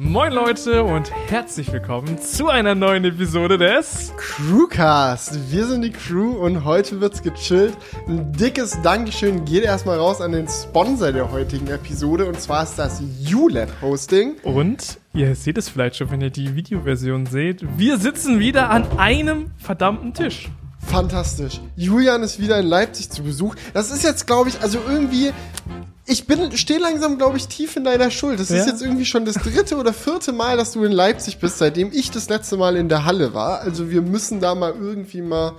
Moin Leute und herzlich willkommen zu einer neuen Episode des Crewcast. Wir sind die Crew und heute wird's gechillt. Ein dickes Dankeschön geht erstmal raus an den Sponsor der heutigen Episode und zwar ist das ULab Hosting. Und ihr seht es vielleicht schon, wenn ihr die Videoversion seht. Wir sitzen wieder an einem verdammten Tisch. Fantastisch. Julian ist wieder in Leipzig zu Besuch. Das ist jetzt, glaube ich, also irgendwie ich bin, stehe langsam, glaube ich, tief in deiner Schuld. Das ja? ist jetzt irgendwie schon das dritte oder vierte Mal, dass du in Leipzig bist, seitdem ich das letzte Mal in der Halle war. Also wir müssen da mal irgendwie mal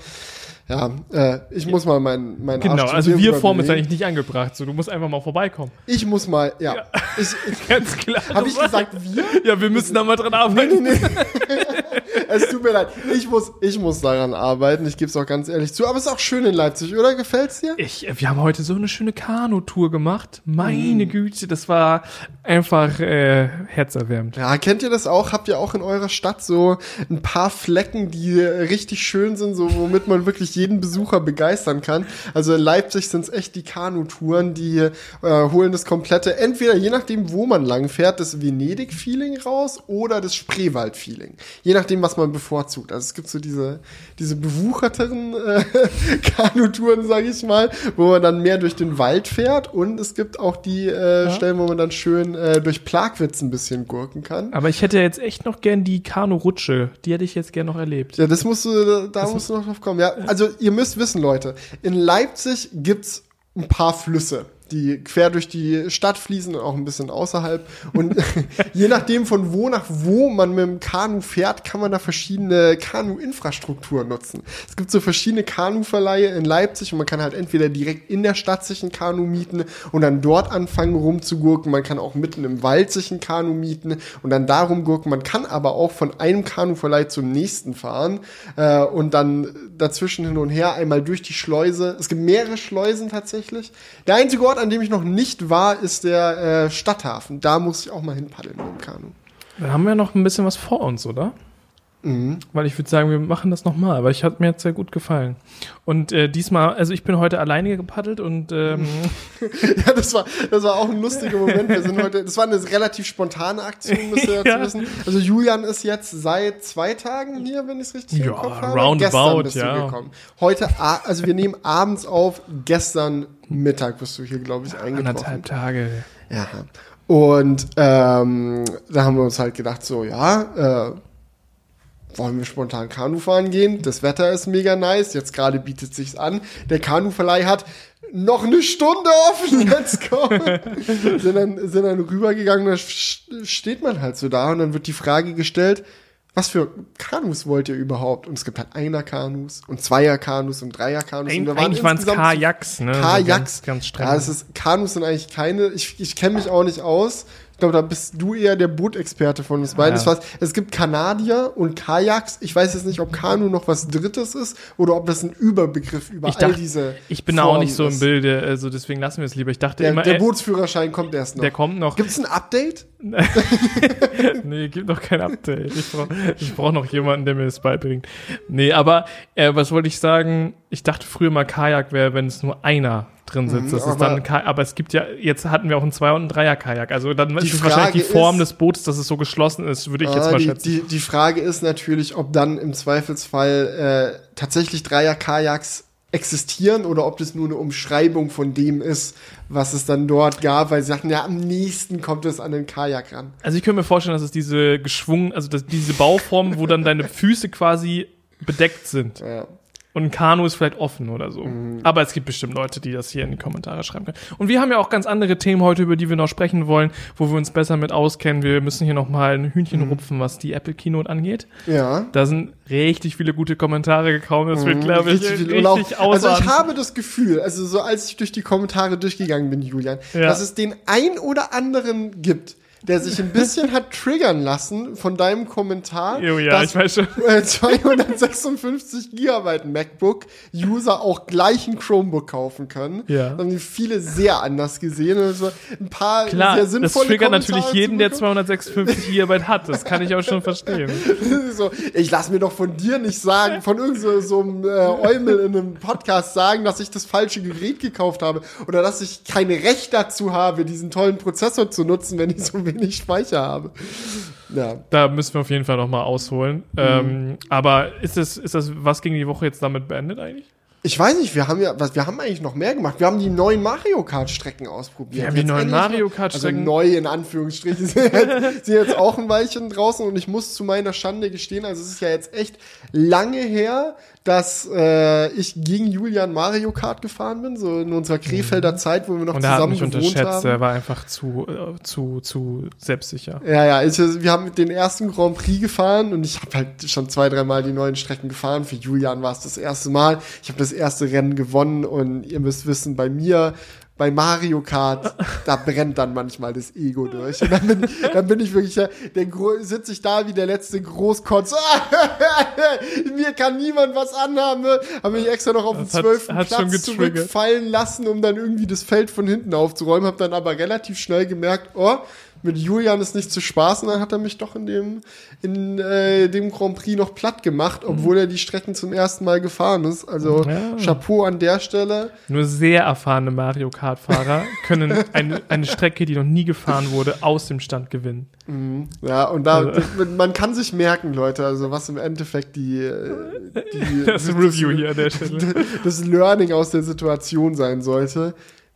ja, äh, ich muss mal meinen mein Genau, also wir Form ist eigentlich nicht angebracht. So, du musst einfach mal vorbeikommen. Ich muss mal, ja. ja. Ich, Ganz klar. Habe ich gesagt wir? Ja, wir müssen da mal dran arbeiten. Nee, nee, nee. es tut mir leid. Ich muss, ich muss daran arbeiten. Ich gebe es auch ganz ehrlich zu. Aber es ist auch schön in Leipzig, oder? Gefällt's dir? Ich, wir haben heute so eine schöne Kanu-Tour gemacht. Meine mm. Güte, das war einfach äh, herzerwärmend. Ja, kennt ihr das auch? Habt ihr auch in eurer Stadt so ein paar Flecken, die richtig schön sind, so womit man wirklich jeden Besucher begeistern kann. Also in Leipzig sind es echt die Kanutouren, die äh, holen das komplette, entweder je nachdem, wo man lang fährt, das Venedig-Feeling raus oder das Spreewald-Feeling. Je nachdem, was man bevorzugt. Also es gibt so diese, diese bewucherteren äh, Kanutouren, sage ich mal, wo man dann mehr durch den Wald fährt und es gibt auch die äh, ja. Stellen, wo man dann schön äh, durch Plagwitz ein bisschen gurken kann. Aber ich hätte jetzt echt noch gern die Kanu-Rutsche. Die hätte ich jetzt gern noch erlebt. Ja, das musst du, da das musst du noch drauf kommen. Ja, also ihr müsst wissen, Leute, in Leipzig gibt's ein paar Flüsse die quer durch die Stadt fließen und auch ein bisschen außerhalb. Und je nachdem, von wo nach wo man mit dem Kanu fährt, kann man da verschiedene Kanu-Infrastrukturen nutzen. Es gibt so verschiedene Kanu-Verleihe in Leipzig und man kann halt entweder direkt in der Stadt sich ein Kanu mieten und dann dort anfangen rumzugurken. Man kann auch mitten im Wald sich ein Kanu mieten und dann darum gurken. Man kann aber auch von einem Kanu-Verleih zum nächsten fahren äh, und dann dazwischen hin und her einmal durch die Schleuse. Es gibt mehrere Schleusen tatsächlich. Der einzige Ort, an dem ich noch nicht war, ist der äh, Stadthafen. Da muss ich auch mal hinpaddeln mit dem Kanu. Dann haben wir noch ein bisschen was vor uns, oder? Mhm. Weil ich würde sagen, wir machen das nochmal, aber ich hat mir jetzt sehr gut gefallen. Und äh, diesmal, also ich bin heute alleine gepaddelt und ähm ja, das war, das war auch ein lustiger Moment. Wir sind heute, das war eine relativ spontane Aktion, müsst ihr ja. wissen. Also Julian ist jetzt seit zwei Tagen hier, wenn ich es richtig ja, im Kopf habe. Roundabout, bist ja. du gekommen. Heute, also wir nehmen abends auf, gestern Mittag bist du hier, glaube ich, eingetroffen. Anderthalb Tage. Ja. Und ähm, da haben wir uns halt gedacht, so, ja, äh, wollen wir spontan Kanu fahren gehen? Das Wetter ist mega nice. Jetzt gerade bietet sich's an. Der Kanuverleih hat noch eine Stunde offen. Let's go. sind, dann, sind dann rübergegangen. Da steht man halt so da und dann wird die Frage gestellt, was für Kanus wollt ihr überhaupt? Und es gibt halt Einer-Kanus und Zweier-Kanus und Dreier-Kanus. Ein, eigentlich waren es Kajaks, ne? Kajaks. ganz, ganz streng. Ja, es ist, Kanus sind eigentlich keine, ich, ich kenne mich auch nicht aus. Ich glaube, da bist du eher der Bootexperte von uns beiden. Ja. Es gibt Kanadier und Kajaks. Ich weiß jetzt nicht, ob Kanu noch was Drittes ist oder ob das ein Überbegriff über ich all dachte, diese. Ich bin Formen auch nicht so im Bilde, also deswegen lassen wir es lieber. Ich dachte der, immer. Der Bootsführerschein kommt erst noch. Der kommt noch. Gibt es ein Update? nee, gibt noch kein Update. Ich brauche brauch noch jemanden, der mir das beibringt. Nee, aber äh, was wollte ich sagen? Ich dachte früher mal Kajak wäre, wenn es nur einer drin sitzt. Das mhm, ist dann, aber es gibt ja, jetzt hatten wir auch ein Zweier- und ein Dreier-Kajak. Also dann ist es wahrscheinlich die Form ist, des Bootes, dass es so geschlossen ist, würde ich jetzt ah, mal die, schätzen. Die, die Frage ist natürlich, ob dann im Zweifelsfall äh, tatsächlich Dreier-Kajaks existieren oder ob das nur eine Umschreibung von dem ist, was es dann dort gab, weil sie sagten, ja, am nächsten kommt es an den Kajak ran. Also ich könnte mir vorstellen, dass es diese geschwungen, also dass diese Bauform, wo dann deine Füße quasi bedeckt sind. Ja. Und ein Kanu ist vielleicht offen oder so. Mhm. Aber es gibt bestimmt Leute, die das hier in die Kommentare schreiben können. Und wir haben ja auch ganz andere Themen heute, über die wir noch sprechen wollen, wo wir uns besser mit auskennen. Wir müssen hier noch mal ein Hühnchen mhm. rupfen, was die Apple Keynote angeht. Ja. Da sind richtig viele gute Kommentare gekommen. Das wird, mhm, glaube ich, richtig, richtig Also ich habe das Gefühl, also so als ich durch die Kommentare durchgegangen bin, Julian, ja. dass es den ein oder anderen gibt, der sich ein bisschen hat triggern lassen von deinem Kommentar, jo, ja, dass ich weiß schon. 256 Gigabyte MacBook User auch gleich ein Chromebook kaufen können. Ja. Das haben viele sehr anders gesehen. Also ein paar Klar, sehr sinnvolle das triggert Kommentare natürlich jeden, der 256 Gigabyte hat. Das kann ich auch schon verstehen. so, ich lass mir doch von dir nicht sagen, von irgendeinem so, so einem äh, Eumel in einem Podcast sagen, dass ich das falsche Gerät gekauft habe oder dass ich keine Recht dazu habe, diesen tollen Prozessor zu nutzen, wenn ich so wenig Speicher habe. Ja. Da müssen wir auf jeden Fall noch mal ausholen. Mhm. Ähm, aber ist das, ist das was gegen die Woche jetzt damit beendet eigentlich? Ich weiß nicht, wir haben ja, was, wir haben eigentlich noch mehr gemacht. Wir haben die neuen Mario Kart Strecken ausprobiert. Wir haben die neuen Mario Kart also Strecken. Also neu in Anführungsstrichen. sind, jetzt, sind jetzt auch ein Weilchen draußen und ich muss zu meiner Schande gestehen, also es ist ja jetzt echt lange her, dass äh, ich gegen Julian Mario Kart gefahren bin, so in unserer Krefelder mhm. Zeit, wo wir noch und zusammen gewohnt unterschätzt, haben. Er war einfach zu, äh, zu, zu selbstsicher. Ja, ja, ich, wir haben den ersten Grand Prix gefahren und ich habe halt schon zwei, dreimal die neuen Strecken gefahren. Für Julian war es das erste Mal. Ich habe das erste Rennen gewonnen und ihr müsst wissen, bei mir bei Mario Kart, da brennt dann manchmal das Ego durch. Und dann bin, dann bin ich wirklich, der, der sitze ich da wie der letzte Großkotz. Mir kann niemand was anhaben. Ne? Habe mich extra noch auf den zwölften Platz zurückfallen lassen, um dann irgendwie das Feld von hinten aufzuräumen. Habe dann aber relativ schnell gemerkt, oh, mit Julian ist nicht zu spaßen, dann hat er mich doch in dem, in äh, dem Grand Prix noch platt gemacht, obwohl er die Strecken zum ersten Mal gefahren ist. Also ja. Chapeau an der Stelle. Nur sehr erfahrene Mario Kart-Fahrer können eine, eine Strecke, die noch nie gefahren wurde, aus dem Stand gewinnen. Mhm. Ja, und da, also. man kann sich merken, Leute, also was im Endeffekt die, die das, das Review hier an der Stelle. Das Learning aus der Situation sein sollte.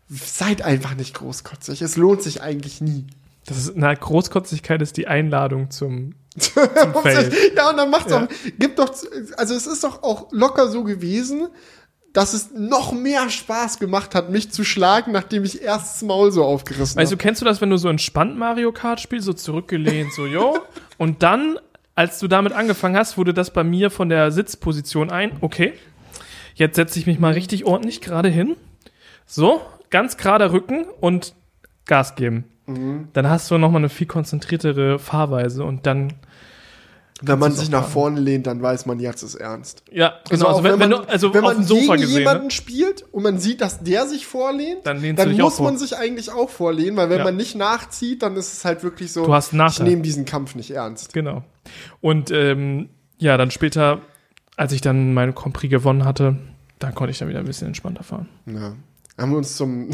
Seid einfach nicht großkotzig. Es lohnt sich eigentlich nie. Das ist eine Großkotzigkeit ist die Einladung zum, zum ja, und dann macht's ja. auch, gibt doch, also es ist doch auch locker so gewesen, dass es noch mehr Spaß gemacht hat, mich zu schlagen, nachdem ich erst das Maul so aufgerissen habe. Also kennst du das, wenn du so entspannt Mario Kart spielst, so zurückgelehnt, so, jo, und dann, als du damit angefangen hast, wurde das bei mir von der Sitzposition ein, okay, jetzt setze ich mich mal richtig ordentlich gerade hin, so, ganz gerader Rücken und Gas geben. Mhm. Dann hast du nochmal eine viel konzentriertere Fahrweise und dann. Wenn man sich nach vorne lehnt, dann weiß man, jetzt ist ernst. Ja, genau. Also, also wenn, wenn, man, also wenn man gegen gesehen, jemanden ne? spielt und man sieht, dass der sich vorlehnt, dann, dann muss man sich eigentlich auch vorlehnen, weil wenn ja. man nicht nachzieht, dann ist es halt wirklich so, du hast ich nehme diesen Kampf nicht ernst. Genau. Und ähm, ja, dann später, als ich dann meine Compris gewonnen hatte, da konnte ich dann wieder ein bisschen entspannter fahren. Ja haben wir uns zum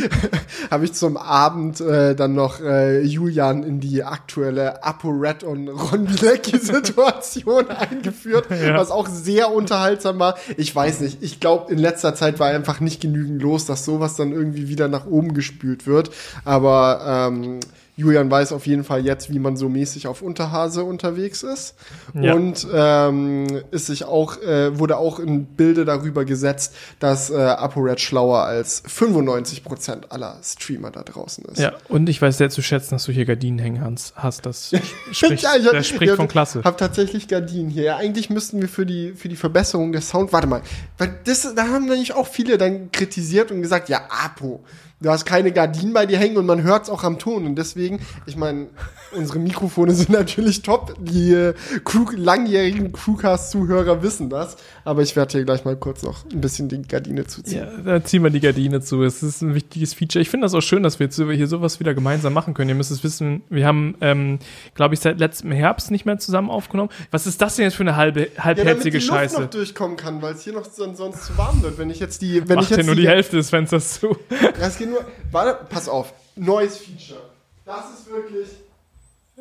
habe ich zum Abend äh, dann noch äh, Julian in die aktuelle ApoRed und Ron Bilecki Situation eingeführt, ja. was auch sehr unterhaltsam war. Ich weiß nicht, ich glaube in letzter Zeit war einfach nicht genügend los, dass sowas dann irgendwie wieder nach oben gespült wird, aber ähm, Julian weiß auf jeden Fall jetzt, wie man so mäßig auf Unterhase unterwegs ist. Ja. Und ähm, ist sich auch, äh, wurde auch in Bilde darüber gesetzt, dass äh, ApoRed schlauer als 95% aller Streamer da draußen ist. Ja, und ich weiß sehr zu schätzen, dass du hier Gardinen hängen hast. Das spricht, ja, hab, das spricht ja, von Klasse. Ich habe tatsächlich Gardinen hier. Ja, eigentlich müssten wir für die, für die Verbesserung der Sound, warte mal, weil das, da haben nämlich auch viele dann kritisiert und gesagt, ja, Apo, du hast keine Gardinen bei dir hängen und man hört es auch am Ton. Und deswegen, ich meine, unsere Mikrofone sind natürlich top. Die äh, Crew, langjährigen Crewcast-Zuhörer wissen das. Aber ich werde hier gleich mal kurz noch ein bisschen die Gardine zuziehen. Ja, da ziehen wir die Gardine zu. Es ist ein wichtiges Feature. Ich finde das auch schön, dass wir jetzt hier sowas wieder gemeinsam machen können. Ihr müsst es wissen, wir haben, ähm, glaube ich, seit letztem Herbst nicht mehr zusammen aufgenommen. Was ist das denn jetzt für eine halbe, halbherzige ja, damit die Luft noch durchkommen kann, weil es hier noch sonst zu warm wird. Wenn ich jetzt die, wenn Macht ich jetzt ja nur die, die Hälfte des Fensters zu. Ja, es geht nur, warte, pass auf, neues Feature. Das ist wirklich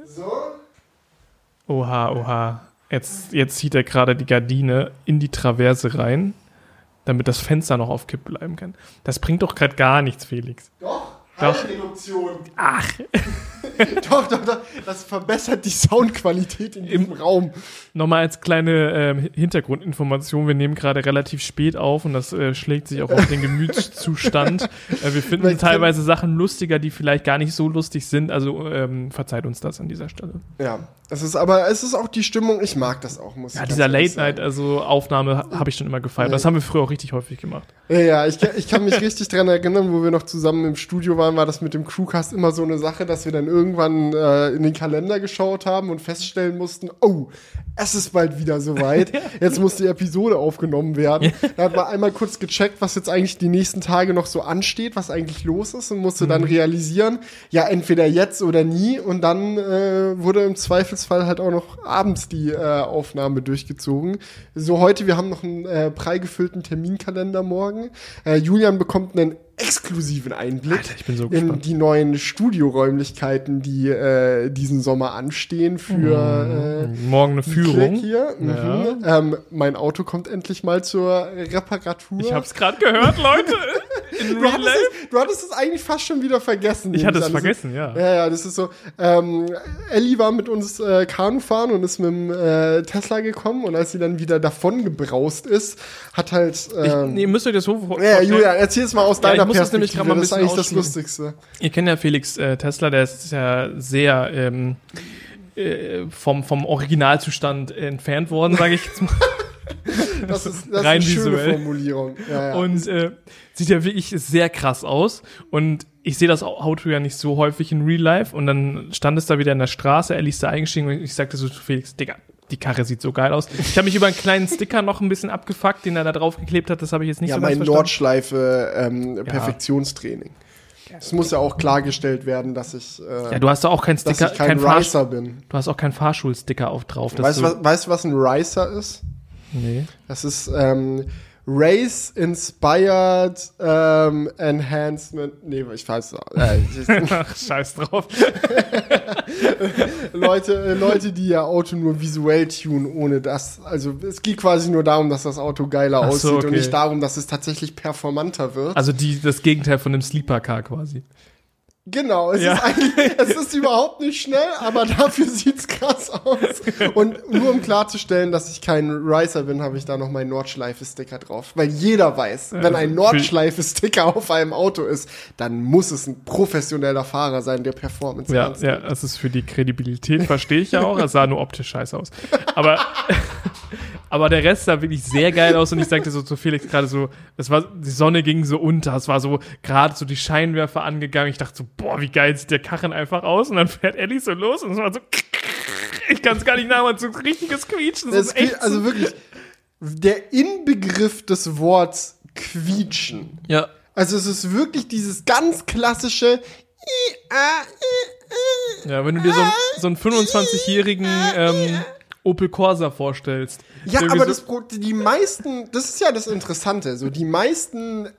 so. Oha, oha. Jetzt, jetzt zieht er gerade die Gardine in die Traverse rein, damit das Fenster noch auf Kipp bleiben kann. Das bringt doch gerade gar nichts, Felix. Doch. Hallreduktion. Ach. doch, doch, doch. Das verbessert die Soundqualität in diesem Im, Raum. Nochmal als kleine äh, Hintergrundinformation. Wir nehmen gerade relativ spät auf und das äh, schlägt sich auch auf den Gemütszustand. äh, wir finden teilweise Sachen lustiger, die vielleicht gar nicht so lustig sind. Also ähm, verzeiht uns das an dieser Stelle. Ja, es ist aber, es ist auch die Stimmung. Ich mag das auch, muss ja, ich Ja, dieser Late-Night, also Aufnahme habe ich schon immer gefeiert. Ja. Das haben wir früher auch richtig häufig gemacht. Ja, ja, ich, ich kann mich richtig dran erinnern, wo wir noch zusammen im Studio waren, war das mit dem Crewcast immer so eine Sache, dass wir dann irgendwann äh, in den Kalender geschaut haben und feststellen mussten, oh, es ist bald wieder soweit. Jetzt muss die Episode aufgenommen werden. Da hat man einmal kurz gecheckt, was jetzt eigentlich die nächsten Tage noch so ansteht, was eigentlich los ist und musste mhm. dann realisieren, ja, entweder jetzt oder nie. Und dann äh, wurde im Zweifelsfall halt auch noch abends die äh, Aufnahme durchgezogen. So heute, wir haben noch einen äh, prall gefüllten Terminkalender morgen. Äh, Julian bekommt einen exklusiven Einblick Alter, ich so in die neuen Studioräumlichkeiten, die äh, diesen Sommer anstehen für äh, Morgen eine Führung. Hier. Mhm. Ähm, mein Auto kommt endlich mal zur Reparatur. Ich hab's gerade gehört, Leute. Du, hattest es, du hattest es eigentlich fast schon wieder vergessen. Ich hatte es vergessen, ja. ist- Ja, ja, das ist so. Ähm, Ellie war mit uns äh, Kanu fahren und ist mit dem äh, Tesla gekommen und als sie dann wieder davon gebraust ist, hat halt. Ich, Ähm, nee, müsst euch das so ja. Julian, erzähl es mal aus Ja, ich deiner muss das nämlich grad mal ein das ist bisschen eigentlich das. Lustigste. Ihr kennt ja Felix äh, Tesla, der ist ja sehr ähm, äh, vom, vom Originalzustand entfernt worden, sage ich jetzt mal. Das ist, das Rein ist eine schöne visuell. Formulierung. Ja, ja. Und äh, sieht ja wirklich sehr krass aus. Und ich sehe das Auto ja nicht so häufig in Real Life. Und dann stand es da wieder in der Straße, er ist da eingestiegen und ich sagte so zu Felix, Digga, die Karre sieht so geil aus. Ich habe mich über einen kleinen Sticker noch ein bisschen abgefuckt, den er da drauf geklebt hat. Das habe ich jetzt nicht ja, so ganz mein verstanden. Nordschleife ähm, Perfektionstraining. Es muss ja auch klargestellt werden, dass ich, äh, Ja, du hast da auch keinen Sticker, ich kein, kein Ricer bin. du hast auch keinen Fahrschulsticker auf drauf. Weißt du, was, weißt was ein Ricer ist? Nee. Das ist ähm, Race Inspired ähm, Enhancement. Nee, ich weiß äh, ich- Ach, scheiß drauf. Leute, äh, Leute, die ihr Auto nur visuell tunen, ohne das. Also es geht quasi nur darum, dass das Auto geiler so, aussieht und okay. nicht darum, dass es tatsächlich performanter wird. Also die, das Gegenteil von dem Sleeper-Car quasi. Genau, es Ja. ist eigentlich, es ist überhaupt nicht schnell, aber dafür sieht's krass aus. Und nur um klarzustellen, dass ich kein Ricer bin, habe ich da noch meinen Nordschleife-Sticker drauf. Weil jeder weiß, wenn ein Nordschleife-Sticker auf einem Auto ist, dann muss es ein professioneller Fahrer sein, der Performance Ja, ernst ja, das ist für die Kredibilität, verstehe ich ja auch. Es sah nur optisch scheiße aus. Aber, aber der Rest sah wirklich sehr geil aus und ich sagte so zu Felix gerade so, es war, die Sonne ging so unter, es war so gerade so die Scheinwerfer angegangen. Ich dachte so, boah, wie geil sieht der Karren einfach aus und dann fährt Ellie so los und es war so, ich kann es gar nicht nachmachen, so ein richtiges Quietschen. Das Das ist echt also wirklich, der Inbegriff des Worts quietschen. ja, Also es ist wirklich dieses ganz klassische I, A, I, I. ja, wenn du dir so, einen- so einen 25-jährigen ähm, Opel Corsa vorstellst. Ja, aber wie das, die meisten, das ist ja das Interessante, so die meisten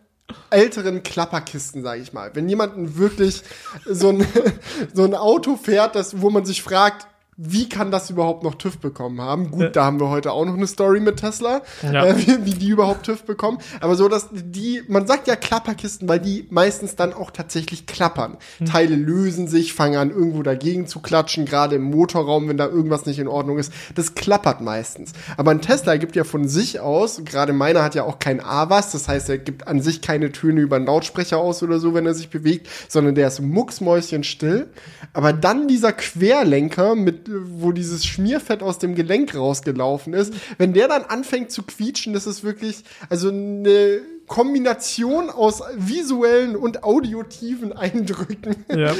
älteren Klapperkisten, sage ich mal. Wenn jemand wirklich so ein, so ein Auto fährt, das, wo man sich fragt, wie kann das überhaupt noch TÜV bekommen haben? Gut, da haben wir heute auch noch eine Story mit Tesla, Ja. äh, wie, wie die überhaupt TÜV bekommen. Aber so, dass die, man sagt ja Klapperkisten, weil die meistens dann auch tatsächlich klappern. Teile lösen sich, fangen an, irgendwo dagegen zu klatschen, gerade im Motorraum, wenn da irgendwas nicht in Ordnung ist. Das klappert meistens. Aber ein Tesla gibt ja von sich aus, gerade meiner hat ja auch kein AWAS, das heißt, er gibt an sich keine Töne über einen Lautsprecher aus oder so, wenn er sich bewegt, sondern der ist mucksmäuschenstill. Aber dann dieser Querlenker mit, wo dieses Schmierfett aus dem Gelenk rausgelaufen ist, wenn der dann anfängt zu quietschen, das ist wirklich, also eine Kombination aus visuellen und audiotiven Eindrücken. Ja.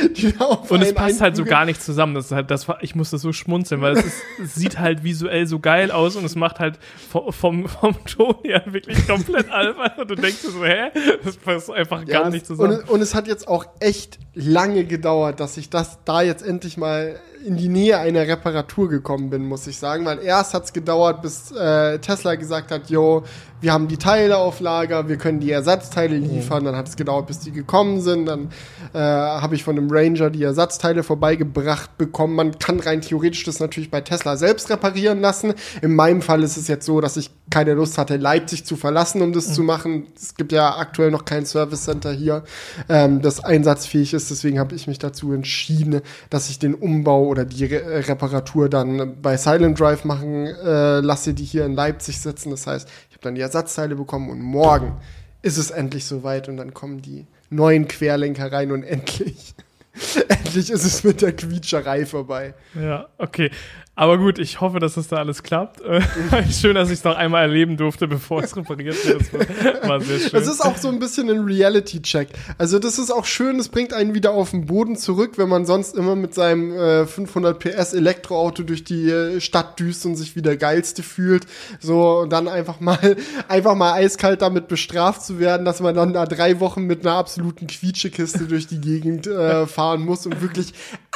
Und es passt halt so gar nicht zusammen. Das ist halt, das ich musste so schmunzeln, weil es, ist, es sieht halt visuell so geil aus und es macht halt vom, vom, vom Ton her wirklich komplett albern. Und du denkst so, hä? Das passt einfach Ja, gar nicht zusammen. Und, und es hat jetzt auch echt lange gedauert, dass ich das da jetzt endlich mal in die Nähe einer Reparatur gekommen bin, muss ich sagen. Weil erst hat es gedauert, bis äh, Tesla gesagt hat, yo, wir haben die Teile auf Lager, wir können die Ersatzteile liefern. Dann hat es gedauert, bis die gekommen sind. Dann äh, habe ich von einem Ranger die Ersatzteile vorbeigebracht bekommen. Man kann rein theoretisch das natürlich bei Tesla selbst reparieren lassen. In meinem Fall ist es jetzt so, dass ich keine Lust hatte, Leipzig zu verlassen, um das zu machen. Es gibt ja aktuell noch kein Service Center hier, ähm, das einsatzfähig ist. Deswegen habe ich mich dazu entschieden, dass ich den Umbau oder die Re äh, Reparatur dann bei Silent Drive machen äh, lasse, die hier in Leipzig sitzen. Das heißt, ich habe dann die Ersatzteile bekommen und morgen ist es endlich soweit und dann kommen die neuen Querlenker rein und endlich, endlich ist es mit der Quietscherei vorbei. Ja, okay. Aber gut, ich hoffe, dass das da alles klappt. Äh, schön, dass ich es noch einmal erleben durfte, bevor es repariert wird. Das war, sehr schön. Das ist auch so ein bisschen ein Reality-Check. Also das ist auch schön, es bringt einen wieder auf den Boden zurück, wenn man sonst immer mit seinem äh, 500 PS Elektroauto durch die äh, Stadt düst und sich wie der geilste fühlt. So und dann einfach mal einfach mal eiskalt damit bestraft zu werden, dass man dann da drei Wochen mit einer absoluten Quietschekiste durch die Gegend äh, fahren muss und wirklich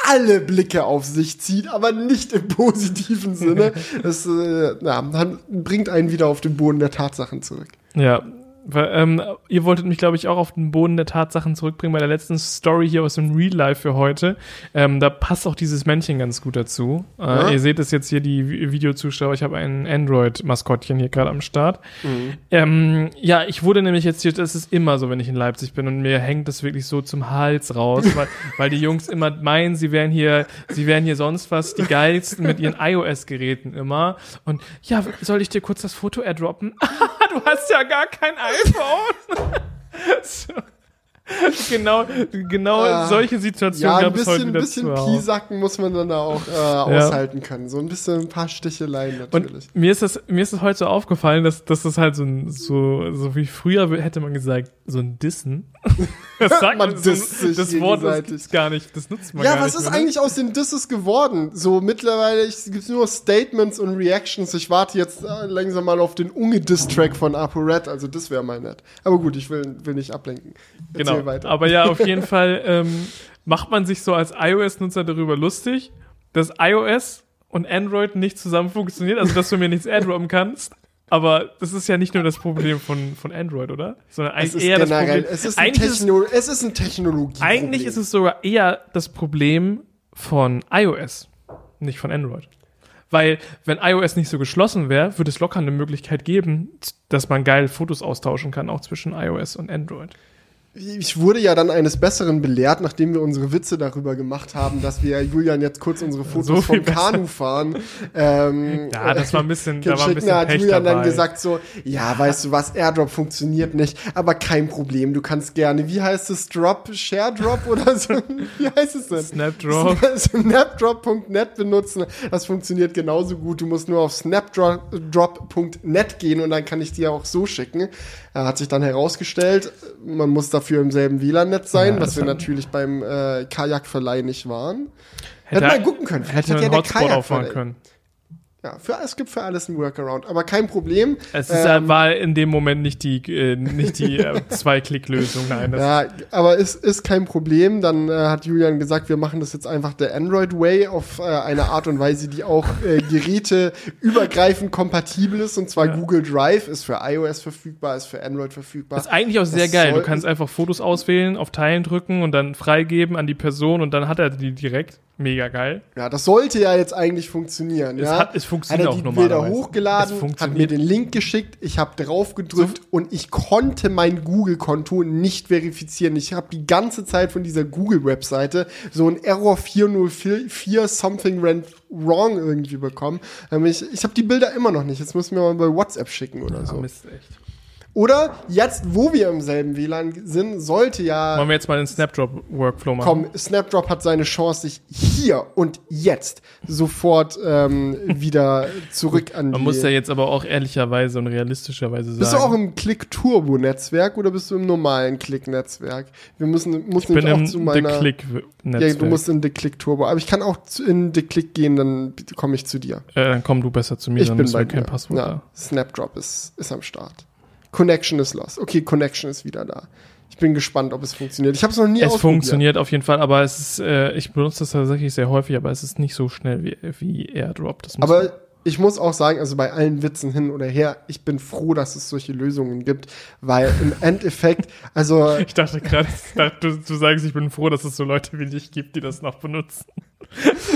alle Blicke auf sich zieht, aber nicht im positiven Sinne. Das äh, dann bringt einen wieder auf den Boden der Tatsachen zurück. Ja, Weil, ähm, ihr wolltet mich, glaube ich, auch auf den Boden der Tatsachen zurückbringen bei der letzten Story hier aus dem Real Life für heute. Ähm, da passt auch dieses Männchen ganz gut dazu. Äh, ja? Ihr seht es jetzt hier, die Videozuschauer. Ich habe ein Android-Maskottchen hier gerade am Start. Mhm. Ähm, ja, ich wurde nämlich jetzt hier, das ist immer so, wenn ich in Leipzig bin und mir hängt das wirklich so zum Hals raus, weil, weil die Jungs immer meinen, sie wären hier, sie wären hier sonst was, die geilsten mit ihren iOS-Geräten immer. Und ja, soll ich dir kurz das Foto airdroppen? du hast ja gar kein iPhone. so. genau, genau äh, solche Situationen ja, gab es heute wieder. Ein bisschen Piesacken muss man dann da auch äh, aushalten können. So ein bisschen ein paar Sticheleien natürlich. Und mir ist das, mir ist das heute so aufgefallen, dass, dass das halt so ein, so, so wie früher hätte man gesagt, so ein Dissen. Das sagt man, so, das Wort ist gar nicht, das nutzt man ja, gar nicht. Ja, was ist mehr, ne? eigentlich aus den Disses geworden? So mittlerweile gibt es nur Statements und Reactions. Ich warte jetzt äh, langsam mal auf den Unge-Diss-Track von ApoRed, also das wäre mal nett. Aber gut, ich will, will nicht ablenken. Erzähl genau. Weiter. Aber ja, auf jeden Fall ähm, macht man sich so als iOS-Nutzer darüber lustig, dass iOS und Android nicht zusammen funktioniert, also dass du mir nichts airdroppen kannst. Aber das ist ja nicht nur das Problem von, von Android, oder? Sondern eigentlich eher das Problem. Es ist, ein Techno ist, es ist ein Technologie. Eigentlich ist es sogar eher das Problem von iOS, nicht von Android. Weil, wenn iOS nicht so geschlossen wäre, würde es locker eine Möglichkeit geben, dass man geil Fotos austauschen kann, auch zwischen iOS und Android ich wurde ja dann eines Besseren belehrt, nachdem wir unsere Witze darüber gemacht haben, dass wir Julian jetzt kurz unsere Fotos so vom Kanu fahren. Ähm, ja, das war ein bisschen, da war ein bisschen hat Pech Julian dabei. dann gesagt so, ja, weißt du was, AirDrop funktioniert nicht, aber kein Problem, du kannst gerne, wie heißt es, Drop, Share Drop oder so, wie heißt es denn? Snapdrop. Snapdrop.net benutzen, das funktioniert genauso gut, du musst nur auf snapdrop.net gehen und dann kann ich dir auch so schicken. Er hat sich dann herausgestellt, man muss dafür im selben WLAN-Netz sein, ja, was wir natürlich beim äh, Kajakverleih nicht waren. Hätte, hätte man gucken können. Hätte man ja Hotspot auffahren können. Ja, für, es gibt für alles einen Workaround, aber kein Problem. Es ist, ähm, war in dem Moment nicht die, äh, nicht die äh, Zwei-Klick-Lösung, nein. ja, aber es ist kein Problem. Dann äh, hat Julian gesagt, wir machen das jetzt einfach der Android-Way auf äh, eine Art und Weise, die auch äh, Geräte übergreifend kompatibel ist. Und zwar ja. Google Drive ist für iOS verfügbar, ist für Android verfügbar. Das ist eigentlich auch sehr das geil. Du kannst einfach Fotos auswählen, auf Teilen drücken und dann freigeben an die Person und dann hat er die direkt. Mega geil. Ja, das sollte ja jetzt eigentlich funktionieren. Es, ja? hat, es funktioniert hat er die Bilder hochgeladen, hat mir den Link geschickt, ich habe drauf gedrückt so. und ich konnte mein Google-Konto nicht verifizieren. Ich habe die ganze Zeit von dieser Google-Webseite so ein Error 404 something went wrong irgendwie bekommen. Ich, ich habe die Bilder immer noch nicht. Jetzt müssen wir mal bei WhatsApp schicken oder ja, so. Mist, echt. Oder jetzt, wo wir im selben WLAN sind, sollte ja. Wollen wir jetzt mal den Snapdrop-Workflow machen? Komm, Snapdrop hat seine Chance, sich hier und jetzt sofort ähm, wieder zurück an die. Man muss ja jetzt aber auch ehrlicherweise und realistischerweise sagen. Bist du auch im Click-Turbo-Netzwerk oder bist du im normalen Click-Netzwerk? Wir müssen, muss ich bin auch zu meiner. Click-Netzwerk. Ja, du musst in The Click-Turbo. Aber ich kann auch in The Click gehen, dann komme ich zu dir. Äh, dann komm du besser zu mir, ich dann bin bei kein Passwort. Ja, Snapdrop ist, ist am Start. Connection ist lost. Okay, Connection ist wieder da. Ich bin gespannt, ob es funktioniert. Ich habe es noch nie Es funktioniert auf jeden Fall, aber es ist, äh, ich benutze das tatsächlich sehr häufig, aber es ist nicht so schnell wie, wie AirDrop. aber ich muss auch sagen, also bei allen Witzen hin oder her, ich bin froh, dass es solche Lösungen gibt, weil im Endeffekt, also. Ich dachte gerade, du, du sagst, ich bin froh, dass es so Leute wie dich gibt, die das noch benutzen.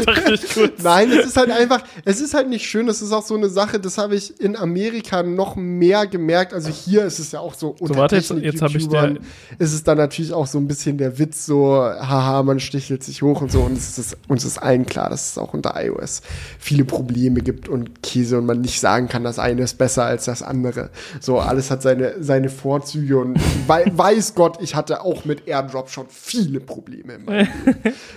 Dachte ich kurz. Nein, es ist halt einfach, es ist halt nicht schön. Es ist auch so eine Sache, das habe ich in Amerika noch mehr gemerkt. Also hier ist es ja auch so. So, warte, jetzt, jetzt habe ich dir. Ist es dann natürlich auch so ein bisschen der Witz, so, haha, man stichelt sich hoch und so. Und es ist, uns ist allen klar, dass es auch unter iOS viele Probleme gibt und Käse und man nicht sagen kann, das eine ist besser als das andere. So, alles hat seine, seine Vorzüge und weiß Gott, ich hatte auch mit AirDrop schon viele Probleme.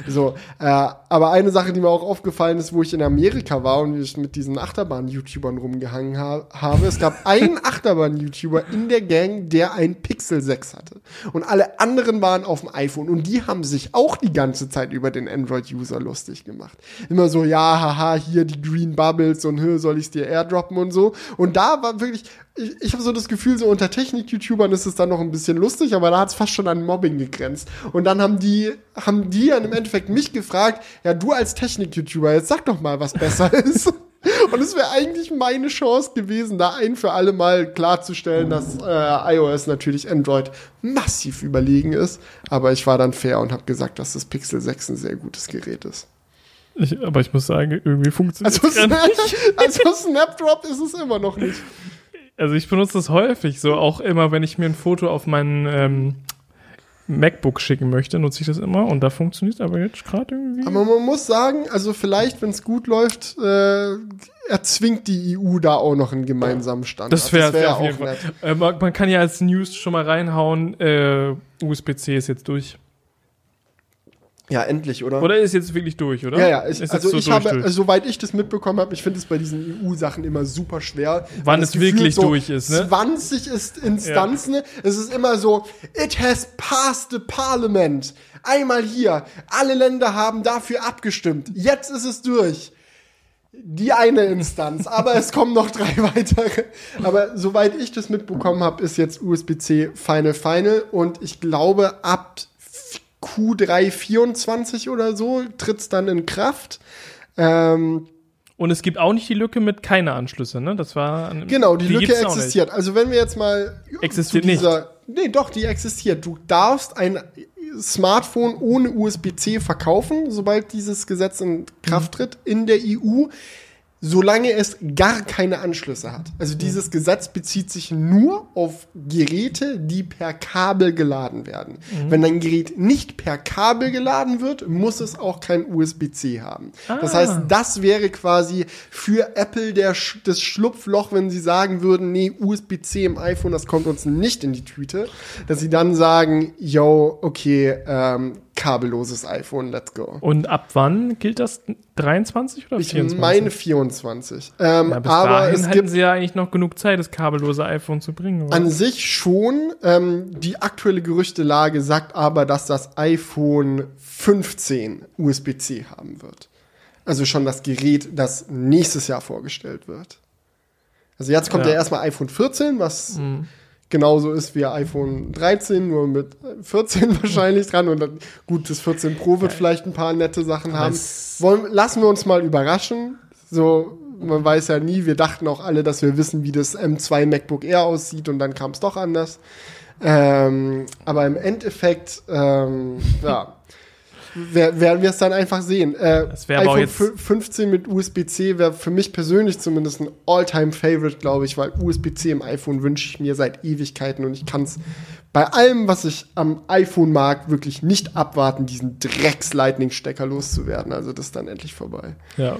so, äh, aber eine Sache, die mir auch aufgefallen ist, wo ich in Amerika war und ich mit diesen Achterbahn-YouTubern rumgehangen ha habe, es gab einen Achterbahn-YouTuber in der Gang, der ein Pixel 6 hatte. Und alle anderen waren auf dem iPhone und die haben sich auch die ganze Zeit über den Android-User lustig gemacht. Immer so, ja, haha, hier die Green Bubbles und hör, soll ich es dir airdroppen und so. Und da war wirklich, ich, ich habe so das Gefühl, so unter Technik-YouTubern ist es dann noch ein bisschen lustig, aber da hat es fast schon an Mobbing gegrenzt. Und dann haben die, haben die dann im Endeffekt mich gefragt, ja, du als Technik-YouTuber, jetzt sag doch mal, was besser ist. Und es wäre eigentlich meine Chance gewesen, da ein für alle Mal klarzustellen, dass äh, iOS natürlich Android massiv überlegen ist. Aber ich war dann fair und habe gesagt, dass das Pixel 6 ein sehr gutes Gerät ist. Ich, aber ich muss sagen, irgendwie funktioniert also, es Also Snapdrop ist es immer noch nicht. Also ich benutze das häufig, so auch immer, wenn ich mir ein Foto auf meinen ähm, MacBook schicken möchte, nutze ich das immer und da funktioniert es aber jetzt gerade irgendwie. Aber man muss sagen, also vielleicht, wenn es gut läuft, äh, erzwingt die EU da auch noch einen gemeinsamen Standard. Das wäre wär auch nett. Äh, man, man, kann ja als News schon mal reinhauen, äh, USB-C ist jetzt durch. Ja, endlich, oder? Oder ist jetzt wirklich durch, oder? Ja, ja. Ich, also so ich durch, habe, durch. Also, soweit ich das mitbekommen habe, ich finde es bei diesen EU-Sachen immer super schwer. Wann es wirklich so durch ist, ne? 20 ist Instanzen. Ja. Es ist immer so, it has passed the parliament. Einmal hier. Alle Länder haben dafür abgestimmt. Jetzt ist es durch. Die eine Instanz, aber es kommen noch drei weitere. Aber soweit ich das mitbekommen habe, ist jetzt USB-C Final Final und ich glaube, ab Q3 24 oder so tritt es dann in Kraft. Ähm, und es gibt auch nicht die Lücke mit keine Anschlüsse, ne? Das war genau die, die Lücke existiert. Also wenn wir jetzt mal existiert dieser, nicht. Nee, doch, die existiert. Du darfst ein Smartphone ohne USB-C verkaufen, sobald dieses Gesetz in Kraft tritt in der EU solange es gar keine Anschlüsse hat. Also dieses Gesetz bezieht sich nur auf Geräte, die per Kabel geladen werden. Mhm. Wenn ein Gerät nicht per Kabel geladen wird, muss es auch kein USB-C haben. Ah. Das heißt, das wäre quasi für Apple der, das Schlupfloch, wenn sie sagen würden, nee, USB-C im iPhone, das kommt uns nicht in die Tüte, dass sie dann sagen, yo, okay, ähm, kabelloses iPhone, let's go. Und ab wann gilt das? 23 oder 24? Ich meine 24. Ähm, ja, bis aber dahin es hätten sie ja eigentlich noch genug Zeit, das kabellose iPhone zu bringen. Oder? An sich schon. Ähm, die aktuelle Gerüchtelage sagt aber, dass das iPhone 15 USB-C haben wird. Also schon das Gerät, das nächstes Jahr vorgestellt wird. Also jetzt kommt ja, ja erstmal iPhone 14, was mhm genauso ist wie iPhone 13, nur mit 14 wahrscheinlich dran. Und dann, gut, das 14 Pro wird vielleicht ein paar nette Sachen haben. Wollen, lassen wir uns mal überraschen. So, man weiß ja nie, wir dachten auch alle, dass wir wissen, wie das M2 MacBook Air aussieht und dann kam es doch anders. Ähm, aber im Endeffekt, ähm, ja, werden wir es dann einfach sehen. Äh, das iPhone jetzt 15 mit USB-C wäre für mich persönlich zumindest ein All-Time-Favorite, glaube ich, weil USB-C im iPhone wünsche ich mir seit Ewigkeiten und ich kann es bei allem, was ich am iPhone mag, wirklich nicht abwarten, diesen Drecks-Lightning-Stecker loszuwerden. Also das ist dann endlich vorbei. Ja.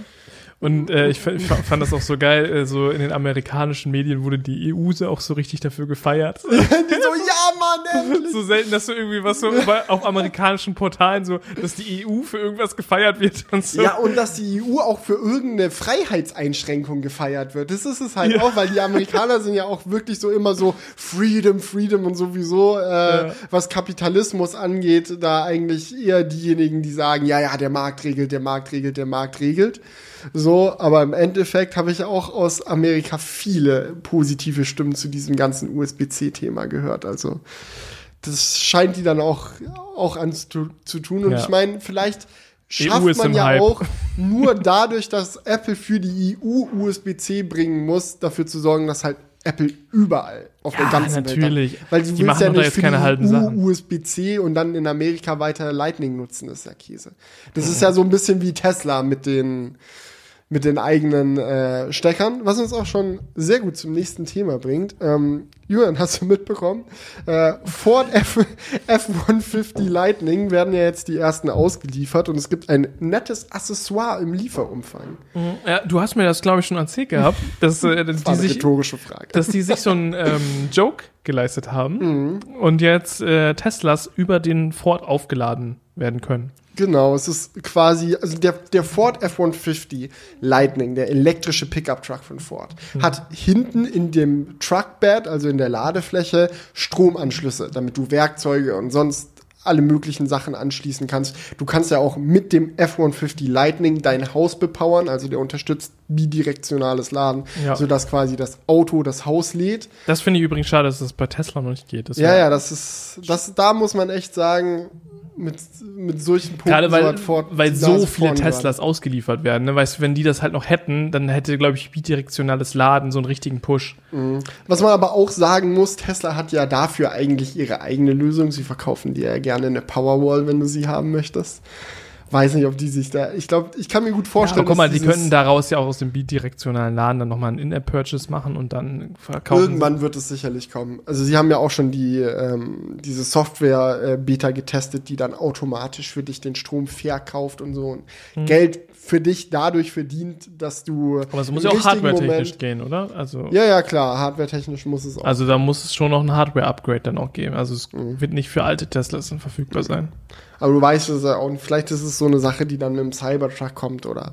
Und äh, ich, fand das auch so geil, äh, so in den amerikanischen Medien wurde die EU so auch so richtig dafür gefeiert. die so, ja, Mann, endlich. So selten, dass du irgendwie was so auf amerikanischen Portalen so, dass die EU für irgendwas gefeiert wird und so. Ja, und dass die EU auch für irgendeine Freiheitseinschränkung gefeiert wird. Das ist es halt ja. auch, weil die Amerikaner sind ja auch wirklich so immer so Freedom, Freedom und sowieso, äh, ja. was Kapitalismus angeht, da eigentlich eher diejenigen, die sagen, ja, ja, der Markt regelt, der Markt regelt, der Markt regelt. So, aber im Endeffekt habe ich auch aus Amerika viele positive Stimmen zu diesem ganzen USB-C-Thema gehört. Also das scheint die dann auch, auch an zu, zu tun. Und ja. ich meine, vielleicht schafft man ja Hype. auch nur dadurch, dass Apple für die EU USB-C bringen muss, dafür zu sorgen, dass halt Apple überall auf ja, der ganzen natürlich. Welt. Hat. Weil sie willst ja nicht für die EU USB-C und dann in Amerika weiter Lightning nutzen, das ist ja Käse. Das mhm. ist ja so ein bisschen wie Tesla mit den mit den eigenen äh, Steckern, was uns auch schon sehr gut zum nächsten Thema bringt. Ähm, Julian, hast du mitbekommen? Äh, Ford F F-150 Lightning werden ja jetzt die ersten ausgeliefert und es gibt ein nettes Accessoire im Lieferumfang. Mhm. Ja, du hast mir das, glaube ich, schon erzählt gehabt, dass, äh, das die sich, Frage. dass die sich so einen ähm, Joke geleistet haben mhm. und jetzt äh, Teslas über den Ford aufgeladen werden können. Genau, es ist quasi, also der, der Ford F-150 Lightning, der elektrische Pickup-Truck von Ford, mhm. hat hinten in dem Truckbed, also in der Ladefläche, Stromanschlüsse, damit du Werkzeuge und sonst alle möglichen Sachen anschließen kannst. Du kannst ja auch mit dem F-150 Lightning dein Haus bepowern, also der unterstützt bidirektionales Laden, ja. sodass quasi das Auto das Haus lädt. Das finde ich übrigens schade, dass das bei Tesla noch nicht geht. Das ja, ja, das ist, das, da muss man echt sagen, mit, mit solchen Punkten Gerade weil, so, Ford, weil so viele Teslas waren. ausgeliefert werden. Ne? Weißt du, wenn die das halt noch hätten, dann hätte, glaube ich, bidirektionales Laden so einen richtigen Push. Mhm. Was man aber auch sagen muss, Tesla hat ja dafür eigentlich ihre eigene Lösung. Sie verkaufen dir ja gerne eine Powerwall, wenn du sie haben möchtest weiß nicht, ob die sich da. Ich glaube, ich kann mir gut vorstellen. Ja, guck mal, die könnten daraus ja auch aus dem bidirektionalen Laden dann nochmal einen In-App-Purchase machen und dann verkaufen. Irgendwann wird es sicherlich kommen. Also sie haben ja auch schon die ähm, diese Software äh, getestet, die dann automatisch für dich den Strom verkauft und so und hm. Geld für dich dadurch verdient, dass du. Aber es muss ja auch hardware-technisch gehen, oder? Also ja, ja, klar, hardware-technisch muss es auch. Also da muss es schon noch ein Hardware-Upgrade dann auch geben. Also es mhm. wird nicht für alte Teslas dann verfügbar sein. Aber du weißt es ja auch, vielleicht ist es so eine Sache, die dann mit dem Cybertruck kommt oder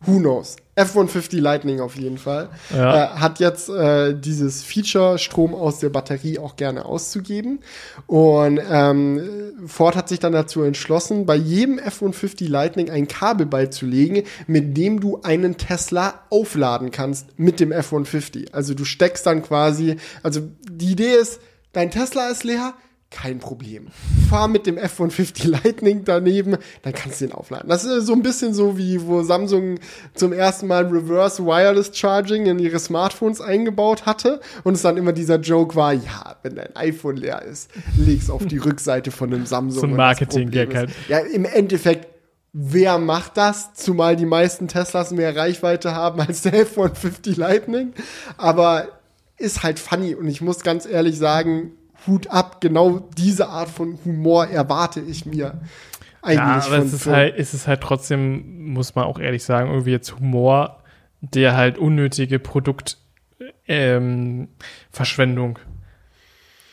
who knows. F-150 Lightning auf jeden Fall. Ja. Äh, hat jetzt äh, dieses Feature, Strom aus der Batterie auch gerne auszugeben. Und ähm, Ford hat sich dann dazu entschlossen, bei jedem F-150 Lightning ein Kabel beizulegen, mit dem du einen Tesla aufladen kannst mit dem F-150. Also du steckst dann quasi, also die Idee ist, dein Tesla ist leer, kein Problem. Fahr mit dem F-150 Lightning daneben, dann kannst du den aufladen. Das ist so ein bisschen so wie, wo Samsung zum ersten Mal Reverse Wireless Charging in ihre Smartphones eingebaut hatte und es dann immer dieser Joke war, ja, wenn dein iPhone leer ist, leg's auf die Rückseite von einem Samsung. So ein Marketing-Gag halt. Ja, im Endeffekt wer macht das? Zumal die meisten Teslas mehr Reichweite haben als der F-150 Lightning. Aber ist halt funny und ich muss ganz ehrlich sagen, Hut ab, genau diese Art von Humor erwarte ich mir eigentlich. Ja, aber es ist, halt, es ist halt trotzdem, muss man auch ehrlich sagen, irgendwie jetzt Humor, der halt unnötige Produktverschwendung ähm,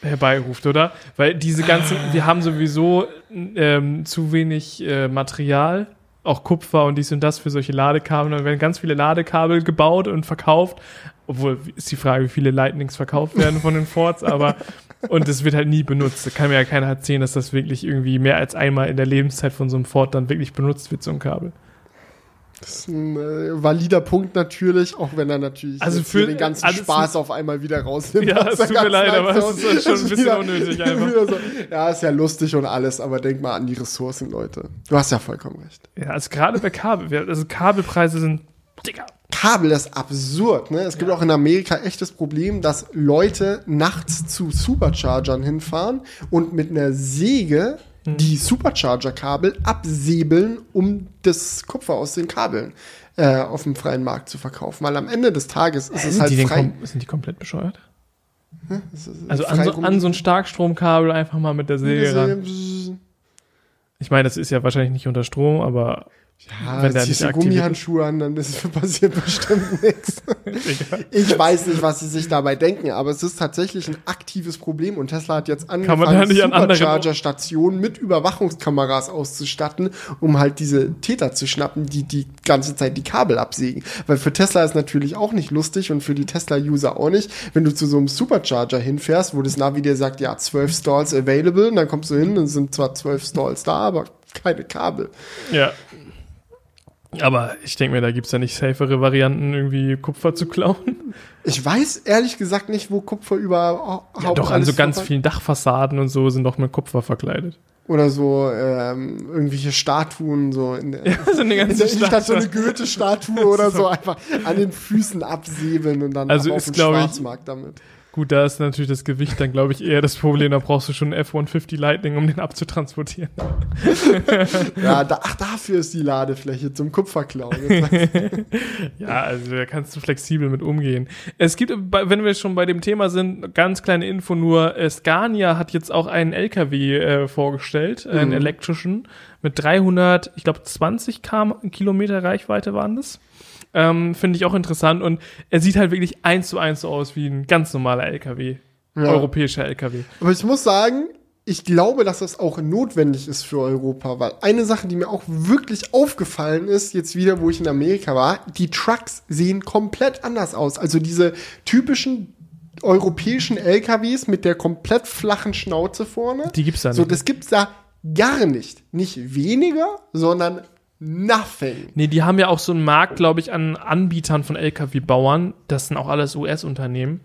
herbeiruft, oder? Weil diese ganzen, wir haben sowieso ähm, zu wenig äh, Material, auch Kupfer und dies und das für solche Ladekabel. Dann werden ganz viele Ladekabel gebaut und verkauft. Obwohl ist die Frage, wie viele Lightnings verkauft werden von den Fords, aber und es wird halt nie benutzt. Da kann mir ja keiner erzählen, dass das wirklich irgendwie mehr als einmal in der Lebenszeit von so einem Ford dann wirklich benutzt wird, so ein Kabel. Das ist ein äh, valider Punkt natürlich, auch wenn er natürlich also für den ganzen Spaß auf einmal wieder rausnimmt. Ja, es tut mir leid, aber es ist schon ein bisschen wieder, unnötig einfach. So, ja, ist ja lustig und alles, aber denk mal an die Ressourcen, Leute. Du hast ja vollkommen recht. Ja, also gerade bei Kabel, also Kabelpreise sind, Digga, Kabel ist absurd. Ne? Es gibt ja. auch in Amerika echtes Problem, dass Leute nachts zu Superchargern hinfahren und mit einer Säge hm. die Supercharger-Kabel absäbeln, um das Kupfer aus den Kabeln äh, auf dem freien Markt zu verkaufen. Weil am Ende des Tages ist äh, es halt frei. Sind die komplett bescheuert? Hm? Also an so, an so, ein Starkstromkabel einfach mal mit der Säge ran. Ich meine, das ist ja wahrscheinlich nicht unter Strom, aber ja, wenn der nicht Gummihandschuhe an, dann ist, passiert bestimmt nichts. Ich weiß nicht, was sie sich dabei denken, aber es ist tatsächlich ein aktives Problem und Tesla hat jetzt angefangen, Supercharger-Stationen mit Überwachungskameras auszustatten, um halt diese Täter zu schnappen, die die ganze Zeit die Kabel absägen. Weil für Tesla ist natürlich auch nicht lustig und für die Tesla-User auch nicht, wenn du zu so einem Supercharger hinfährst, wo das Navi dir sagt, ja, zwölf Stalls available, und dann kommst du hin und sind zwar zwölf Stalls da, aber keine Kabel. Ja. Aber ich denke mir, da gibt es ja nicht safere Varianten, irgendwie Kupfer zu klauen. Ich weiß ehrlich gesagt nicht, wo Kupfer überhaupt. Ja, doch, an so ganz vielen Dachfassaden und so sind doch mit Kupfer verkleidet. Oder so ähm, irgendwelche Statuen, so in der, ja, so eine ganze in der Stadt so eine Goethe-Statue oder so einfach an den Füßen absäbeln und dann also auf den Schwarzmarkt damit. Gut, da ist natürlich das Gewicht dann, glaube ich, eher das Problem. Da brauchst du schon einen F-150 Lightning, um den abzutransportieren. ja, da, ach, dafür ist die Ladefläche zum Kupferklauen. ja, also da kannst du flexibel mit umgehen. Es gibt, wenn wir schon bei dem Thema sind, ganz kleine Info nur, Scania hat jetzt auch einen LKW äh, vorgestellt, mhm. einen elektrischen, mit 300, ich glaube 20 Kilometer Reichweite waren das. Ähm, Finde ich auch interessant. Und er sieht halt wirklich eins zu eins so aus wie ein ganz normaler LKW. Ja. Europäischer LKW. Aber ich muss sagen, ich glaube, dass das auch notwendig ist für Europa, weil eine Sache, die mir auch wirklich aufgefallen ist, jetzt wieder, wo ich in Amerika war, die Trucks sehen komplett anders aus. Also diese typischen europäischen LKWs mit der komplett flachen Schnauze vorne. Die gibt's da nicht. So, das gibt's da gar nicht. Nicht weniger, sondern nothing. Nee, die haben ja auch so einen Markt, glaube ich, an Anbietern von LKW-Bauern. Das sind auch alles US-Unternehmen.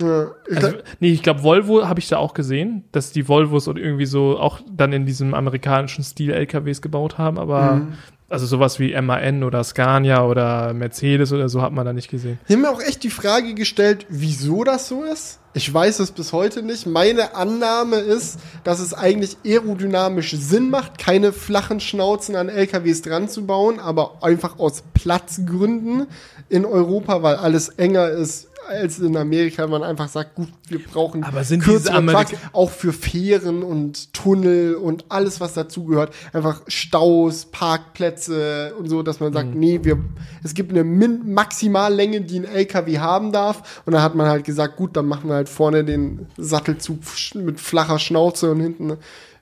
Ja, ich also, nee, ich glaube, Volvo habe ich da auch gesehen, dass die Volvos und irgendwie so auch dann in diesem amerikanischen Stil LKWs gebaut haben, aber mhm. Also sowas wie MAN oder Scania oder Mercedes oder so hat man da nicht gesehen. Ich habe mir auch echt die Frage gestellt, wieso das so ist. Ich weiß es bis heute nicht. Meine Annahme ist, dass es eigentlich aerodynamisch Sinn macht, keine flachen Schnauzen an LKWs dran zu bauen, aber einfach aus Platzgründen in Europa, weil alles enger ist, als in Amerika man einfach sagt, gut, wir brauchen Aber sind kürzere Trucks, auch für Fähren und Tunnel und alles, was dazugehört. Einfach Staus, Parkplätze und so, dass man sagt, mhm. nee, wir, es gibt eine Min Maximallänge, die ein LKW haben darf. Und dann hat man halt gesagt, gut, dann machen wir halt vorne den Sattelzug mit flacher Schnauze und hinten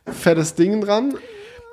fettes Ding dran.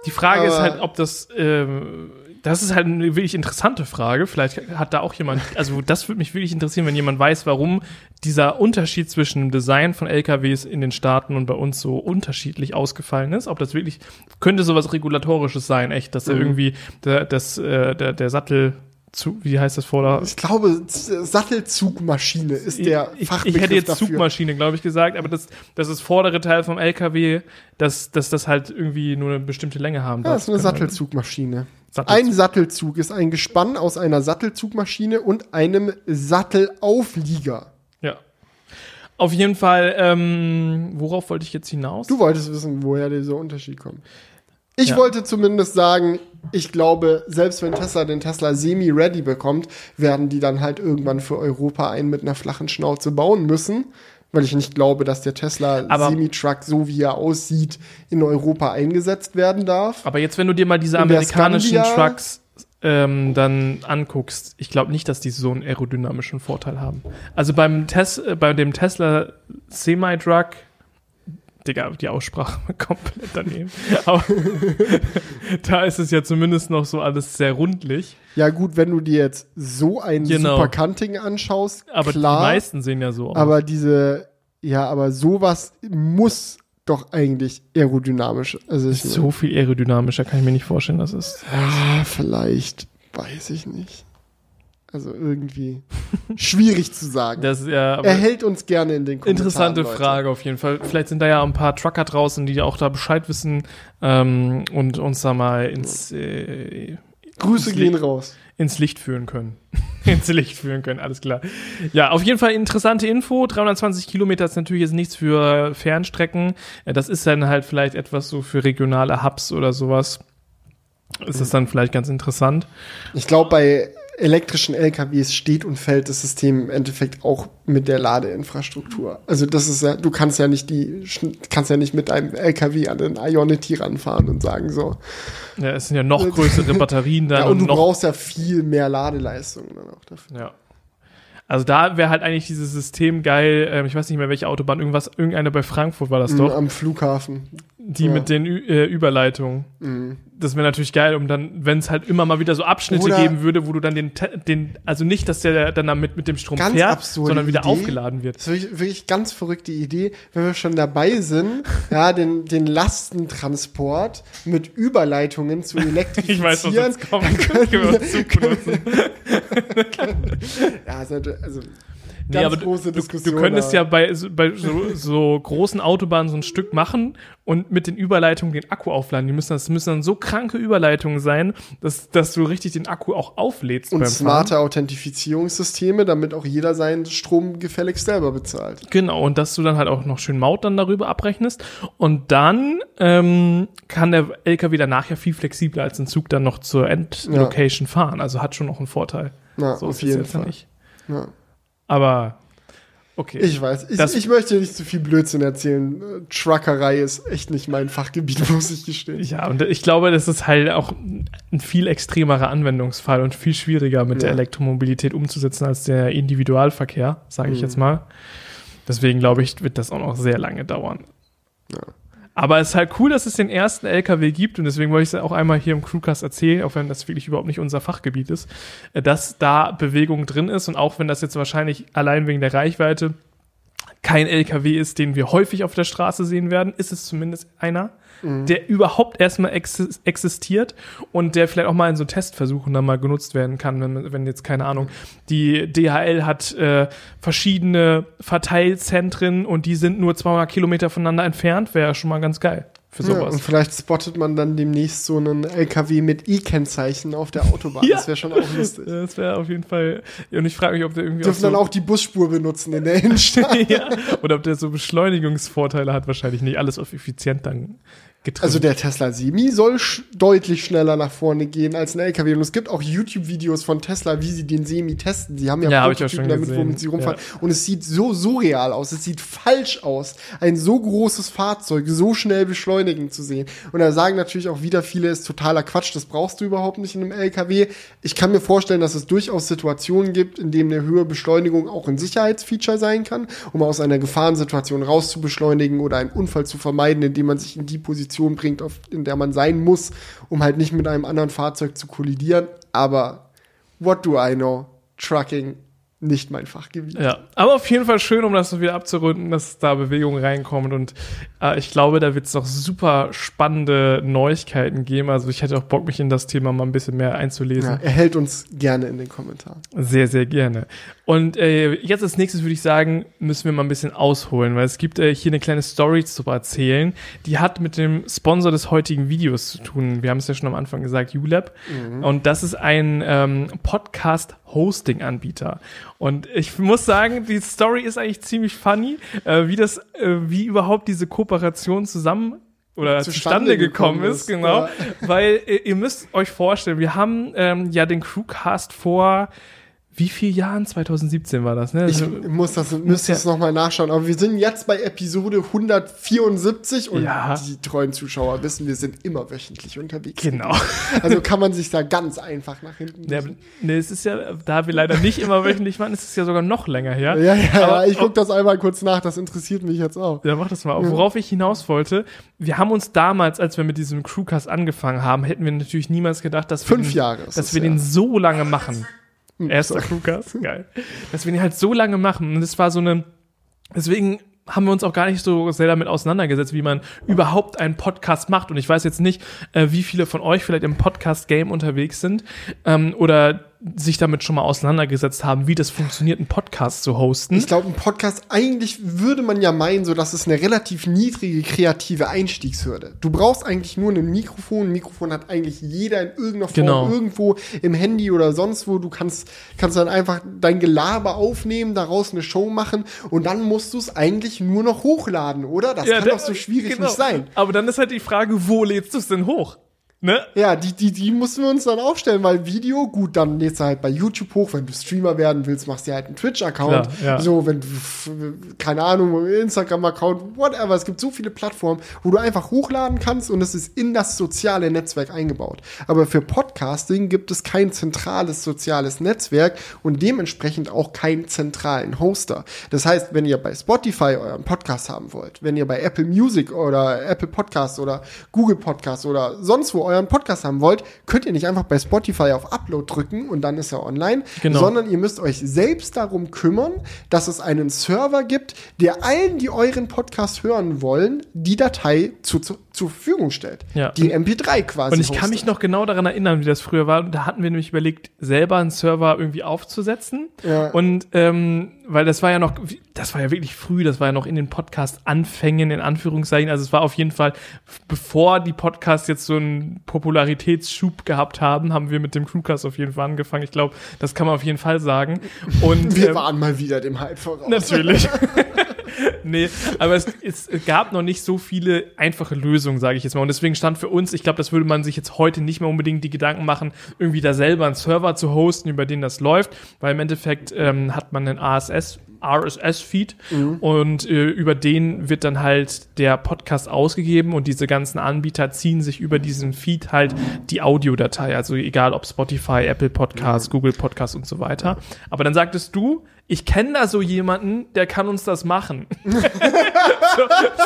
Die Frage Aber ist halt, ob das, ähm das ist halt eine wirklich interessante Frage. Vielleicht hat da auch jemand, also das würde mich wirklich interessieren, wenn jemand weiß, warum dieser Unterschied zwischen dem Design von LKWs in den Staaten und bei uns so unterschiedlich ausgefallen ist. Ob das wirklich, könnte sowas Regulatorisches sein, echt, dass mhm. irgendwie der, das, äh, der, der Sattel zu, wie heißt das vorher? Ich glaube, Sattelzugmaschine ist der ich, Fachbegriff Ich hätte jetzt dafür. Zugmaschine, glaube ich, gesagt, aber das, das ist vordere Teil vom LKW, dass, dass das halt irgendwie nur eine bestimmte Länge haben darf. Ja, das ist eine. Sattelzugmaschine. Sattelzug. Ein Sattelzug ist ein Gespann aus einer Sattelzugmaschine und einem Sattelauflieger. Ja. Auf jeden Fall, ähm, worauf wollte ich jetzt hinaus? Du wolltest wissen, woher dieser Unterschied kommt. Ich ja. wollte zumindest sagen, ich glaube, selbst wenn Tesla den Tesla semi-ready bekommt, werden die dann halt irgendwann für Europa einen mit einer flachen Schnauze bauen müssen weil ich nicht glaube, dass der Tesla Semi-Truck, so wie er aussieht, in Europa eingesetzt werden darf. Aber jetzt, wenn du dir mal diese amerikanischen Trucks ähm, dann anguckst, ich glaube nicht, dass die so einen aerodynamischen Vorteil haben. Also beim Tes äh, bei dem Tesla Semi-Truck Digga, die Aussprache komplett daneben. Aber da ist es ja zumindest noch so alles sehr rundlich. Ja, gut, wenn du dir jetzt so ein genau. Superkanting anschaust, aber klar, die meisten sehen ja so aus. Aber diese, ja, aber sowas muss doch eigentlich aerodynamisch. Also so viel aerodynamischer kann ich mir nicht vorstellen, dass es. Ah, vielleicht, weiß ich nicht. Also irgendwie schwierig zu sagen. Das, ja, er hält uns gerne in den Kommentaren. Interessante Leute. Frage auf jeden Fall. Vielleicht sind da ja ein paar Trucker draußen, die auch da Bescheid wissen ähm, und uns da mal ins äh, Grüße ins gehen raus. Ins Licht führen können. ins Licht führen können, alles klar. Ja, auf jeden Fall interessante Info. 320 Kilometer ist natürlich jetzt nichts für Fernstrecken. Das ist dann halt vielleicht etwas so für regionale Hubs oder sowas. Ist das dann vielleicht ganz interessant? Ich glaube, bei elektrischen LKWs steht und fällt das System im Endeffekt auch mit der Ladeinfrastruktur. Also das ist ja, du kannst ja nicht die, kannst ja nicht mit einem LKW an den Ionity ranfahren und sagen so. Ja, es sind ja noch größere Batterien da. ja, und, und du brauchst ja viel mehr Ladeleistung dann auch dafür. Ja. Also da wäre halt eigentlich dieses System geil. Ähm, ich weiß nicht mehr welche Autobahn, irgendwas, irgendeine bei Frankfurt war das mhm, doch. Am Flughafen. Die ja. mit den Ü äh, Überleitungen. Mhm das wäre natürlich geil, um dann, wenn es halt immer mal wieder so Abschnitte Oder geben würde, wo du dann den, den also nicht, dass der dann damit mit dem Strom fährt, sondern wieder Idee. aufgeladen wird. Das ist wirklich, wirklich ganz verrückte Idee, wenn wir schon dabei sind, ja, den, den Lastentransport mit Überleitungen zu elektrifizieren. ich weiß, was jetzt kommt. Dann können wir, können, ja, also, also nee, aber große du, du, du könntest ja bei, bei so, so großen Autobahnen so ein Stück machen und mit den Überleitungen den Akku aufladen. Die müssen, das müssen dann so kranke Überleitungen sein, dass, dass du richtig den Akku auch auflädst. Und smarte Authentifizierungssysteme, damit auch jeder seinen Strom gefälligst selber bezahlt. Genau, und dass du dann halt auch noch schön Maut dann darüber abrechnest. Und dann ähm, kann der LKW danach ja viel flexibler als ein Zug dann noch zur Endlocation ja. fahren. Also hat schon noch einen Vorteil. Ja, so auf jeden Fall. Ja. Aber okay. Ich weiß. Ich, ich, möchte nicht zu viel Blödsinn erzählen. Truckerei ist echt nicht mein Fachgebiet, muss ich gestehen. Ja, und ich glaube, das ist halt auch ein viel extremerer Anwendungsfall und viel schwieriger mit ja. der Elektromobilität umzusetzen als der Individualverkehr, sage ich mhm. jetzt mal. Deswegen glaube ich, wird das auch noch sehr lange dauern. Ja. Aber es ist halt cool, dass es den ersten LKW gibt und deswegen wollte ich es auch einmal hier im Crewcast erzählen, auch wenn das wirklich überhaupt nicht unser Fachgebiet ist, äh, dass da Bewegung drin ist und auch wenn das jetzt wahrscheinlich allein wegen der Reichweite kein LKW ist, den wir häufig auf der Straße sehen werden, ist es zumindest einer, mhm. der überhaupt erstmal ex existiert und der vielleicht auch mal in so Testversuchen dann mal genutzt werden kann, wenn, wenn jetzt keine Ahnung, die DHL hat äh, verschiedene Verteilzentren und die sind nur 200 Kilometer voneinander entfernt, wäre schon mal ganz geil für sowas. Ja, und vielleicht spottet man dann demnächst so einen LKW mit I-Kennzeichen auf der Autobahn. ja. Das wäre schon auch lustig. Das wäre auf jeden Fall. Und ich frage mich, ob der irgendwie. Dürfen auch so dann auch die Busspur benutzen in der Innenstadt. ja. Oder ob der so Beschleunigungsvorteile hat, wahrscheinlich nicht. Alles auf effizient dann getrimmt. Also der Tesla Semi soll sch deutlich schneller nach vorne gehen als ein LKW. Und es gibt auch YouTube-Videos von Tesla, wie sie den Semi testen. Sie haben ja, ja Prototypen damit, gesehen. womit sie rumfahren. Ja. Und es sieht so surreal aus. Es sieht falsch aus, ein so großes Fahrzeug so schnell beschleunigen zu sehen. Und da sagen natürlich auch wieder viele, ist totaler Quatsch. Das brauchst du überhaupt nicht in einem LKW. Ich kann mir vorstellen, dass es durchaus Situationen gibt, in denen eine höhere Beschleunigung auch ein Sicherheitsfeature sein kann, um aus einer Gefahrensituation rauszubeschleunigen oder einen Unfall zu vermeiden, indem man sich in die Position Position bringt, auf, in der man sein muss, um halt nicht mit einem anderen Fahrzeug zu kollidieren. Aber what do I know? Trucking nicht mein Fachgebiet. Ja, aber auf jeden Fall schön, um das so wieder abzurunden, dass da Bewegung reinkommt und äh, ich glaube, da wird es noch super spannende Neuigkeiten geben. Also ich hätte auch Bock, mich in das Thema mal ein bisschen mehr einzulesen. Ja, er hält uns gerne in den Kommentaren. Sehr, sehr gerne. Und äh, jetzt als nächstes würde ich sagen, müssen wir mal ein bisschen ausholen, weil es gibt äh, hier eine kleine Story zu erzählen, die hat mit dem Sponsor des heutigen Videos zu tun. Wir haben es ja schon am Anfang gesagt, ULab. Mhm. Und das ist ein ähm, Podcast-Hosting-Anbieter. Und ich muss sagen, die Story ist eigentlich ziemlich funny, äh, wie das, äh, wie überhaupt diese Kooperation zusammen oder zustande, zustande gekommen, gekommen, ist, genau. Ja. Weil äh, ihr müsst euch vorstellen, wir haben ähm, ja den Crewcast vor wie viel Jahren? 2017 war das, ne? Ich also, muss das, müsste ja, das nochmal nachschauen. Aber wir sind jetzt bei Episode 174 und ja. die treuen Zuschauer wissen, wir sind immer wöchentlich unterwegs. Genau. Also kann man sich da ganz einfach nach hinten. Ja, ne, es ist ja, da wir leider nicht immer wöchentlich machen, ist es ja sogar noch länger her. Ja, ja, Aber, ich gucke das einmal kurz nach, das interessiert mich jetzt auch. Ja, mach das mal. Ja. Worauf ich hinaus wollte, wir haben uns damals, als wir mit diesem Crewcast angefangen haben, hätten wir natürlich niemals gedacht, dass wir, Fünf den, Jahre dass wir den so lange machen. Hm, Erster Crewcast, geil. Dass wir ihn halt so lange machen. Und es war so eine, deswegen haben wir uns auch gar nicht so sehr damit auseinandergesetzt, wie man überhaupt einen Podcast macht. Und ich weiß jetzt nicht, äh, wie viele von euch vielleicht im Podcast-Game unterwegs sind ähm, oder sich damit schon mal auseinandergesetzt haben, wie das funktioniert, einen Podcast zu hosten. Ich glaube, ein Podcast, eigentlich würde man ja meinen, so dass es eine relativ niedrige kreative Einstiegshürde. Du brauchst eigentlich nur ein Mikrofon. Ein Mikrofon hat eigentlich jeder in irgendeiner Form, genau. irgendwo im Handy oder sonst wo. Du kannst, kannst dann einfach dein Gelaber aufnehmen, daraus eine Show machen und dann musst du es eigentlich nur noch hochladen, oder? Das ja, kann doch so schwierig genau. nicht sein. Aber dann ist halt die Frage, wo lädst du es denn hoch? Ne? Ja, die, die, die mussten wir uns dann aufstellen, weil Video, gut, dann lädst du halt bei YouTube hoch, wenn du Streamer werden willst, machst du halt einen Twitch-Account. Ja. So, wenn du, keine Ahnung, Instagram-Account, whatever. Es gibt so viele Plattformen, wo du einfach hochladen kannst und es ist in das soziale Netzwerk eingebaut. Aber für Podcasting gibt es kein zentrales soziales Netzwerk und dementsprechend auch keinen zentralen Hoster. Das heißt, wenn ihr bei Spotify euren Podcast haben wollt, wenn ihr bei Apple Music oder Apple Podcasts oder Google Podcasts oder sonst wo euren Podcast haben wollt, könnt ihr nicht einfach bei Spotify auf Upload drücken und dann ist er online, genau. sondern ihr müsst euch selbst darum kümmern, dass es einen Server gibt, der allen, die euren Podcast hören wollen, die Datei zu, zu, zur Verfügung stellt. Ja. Die MP3 quasi. Und ich hostet. kann mich noch genau daran erinnern, wie das früher war. Da hatten wir nämlich überlegt, selber einen Server irgendwie aufzusetzen. Ja. Und ähm, weil das war ja noch, das war ja wirklich früh, das war ja noch in den Podcast-Anfängen, in Anführungszeichen. Also es war auf jeden Fall, bevor die Podcasts jetzt so einen Popularitätsschub gehabt haben, haben wir mit dem Crewcast auf jeden Fall angefangen. Ich glaube, das kann man auf jeden Fall sagen. Und wir ähm, waren mal wieder dem Hype voraus. Natürlich. nee, aber es, es, gab noch nicht so viele einfache Lösungen, sage ich jetzt mal. Und deswegen stand für uns, ich glaube, das würde man sich jetzt heute nicht mehr unbedingt die Gedanken machen, irgendwie da selber einen Server zu hosten, über den das läuft, weil im Endeffekt ähm, hat man einen ASS RSS-Feed mhm. und äh, über den wird dann halt der Podcast ausgegeben und diese ganzen Anbieter ziehen sich über diesen Feed halt die Audiodatei, also egal ob Spotify, Apple Podcasts, mhm. Google Podcasts und so weiter. Aber dann sagtest du, ich kenne da so jemanden, der kann uns das machen. so,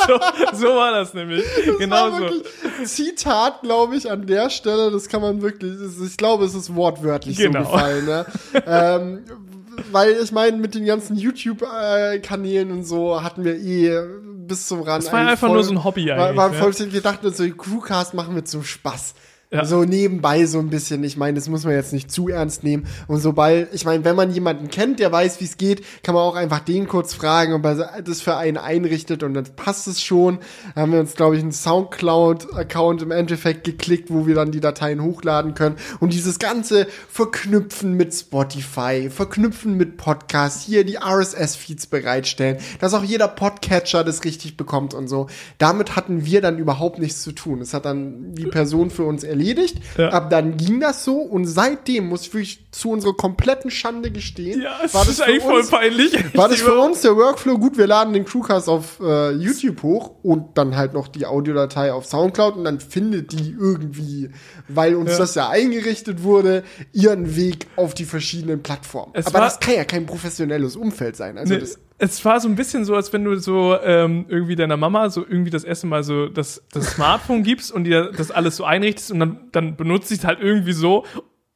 so, so, war das nämlich. Das genau so. Zitat, glaube ich, an der Stelle, das kann man wirklich, ich glaube, es ist wortwörtlich genau. so gefallen. Ne? ähm, weil ich meine, mit den ganzen YouTube-Kanälen und so hatten wir eh bis zum Rand. Das war einfach voll, nur so ein Hobby eigentlich. War, war voll, ja. Wir dachten uns so, Crewcast machen wir zum Spaß. Ja. So nebenbei so ein bisschen. Ich meine, das muss man jetzt nicht zu ernst nehmen. Und sobald, ich meine, wenn man jemanden kennt, der weiß, wie es geht, kann man auch einfach den kurz fragen, ob er das für einen einrichtet und dann passt es schon. Da haben wir uns, glaube ich, einen Soundcloud-Account im Endeffekt geklickt, wo wir dann die Dateien hochladen können. Und dieses ganze Verknüpfen mit Spotify, Verknüpfen mit Podcasts, hier die RSS-Feeds bereitstellen, dass auch jeder Podcatcher das richtig bekommt und so. Damit hatten wir dann überhaupt nichts zu tun. Das hat dann die Person für uns erledigt erledigt. Ja. Ab dann ging das so und seitdem muss ich wirklich zu unserer kompletten Schande gestehen. Ja, es war das ist eigentlich uns, voll peinlich. War das für uns der Workflow gut? Wir laden den Crewcast auf äh, YouTube hoch und dann halt noch die Audiodatei auf Soundcloud und dann findet die irgendwie, weil uns ja. das ja eingerichtet wurde, ihren Weg auf die verschiedenen Plattformen. Es Aber das kann ja kein professionelles Umfeld sein. Also ne, das es war so ein bisschen so, als wenn du so ähm, irgendwie deiner Mama so irgendwie das erste Mal so das, das Smartphone gibst und dir das alles so einrichtest und dann, dann benutzt sie es halt irgendwie so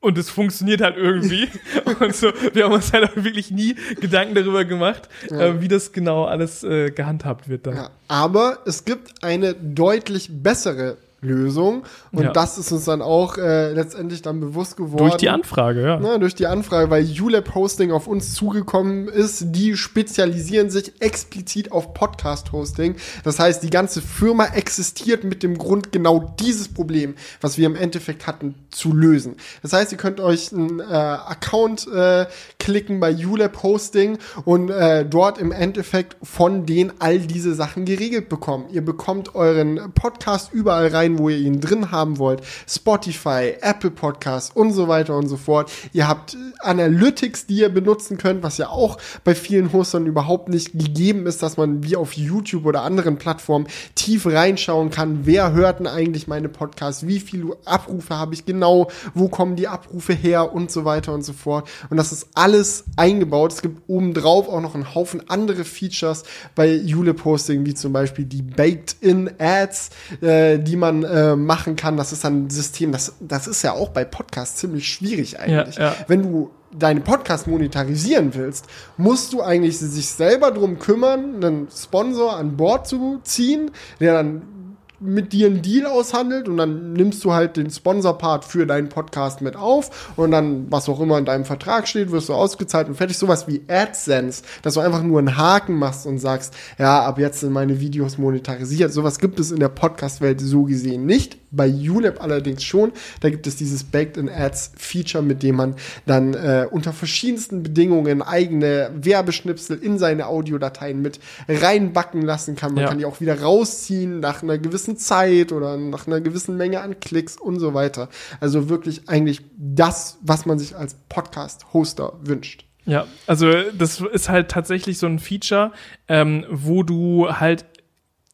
und es funktioniert halt irgendwie. und so, wir haben uns halt auch wirklich nie Gedanken darüber gemacht, ja. äh, wie das genau alles äh, gehandhabt wird dann. Ja, aber es gibt eine deutlich bessere Lösung. Und ja. das ist uns dann auch äh, letztendlich dann bewusst geworden. Durch die Anfrage, ja. Na, durch die Anfrage, weil ULab Hosting auf uns zugekommen ist. Die spezialisieren sich explizit auf Podcast Hosting. Das heißt, die ganze Firma existiert mit dem Grund, genau dieses Problem, was wir im Endeffekt hatten, zu lösen. Das heißt, ihr könnt euch einen äh, Account äh, klicken bei ULab Hosting und äh, dort im Endeffekt von denen all diese Sachen geregelt bekommen. Ihr bekommt euren Podcast überall rein rein, wo ihr ihn drin haben wollt. Spotify, Apple Podcasts und so weiter und so fort. Ihr habt Analytics, die ihr benutzen könnt, was ja auch bei vielen Hostern überhaupt nicht gegeben ist, dass man wie auf YouTube oder anderen Plattformen tief reinschauen kann, wer hört denn eigentlich meine Podcasts, wie viele Abrufe habe ich genau, wo kommen die Abrufe her und so weiter und so fort. Und das ist alles eingebaut. Es gibt obendrauf auch noch einen Haufen andere Features bei Jule Posting, wie zum Beispiel die Baked-in Ads, äh, die man äh, machen kann. Das ist dann ein System, das, das ist ja auch bei Podcasts ziemlich schwierig eigentlich. Ja, ja. Wenn du deine Podcast monetarisieren willst, musst du eigentlich sich selber drum kümmern, einen Sponsor an Bord zu ziehen, der dann mit dir einen Deal aushandelt und dann nimmst du halt den Sponsor-Part für deinen Podcast mit auf und dann, was auch immer in deinem Vertrag steht, wirst du ausgezahlt und fertig. Sowas wie AdSense, dass du einfach nur einen Haken machst und sagst, ja, ab jetzt sind meine Videos monetarisiert. Sowas gibt es in der Podcast-Welt so gesehen nicht. Bei ULab allerdings schon. Da gibt es dieses Baked-in-Ads-Feature, mit dem man dann äh, unter verschiedensten Bedingungen eigene Werbeschnipsel in seine Audiodateien mit reinbacken lassen kann. Man ja. kann die auch wieder rausziehen nach einer gewissen gewissen Zeit oder nach einer gewissen Menge an Klicks und so weiter. Also wirklich eigentlich das, was man sich als Podcast-Hoster wünscht. Ja, also das ist halt tatsächlich so ein Feature, ähm, wo du halt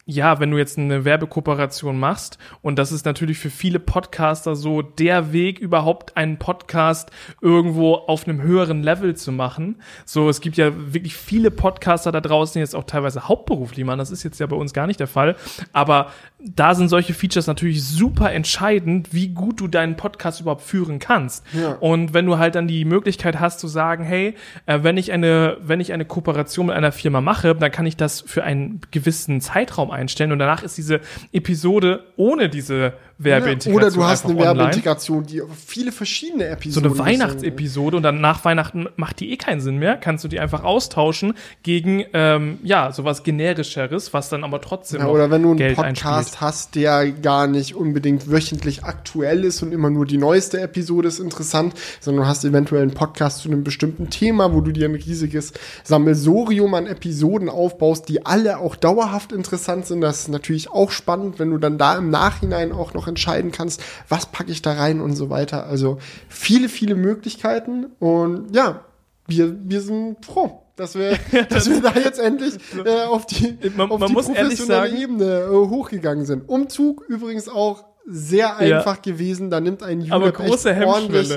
ja, wenn du jetzt eine Werbekooperation machst, und das ist natürlich für viele Podcaster so der Weg, überhaupt einen Podcast irgendwo auf einem höheren Level zu machen. So, es gibt ja wirklich viele Podcaster da draußen, die jetzt auch teilweise hauptberuflich machen. Das ist jetzt ja bei uns gar nicht der Fall. Aber da sind solche Features natürlich super entscheidend, wie gut du deinen Podcast überhaupt führen kannst. Ja. Und wenn du halt dann die Möglichkeit hast zu sagen, hey, äh, wenn ich eine, wenn ich eine Kooperation mit einer Firma mache, dann kann ich das für einen gewissen Zeitraum einstellen und danach ist diese Episode ohne diese Werbeintegration. Oder du hast eine Werbeintegration, die viele verschiedene Episoden. So eine Weihnachtsepisode und dann nach Weihnachten macht die eh keinen Sinn mehr. Kannst du die einfach austauschen gegen ähm, ja sowas generischeres, was dann aber trotzdem ja, oder wenn du einen Geld Podcast einspielt. hast, der gar nicht unbedingt wöchentlich aktuell ist und immer nur die neueste Episode ist interessant, sondern du hast eventuell einen Podcast zu einem bestimmten Thema, wo du dir ein riesiges Sammelsorium an Episoden aufbaust, die alle auch dauerhaft interessant sind. Das ist natürlich auch spannend, wenn du dann da im Nachhinein auch noch entscheiden kannst, was packe ich da rein und so weiter. Also viele, viele Möglichkeiten und ja, wir, wir sind froh dass wir, dass wir da jetzt endlich äh, auf die, man, auf man die professionelle Ebene äh, hochgegangen sind. Umzug übrigens auch sehr einfach ja. gewesen. Da nimmt ein große ordentlich,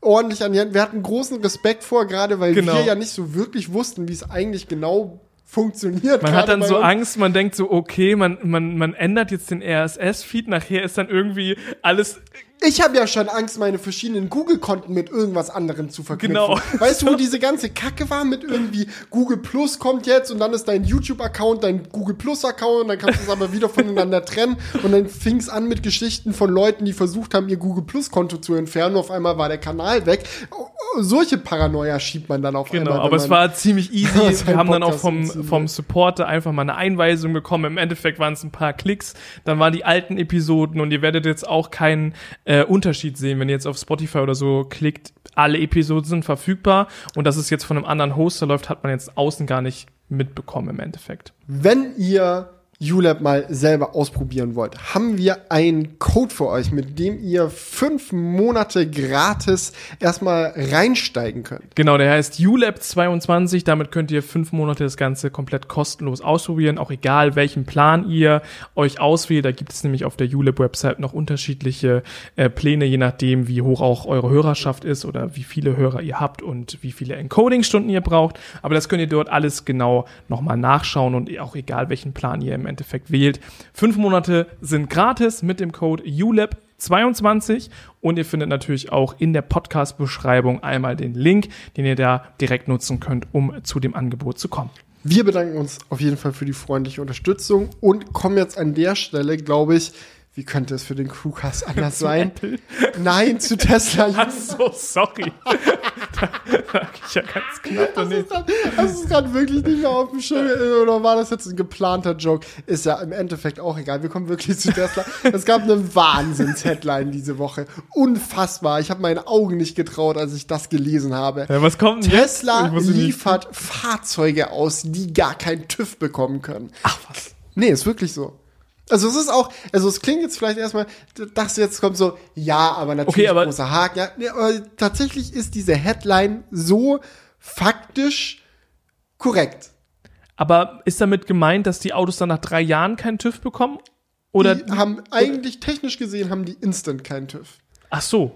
ordentlich an die Hand. Wir hatten großen Respekt vor, gerade weil genau. wir ja nicht so wirklich wussten, wie es eigentlich genau funktioniert. Man hat dann so uns. Angst, man denkt so, okay, man, man, man ändert jetzt den RSS-Feed, nachher ist dann irgendwie alles Ich habe ja schon Angst, meine verschiedenen Google-Konten mit irgendwas anderem zu verknüpfen. Genau. Weißt du, wo diese ganze Kacke war mit irgendwie Google Plus kommt jetzt und dann ist dein YouTube-Account dein Google Plus-Account und dann kannst du es aber wieder voneinander trennen und dann fing es an mit Geschichten von Leuten, die versucht haben, ihr Google Plus-Konto zu entfernen. Auf einmal war der Kanal weg. Solche Paranoia schiebt man dann auf Genau, einmal. wenn aber es war ziemlich easy. Wir haben dann auch Podcast vom, vom. Supporter einfach mal eine Einweisung bekommen. Im Endeffekt waren es ein paar Klicks. Dann waren die alten Episoden und ihr werdet jetzt auch keinen äh, Unterschied sehen, wenn ihr jetzt auf Spotify oder so klickt. Alle Episoden sind verfügbar und dass es jetzt von einem anderen Hoster läuft, hat man jetzt außen gar nicht mitbekommen im Endeffekt. Wenn ihr ULab mal selber ausprobieren wollt, haben wir einen Code für euch, mit dem ihr fünf Monate gratis erstmal reinsteigen könnt. Genau, der heißt ULab22. Damit könnt ihr fünf Monate das Ganze komplett kostenlos ausprobieren, auch egal welchen Plan ihr euch auswählt. Da gibt es nämlich auf der ULab-Website noch unterschiedliche äh, Pläne, je nachdem, wie hoch auch eure Hörerschaft ist oder wie viele Hörer ihr habt und wie viele Encoding-Stunden ihr braucht. Aber das könnt ihr dort alles genau nochmal nachschauen und auch egal welchen Plan ihr im Endeffekt wählt. Fünf Monate sind gratis mit dem Code ULAB 22 und ihr findet natürlich auch in der Podcast-Beschreibung einmal den Link, den ihr da direkt nutzen könnt, um zu dem Angebot zu kommen. Wir bedanken uns auf jeden Fall für die freundliche Unterstützung und kommen jetzt an der Stelle, glaube ich, wie könnte es für den Crewcast anders sein? Nein, zu Tesla. Ach so, sorry. da lag ich ja ganz knapp Das daneben. ist grad- das ist gerade wirklich nicht mehr auf dem Schirm. Oder war das jetzt ein geplanter Joke? Ist ja im Endeffekt auch egal. Wir kommen wirklich zu Tesla. Es gab eine Wahnsinns-Headline diese Woche. Unfassbar. Ich habe meinen Augen nicht getraut, als ich das gelesen habe. Ja, was kommt denn? Tesla liefert Fahrzeuge aus, die gar keinen TÜV bekommen können. Ach was. Nee, ist wirklich so. Also es ist auch, also es klingt jetzt vielleicht erstmal, dass jetzt kommt so, ja, aber natürlich Okay, aber- großer Haken. Ja, nee, aber tatsächlich ist diese Headline so faktisch korrekt. Aber ist damit gemeint, dass die Autos dann nach drei Jahren keinen TÜV bekommen? Oder die haben eigentlich technisch gesehen haben die instant keinen TÜV. ach so.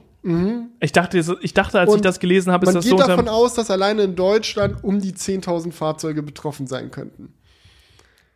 Ich dachte, ich dachte, als ich Und das gelesen habe, ist Man das geht so unter- davon aus, dass alleine in Deutschland um die 10.000 Fahrzeuge betroffen sein könnten.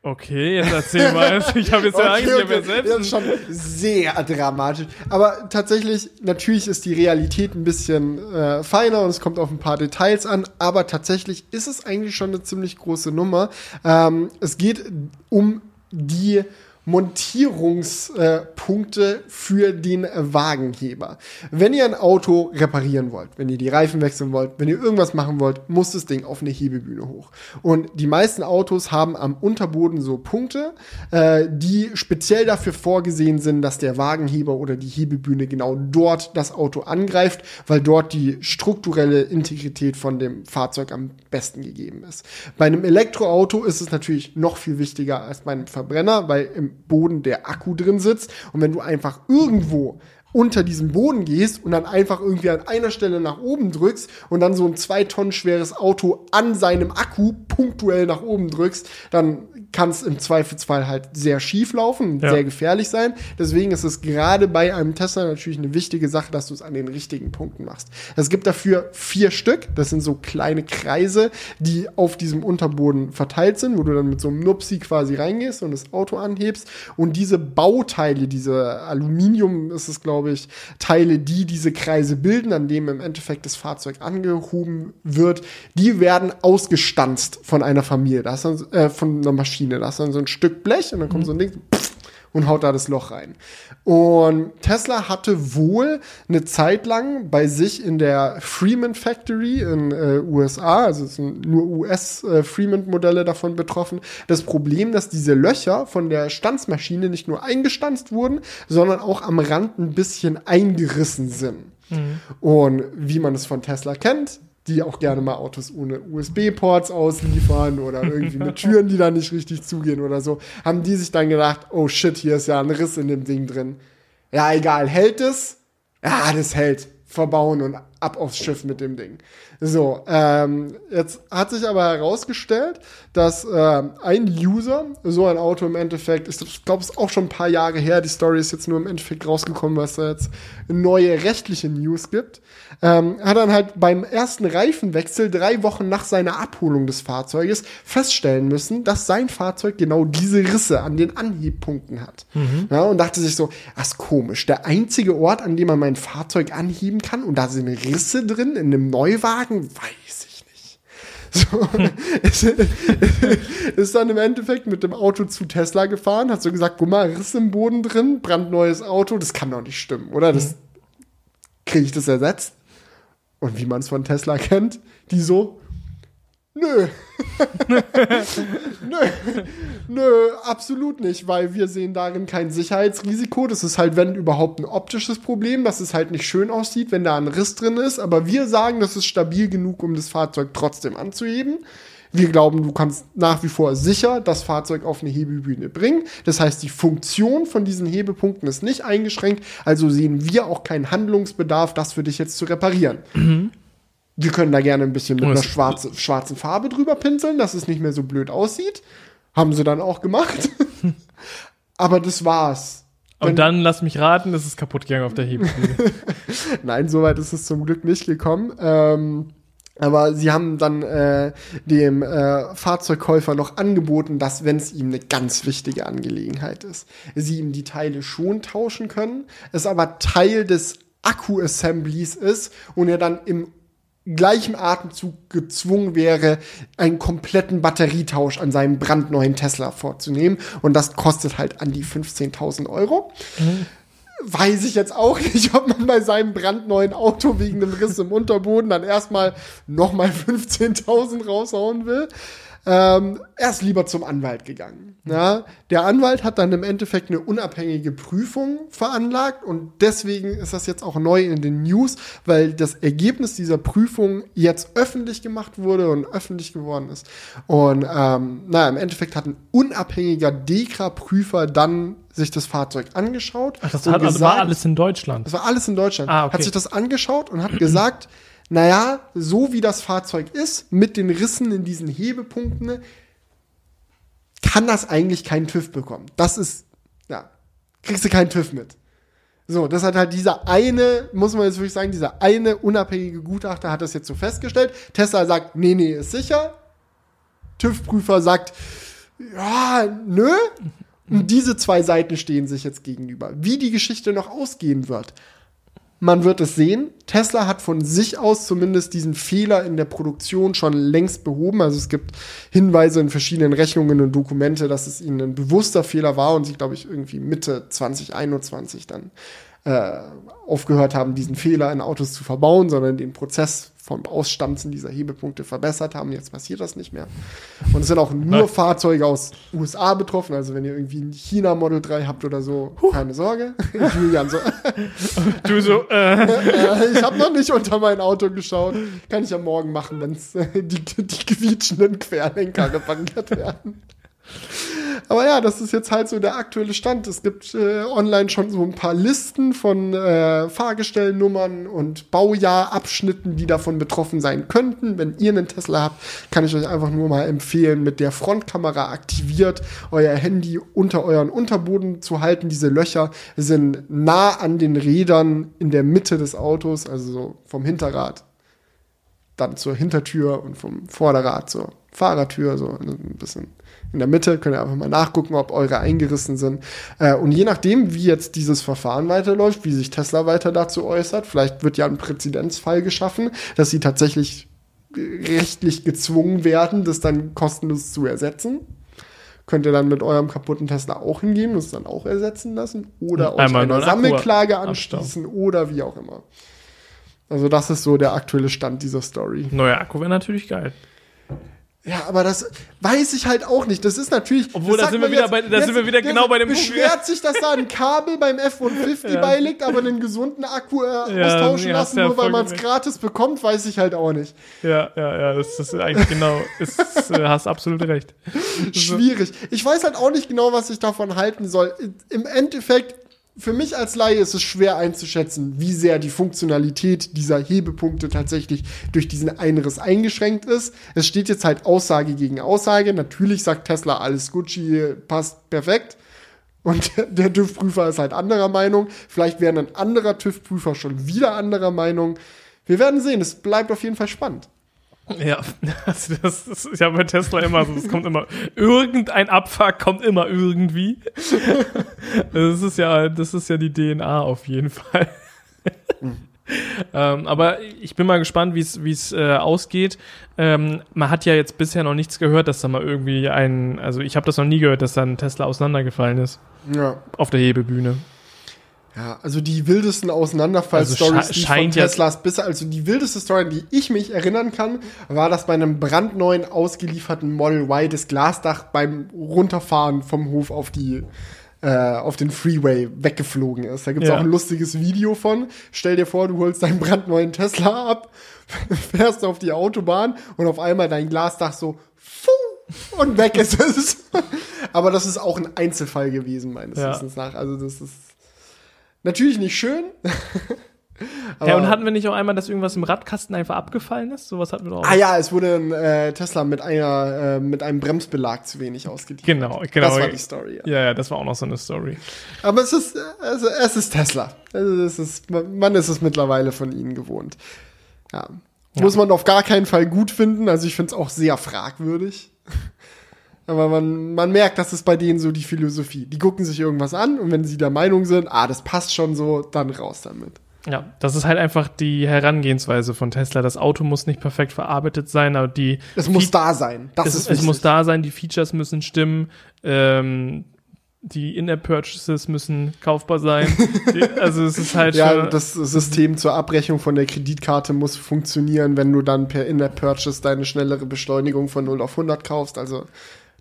Okay, jetzt erzähl mal. Ich habe jetzt ja eigentlich okay, Das selbst. ist schon sehr dramatisch. Aber tatsächlich, natürlich ist die Realität ein bisschen äh, feiner und es kommt auf ein paar Details an. Aber tatsächlich ist es eigentlich schon eine ziemlich große Nummer. Ähm, es geht um die Montierungspunkte für den Wagenheber. Wenn ihr ein Auto reparieren wollt, wenn ihr die Reifen wechseln wollt, wenn ihr irgendwas machen wollt, muss das Ding auf eine Hebebühne hoch. Und die meisten Autos haben am Unterboden so Punkte, äh, die speziell dafür vorgesehen sind, dass der Wagenheber oder die Hebebühne genau dort das Auto angreift, weil dort die strukturelle Integrität von dem Fahrzeug am besten gegeben ist. Bei einem Elektroauto ist es natürlich noch viel wichtiger als bei einem Verbrenner, weil im Boden der Akku drin sitzt. Und wenn du einfach irgendwo unter diesem Boden gehst und dann einfach irgendwie an einer Stelle nach oben drückst und dann so ein zwei Tonnen schweres Auto an seinem Akku punktuell nach oben drückst, dann kann es im Zweifelsfall halt sehr schief laufen, Ja. sehr gefährlich sein. Deswegen ist es gerade bei einem Tesla natürlich eine wichtige Sache, dass du es an den richtigen Punkten machst. Es gibt dafür vier Stück. Das sind so kleine Kreise, die auf diesem Unterboden verteilt sind, wo du dann mit so einem Nupsi quasi reingehst und das Auto anhebst. Und diese Bauteile, diese Aluminium ist es, glaube ich, Teile, die diese Kreise bilden, an dem im Endeffekt das Fahrzeug angehoben wird, die werden ausgestanzt von einer Familie, das äh, von einer Maschine. Da ist dann so ein Stück Blech und dann kommt so ein Ding pff, und haut da das Loch rein. Und Tesla hatte wohl eine Zeit lang bei sich in der Freeman Factory in äh, USA, also es sind nur US äh, Freeman Modelle davon betroffen, das Problem, dass diese Löcher von der Stanzmaschine nicht nur eingestanzt wurden, sondern auch am Rand ein bisschen eingerissen sind. Und wie man es von Tesla kennt, die auch gerne mal Autos ohne USB-Ports ausliefern oder irgendwie mit Türen, die da nicht richtig zugehen oder so, haben die sich dann gedacht, oh shit, hier ist ja ein Riss in dem Ding drin. Ja, egal, hält es? Ja, das hält. Verbauen und ab aufs Schiff mit dem Ding. So, ähm, jetzt hat sich aber herausgestellt, dass äh, ein User so ein Auto im Endeffekt, ich glaube, es ist auch schon ein paar Jahre her, die Story ist jetzt nur im Endeffekt rausgekommen, was da jetzt neue rechtliche News gibt, ähm, hat dann halt beim ersten Reifenwechsel drei Wochen nach seiner Abholung des Fahrzeuges feststellen müssen, dass sein Fahrzeug genau diese Risse an den Anhebpunkten hat. Mhm. Ja, und dachte sich so, das ist komisch. Der einzige Ort, an dem man mein Fahrzeug anheben kann und da sind Risse drin in einem Neuwagen, weiß ich nicht. So, ist, ist dann im Endeffekt mit dem Auto zu Tesla gefahren, hat so gesagt, guck mal, Riss im Boden drin, brandneues Auto, das kann doch nicht stimmen, oder? Das, mhm. Kriege ich das ersetzt? Und wie man es von Tesla kennt, die so, nö. nö. Nö, absolut nicht, weil wir sehen darin kein Sicherheitsrisiko. Das ist halt, wenn überhaupt, ein optisches Problem, dass es halt nicht schön aussieht, wenn da ein Riss drin ist. Aber wir sagen, das ist stabil genug, um das Fahrzeug trotzdem anzuheben. Wir glauben, du kannst nach wie vor sicher das Fahrzeug auf eine Hebebühne bringen. Das heißt, die Funktion von diesen Hebepunkten ist nicht eingeschränkt. Also sehen wir auch keinen Handlungsbedarf, das für dich jetzt zu reparieren. Mhm. Wir können da gerne ein bisschen mit einer schwarze, schwarzen Farbe drüber pinseln, dass es nicht mehr so blöd aussieht. Haben sie dann auch gemacht. Aber das war's. Und dann lass mich raten, ist es kaputt gegangen auf der Hebebühne. Nein, soweit ist es zum Glück nicht gekommen. Ähm, aber sie haben dann äh, dem äh, Fahrzeugkäufer noch angeboten, dass, wenn es ihm eine ganz wichtige Angelegenheit ist, sie ihm die Teile schon tauschen können, es aber Teil des Akku-Assemblies ist und er dann im gleichen Atemzug gezwungen wäre, einen kompletten Batterietausch an seinem brandneuen Tesla vorzunehmen. Und das kostet halt an die 15.000 Euro. Mhm weiß ich jetzt auch nicht, ob man bei seinem brandneuen Auto wegen einem Riss im Unterboden dann erstmal nochmal 15.000 raushauen will. Ähm, er ist lieber zum Anwalt gegangen. Ja? Der Anwalt hat dann im Endeffekt eine unabhängige Prüfung veranlagt und deswegen ist das jetzt auch neu in den News, weil das Ergebnis dieser Prüfung jetzt öffentlich gemacht wurde und öffentlich geworden ist. Und ähm, naja, im Endeffekt hat ein unabhängiger DEKRA-Prüfer dann sich das Fahrzeug angeschaut. Ach, das hat, gesagt, also war alles in Deutschland. Das war alles in Deutschland. Ah, okay. Hat sich das angeschaut und hat gesagt, naja, so wie das Fahrzeug ist, mit den Rissen in diesen Hebepunkten, kann das eigentlich keinen TÜV bekommen. Das ist, ja, kriegst du keinen TÜV mit. So, das hat halt dieser eine, muss man jetzt wirklich sagen, dieser eine unabhängige Gutachter hat das jetzt so festgestellt. Tesla sagt, nee, nee, ist sicher. TÜV-Prüfer sagt, ja, nö. Und diese zwei Seiten stehen sich jetzt gegenüber. Wie die Geschichte noch ausgehen wird, man wird es sehen. Tesla hat von sich aus zumindest diesen Fehler in der Produktion schon längst behoben. Also es gibt Hinweise in verschiedenen Rechnungen und Dokumente, dass es ihnen ein bewusster Fehler war und sie, glaube ich, irgendwie Mitte 2021 dann äh, aufgehört haben, diesen Fehler in Autos zu verbauen, sondern den Prozess vom Ausstanzen dieser Hebepunkte verbessert haben. Jetzt passiert das nicht mehr. Und es sind auch nur Fahrzeuge aus USA betroffen. Also wenn ihr irgendwie ein China Model 3 habt oder so, huh. keine Sorge. Julian so. du so. Äh. äh ich habe noch nicht unter mein Auto geschaut. Kann ich ja morgen machen, wenn die, die quietschenden Querlenker repariert werden. Aber ja, das ist jetzt halt so der aktuelle Stand. Es gibt äh, online schon so ein paar Listen von äh, Fahrgestellnummern und Baujahrabschnitten, die davon betroffen sein könnten. Wenn ihr einen Tesla habt, kann ich euch einfach nur mal empfehlen, mit der Frontkamera aktiviert euer Handy unter euren Unterboden zu halten. Diese Löcher sind nah an den Rädern in der Mitte des Autos, also so vom Hinterrad dann zur Hintertür und vom Vorderrad zur Fahrertür, so ein bisschen in der Mitte. Könnt ihr einfach mal nachgucken, ob eure eingerissen sind. Äh, und je nachdem, wie jetzt dieses Verfahren weiterläuft, wie sich Tesla weiter dazu äußert, vielleicht wird ja ein Präzedenzfall geschaffen, dass sie tatsächlich rechtlich gezwungen werden, das dann kostenlos zu ersetzen. Könnt ihr dann mit eurem kaputten Tesla auch hingehen und es dann auch ersetzen lassen oder euch eine Sammelklage anschließen oder wie auch immer. Also das ist so der aktuelle Stand dieser Story. Neuer Akku wäre natürlich geil. Ja, aber das weiß ich halt auch nicht. Das ist natürlich. Obwohl, da sind wir wieder, jetzt, bei, da jetzt, sind wir wieder genau bei dem beschwert sich, dass da ein Kabel beim F-150 ja. beiliegt, aber einen gesunden Akku äh, ja, austauschen nee, lassen, nur weil man es gratis bekommt, weiß ich halt auch nicht. Ja, ja, ja, das, das ist eigentlich genau. ist, äh, hast absolut recht. Schwierig. Ich weiß halt auch nicht genau, was ich davon halten soll. Im Endeffekt für mich als Laie ist es schwer einzuschätzen, wie sehr die Funktionalität dieser Hebepunkte tatsächlich durch diesen Einriss eingeschränkt ist. Es steht jetzt halt Aussage gegen Aussage. Natürlich sagt Tesla, alles Gucci passt perfekt. Und der TÜV-Prüfer ist halt anderer Meinung. Vielleicht wäre ein anderer TÜV-Prüfer schon wieder anderer Meinung. Wir werden sehen. Es bleibt auf jeden Fall spannend. Ja, also das ist ja bei Tesla immer so, es kommt immer irgendein Abfuck kommt immer irgendwie. Das ist ja, das ist ja die DNA auf jeden Fall. ähm, aber ich bin mal gespannt, wie es wie es äh, ausgeht. Ähm, man hat ja jetzt bisher noch nichts gehört, dass da mal irgendwie ein, also ich habe das noch nie gehört, dass da ein Tesla auseinandergefallen ist. Ja. Auf der Hebebühne. Ja, also die wildesten Auseinanderfall-Stories also die von Teslas bis, also die wildeste Story, die ich mich erinnern kann, war, dass bei einem brandneuen ausgelieferten Model Y das Glasdach beim Runterfahren vom Hof auf die äh, auf den Freeway weggeflogen ist. Da gibt's ja. auch ein lustiges Video von. Stell dir vor, du holst deinen brandneuen Tesla ab, fährst auf die Autobahn und auf einmal dein Glasdach so fuh, und weg ist es. Aber das ist auch ein Einzelfall gewesen, meines ja. Wissens nach. Also das ist Natürlich nicht schön. ja, und hatten wir nicht auch einmal, dass irgendwas im Radkasten einfach abgefallen ist? Sowas hatten wir doch auch. Ah ja, es wurde ein äh, Tesla mit einer äh, mit einem Bremsbelag zu wenig ausgeliefert. Genau, genau. Das war die Story. Ja. ja, ja, das war auch noch so eine Story. Aber es ist also, es ist Tesla. Also es ist man ist es mittlerweile von ihnen gewohnt. Ja. ja. Muss man auf gar keinen Fall gut finden. Also ich finde es auch sehr fragwürdig. Aber man, man merkt, das ist bei denen so die Philosophie. Die gucken sich irgendwas an und wenn sie der Meinung sind, ah, das passt schon so, dann raus damit. Ja, das ist halt einfach die Herangehensweise von Tesla. Das Auto muss nicht perfekt verarbeitet sein, aber die. Es muss da sein. Das es, ist es muss da sein, die Features müssen stimmen. Ähm, die In-App-Purchases müssen kaufbar sein. also es ist halt Ja, das System zur Abrechnung von der Kreditkarte muss funktionieren, wenn du dann per In-App-Purchase deine schnellere Beschleunigung von 0 auf 100 kaufst. Also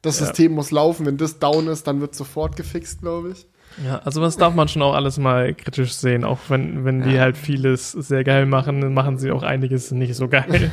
das ja. System muss laufen. Wenn das down ist, dann wird sofort gefixt, glaube ich. Ja, also das darf man schon auch alles mal kritisch sehen. Auch wenn, wenn die halt vieles sehr geil machen, machen sie auch einiges nicht so geil.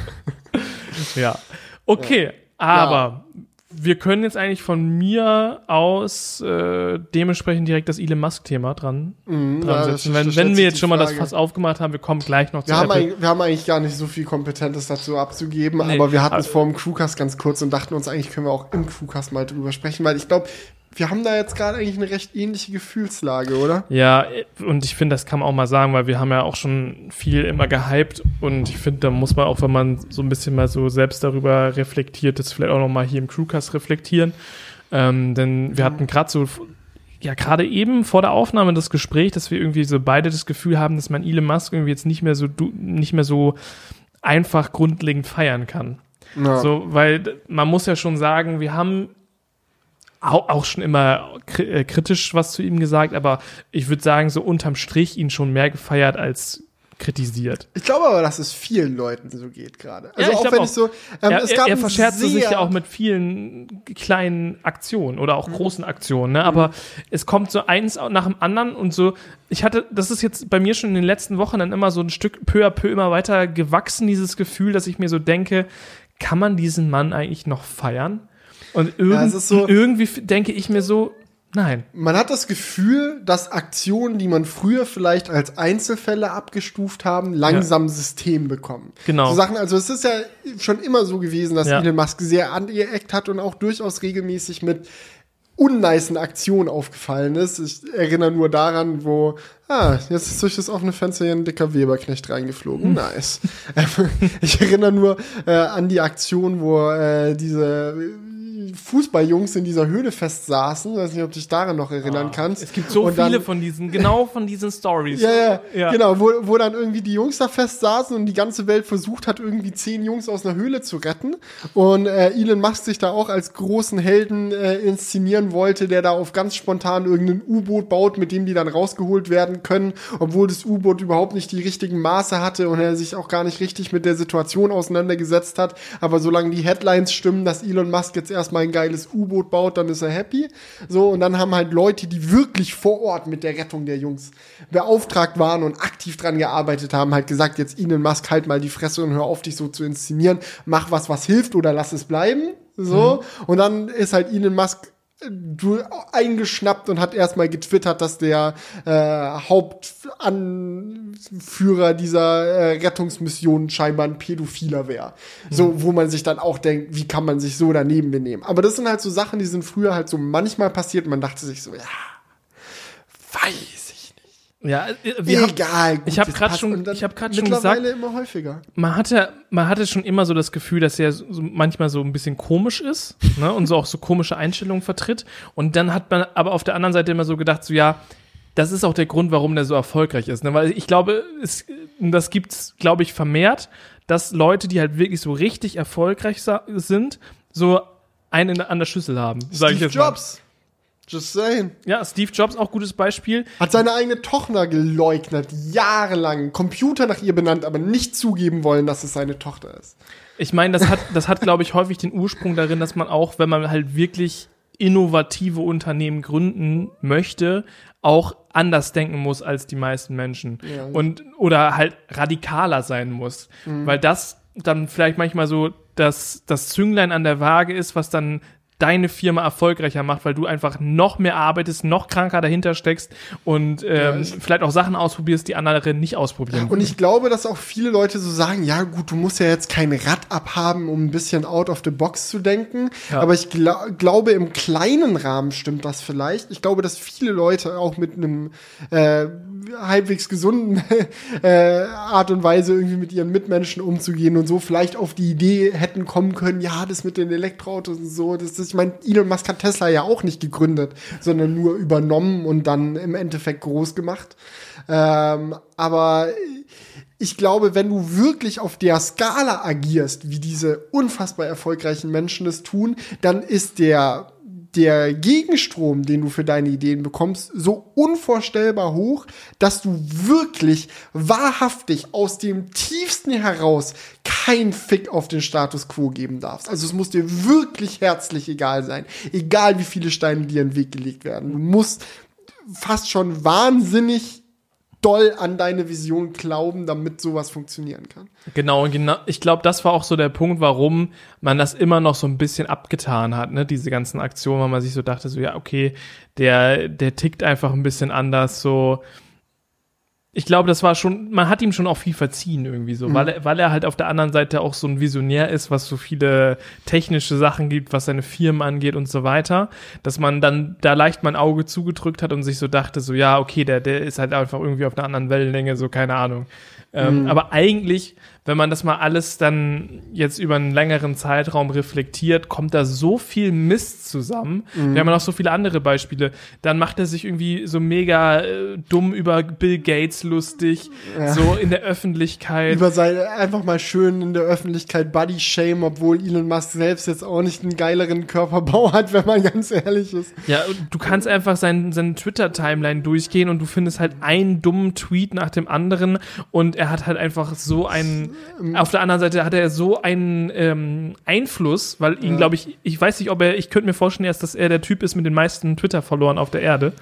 ja. Okay, ja. aber wir können jetzt eigentlich von mir aus äh, dementsprechend direkt das Elon Musk-Thema dran, mm, dran ja, setzen. Wenn, wenn wir jetzt schon Frage. mal das Fass aufgemacht haben, wir kommen gleich noch wir zu haben Apple. Wir haben eigentlich gar nicht so viel Kompetentes dazu abzugeben, nee, aber wir hatten es vor dem Crewcast ganz kurz und dachten uns, eigentlich können wir auch im Crewcast mal drüber sprechen, weil ich glaube, wir haben da jetzt gerade eigentlich eine recht ähnliche Gefühlslage, oder? Ja, und ich finde, das kann man auch mal sagen, weil wir haben ja auch schon viel immer gehypt und ich finde, da muss man auch, wenn man so ein bisschen mal so selbst darüber reflektiert, das vielleicht auch noch mal hier im Crewcast reflektieren. Ähm, denn wir hatten gerade so, ja, gerade eben vor der Aufnahme das Gespräch, dass wir irgendwie so beide das Gefühl haben, dass man Elon Musk irgendwie jetzt nicht mehr so, nicht mehr so einfach grundlegend feiern kann. Ja. So, weil man muss ja schon sagen, wir haben auch, auch schon immer äh, kritisch was zu ihm gesagt, aber ich würde sagen, so unterm Strich ihn schon mehr gefeiert als kritisiert. Ich glaube aber, dass es vielen Leuten so geht gerade. Also ja, auch wenn auch. ich so, ähm, ja, es gab er, er verscherzt sich ja auch mit vielen kleinen Aktionen oder auch mhm. großen Aktionen, ne? Aber mhm. es kommt so eins nach dem anderen und so. Ich hatte, das ist jetzt bei mir schon in den letzten Wochen dann immer so ein Stück peu à peu immer weiter gewachsen, dieses Gefühl, dass ich mir so denke, kann man diesen Mann eigentlich noch feiern? Und irgend, ja, so, irgendwie denke ich mir so, nein. Man hat das Gefühl, dass Aktionen, die man früher vielleicht als Einzelfälle abgestuft haben, langsam ja. System bekommen. Genau. So Sachen, also es ist ja schon immer so gewesen, dass ja. Elon Musk sehr angeeckt hat und auch durchaus regelmäßig mit unnicen Aktionen aufgefallen ist. Ich erinnere nur daran, wo, ah, jetzt ist durch das offene Fenster hier ein dicker Weberknecht reingeflogen. Hm. Nice. ich erinnere nur äh, an die Aktion, wo äh, diese Fußballjungs in dieser Höhle festsaßen. Weiß nicht, ob du dich daran noch erinnern ah, kannst. Es gibt so und viele dann, von diesen, genau von diesen Stories. ja, ja, ja, genau, wo, wo dann irgendwie die Jungs da festsaßen und die ganze Welt versucht hat, irgendwie zehn Jungs aus einer Höhle zu retten. Und äh, Elon Musk sich da auch als großen Helden äh, inszenieren wollte, der da auf ganz spontan irgendein U-Boot baut, mit dem die dann rausgeholt werden können, obwohl das U-Boot überhaupt nicht die richtigen Maße hatte und er sich auch gar nicht richtig mit der Situation auseinandergesetzt hat. Aber solange die Headlines stimmen, dass Elon Musk jetzt erstmal ein geiles U-Boot baut, dann ist er happy. So, und dann haben halt Leute, die wirklich vor Ort mit der Rettung der Jungs beauftragt waren und aktiv dran gearbeitet haben, halt gesagt, jetzt Elon Musk halt mal die Fresse und hör auf, dich so zu inszenieren, mach was, was hilft oder lass es bleiben. So. Mhm. Und dann ist halt Elon Musk eingeschnappt und hat erstmal getwittert, dass der äh, Hauptanführer dieser äh, Rettungsmission scheinbar ein Pädophiler wäre. Mhm. So, wo man sich dann auch denkt, wie kann man sich so daneben benehmen? Aber das sind halt so Sachen, die sind früher halt so manchmal passiert. Man dachte sich so, ja, weiß ja, äh, wir Egal. Haben, ich habe gerade schon, ich habe gerade schon gesagt, immer häufiger. Man hatte, man hatte schon immer so das Gefühl, dass er so, manchmal so ein bisschen komisch ist, ne, und so auch so komische Einstellungen vertritt. Und dann hat man aber auf der anderen Seite immer so gedacht, so ja, das ist auch der Grund, warum der so erfolgreich ist, ne, weil ich glaube, es, das gibt's, glaube ich, vermehrt, dass Leute, die halt wirklich so richtig erfolgreich sind, so einen an der Schüssel haben. Sag Steve ich jetzt Jobs. Mal. Just saying. Ja, Steve Jobs, auch gutes Beispiel. Hat seine eigene Tochter geleugnet, jahrelang. Computer nach ihr benannt, aber nicht zugeben wollen, dass es seine Tochter ist. Ich meine, das hat, das hat, glaube ich, häufig den Ursprung darin, dass man auch, wenn man halt wirklich innovative Unternehmen gründen möchte, auch anders denken muss als die meisten Menschen. Ja. Und, oder halt radikaler sein muss. Mhm. Weil das dann vielleicht manchmal so das, das Zünglein an der Waage ist, was dann deine Firma erfolgreicher macht, weil du einfach noch mehr arbeitest, noch kranker dahinter steckst und ähm, ja, vielleicht auch Sachen ausprobierst, die andere nicht ausprobieren. Und ich glaube, dass auch viele Leute so sagen, ja gut, du musst ja jetzt kein Rad abhaben, um ein bisschen out of the box zu denken. Ja. Aber ich gl glaube, im kleinen Rahmen stimmt das vielleicht. Ich glaube, dass viele Leute auch mit einem äh, halbwegs gesunden äh, Art und Weise irgendwie mit ihren Mitmenschen umzugehen und so vielleicht auf die Idee hätten kommen können, ja, das mit den Elektroautos und so, das ist, ich meine, Elon Musk hat Tesla ja auch nicht gegründet, sondern nur übernommen und dann im Endeffekt groß gemacht. Ähm, aber ich glaube, wenn du wirklich auf der Skala agierst, wie diese unfassbar erfolgreichen Menschen es tun, dann ist der der Gegenstrom, den du für deine Ideen bekommst, so unvorstellbar hoch, dass du wirklich wahrhaftig aus dem tiefsten heraus kein Fick auf den Status quo geben darfst. Also es muss dir wirklich herzlich egal sein, egal wie viele Steine dir in den Weg gelegt werden. Du musst fast schon wahnsinnig doll an deine Vision glauben, damit sowas funktionieren kann. Genau, und genau, ich glaube, das war auch so der Punkt, warum man das immer noch so ein bisschen abgetan hat, ne, diese ganzen Aktionen, weil man sich so dachte, so, ja, okay, der, der tickt einfach ein bisschen anders, so, ich glaube, das war schon, man hat ihm schon auch viel verziehen irgendwie so, mhm. weil, er, weil er halt auf der anderen Seite auch so ein Visionär ist, was so viele technische Sachen gibt, was seine Firmen angeht und so weiter, dass man dann da leicht mein Auge zugedrückt hat und sich so dachte, so ja, okay, der, der ist halt einfach irgendwie auf einer anderen Wellenlänge, so keine Ahnung. Ähm, mhm. Aber eigentlich wenn man das mal alles dann jetzt über einen längeren Zeitraum reflektiert, kommt da so viel Mist zusammen. Mhm. Wir haben ja noch so viele andere Beispiele. Dann macht er sich irgendwie so mega äh, dumm über Bill Gates lustig, ja. so in der Öffentlichkeit. Über seine, einfach mal schön in der Öffentlichkeit Body Shame, obwohl Elon Musk selbst jetzt auch nicht einen geileren Körperbau hat, wenn man ganz ehrlich ist. Ja, du kannst einfach seinen, seinen Twitter-Timeline durchgehen und du findest halt einen dummen Tweet nach dem anderen und er hat halt einfach so einen auf der anderen Seite hat er so einen ähm, Einfluss, weil ihn, ja. glaube ich, ich weiß nicht, ob er, ich könnte mir vorstellen, dass er der Typ ist mit den meisten Twitter-Verloren auf der Erde.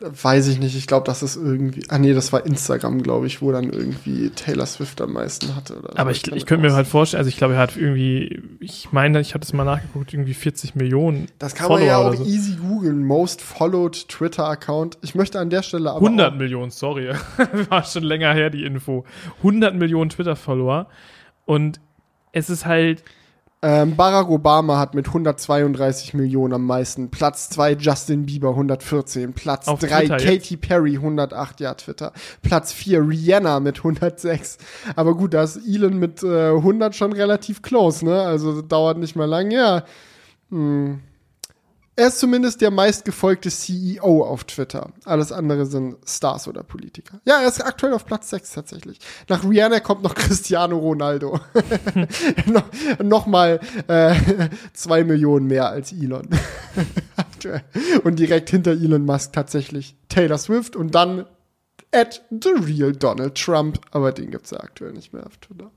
Weiß ich nicht. Ich glaube, das ist irgendwie, ah nee, das war Instagram, glaube ich, wo dann irgendwie Taylor Swift am meisten hatte. Aber ich, ich könnte mir halt vorstellen, also ich glaube, er hat irgendwie, ich meine, ich hatte es mal nachgeguckt, irgendwie 40 Millionen. Das kann Follower man ja auch so. easy googeln. Most followed Twitter-Account. Ich möchte an der Stelle aber. 100 Millionen, sorry. war schon länger her, die Info. 100 Millionen Twitter-Follower. Und es ist halt. Ähm, Barack Obama hat mit 132 Millionen am meisten. Platz 2 Justin Bieber 114. Platz 3 Katy Perry 108, ja, Twitter. Platz 4 Rihanna mit 106. Aber gut, da ist Elon mit äh, 100 schon relativ close, ne? Also dauert nicht mal lang, ja. Hm. Er ist zumindest der meistgefolgte CEO auf Twitter. Alles andere sind Stars oder Politiker. Ja, er ist aktuell auf Platz 6 tatsächlich. Nach Rihanna kommt noch Cristiano Ronaldo. no, Nochmal äh, zwei Millionen mehr als Elon. und direkt hinter Elon Musk tatsächlich Taylor Swift und dann at the real Donald Trump. Aber den gibt es ja aktuell nicht mehr auf Twitter.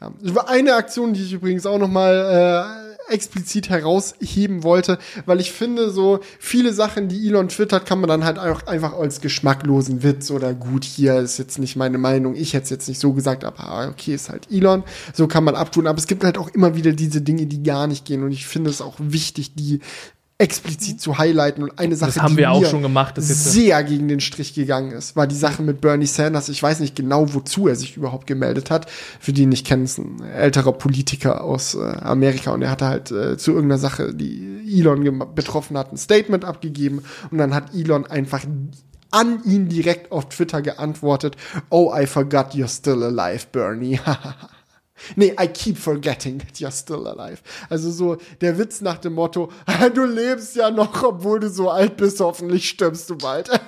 Ja. Eine Aktion, die ich übrigens auch noch mal äh, explizit herausheben wollte, weil ich finde, so viele Sachen, die Elon twittert, kann man dann halt auch einfach als geschmacklosen Witz oder gut, hier ist jetzt nicht meine Meinung, ich hätte es jetzt nicht so gesagt, aber okay, ist halt Elon, so kann man abtun, aber es gibt halt auch immer wieder diese Dinge, die gar nicht gehen. Und ich finde es auch wichtig, die explizit zu highlighten und eine Sache, das haben wir auch schon gemacht, das sehr gegen den Strich gegangen ist, war die Sache mit Bernie Sanders. Ich weiß nicht genau, wozu er sich überhaupt gemeldet hat. Für die nicht kennen, ist ein älterer Politiker aus äh, Amerika und er hatte halt äh, zu irgendeiner Sache, die Elon betroffen hat, ein Statement abgegeben und dann hat Elon einfach an ihn direkt auf Twitter geantwortet, Oh, I forgot you're still alive, Bernie. Nee, I keep forgetting that you're still alive. Also so der Witz nach dem Motto, du lebst ja noch, obwohl du so alt bist, hoffentlich stirbst du bald.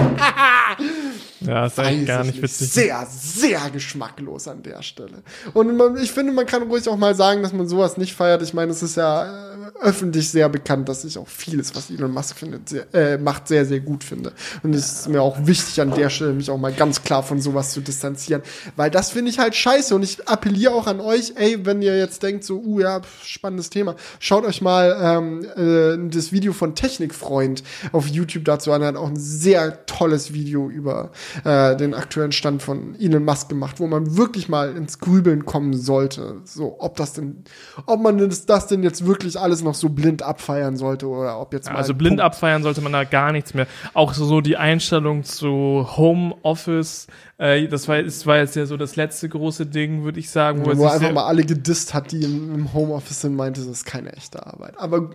Ja, ist eigentlich gar nicht witzig. Sehr, sehr geschmacklos an der Stelle. Und man, ich finde, man kann ruhig auch mal sagen, dass man sowas nicht feiert. Ich meine, es ist ja äh, öffentlich sehr bekannt, dass ich auch vieles, was Elon Musk findet, sehr, äh, macht, sehr, sehr gut finde. Und es ist mir auch wichtig an der Stelle, mich auch mal ganz klar von sowas zu distanzieren. Weil das finde ich halt scheiße. Und ich appelliere auch an euch, ey, wenn ihr jetzt denkt, so, uh, ja, spannendes Thema, schaut euch mal ähm, äh, das Video von Technikfreund auf YouTube dazu an. Er hat auch ein sehr tolles Video über äh, den aktuellen Stand von Elon Musk gemacht, wo man wirklich mal ins Grübeln kommen sollte. So, ob das denn, ob man das, das denn jetzt wirklich alles noch so blind abfeiern sollte oder ob jetzt mal. Also blind Punkt abfeiern sollte man da gar nichts mehr. Auch so, so die Einstellung zu Homeoffice, äh, das war, das war jetzt ja so das letzte große Ding, würde ich sagen. Wo, wo er einfach mal alle gedisst hat, die im, im Homeoffice sind, meinte, das ist keine echte Arbeit. Aber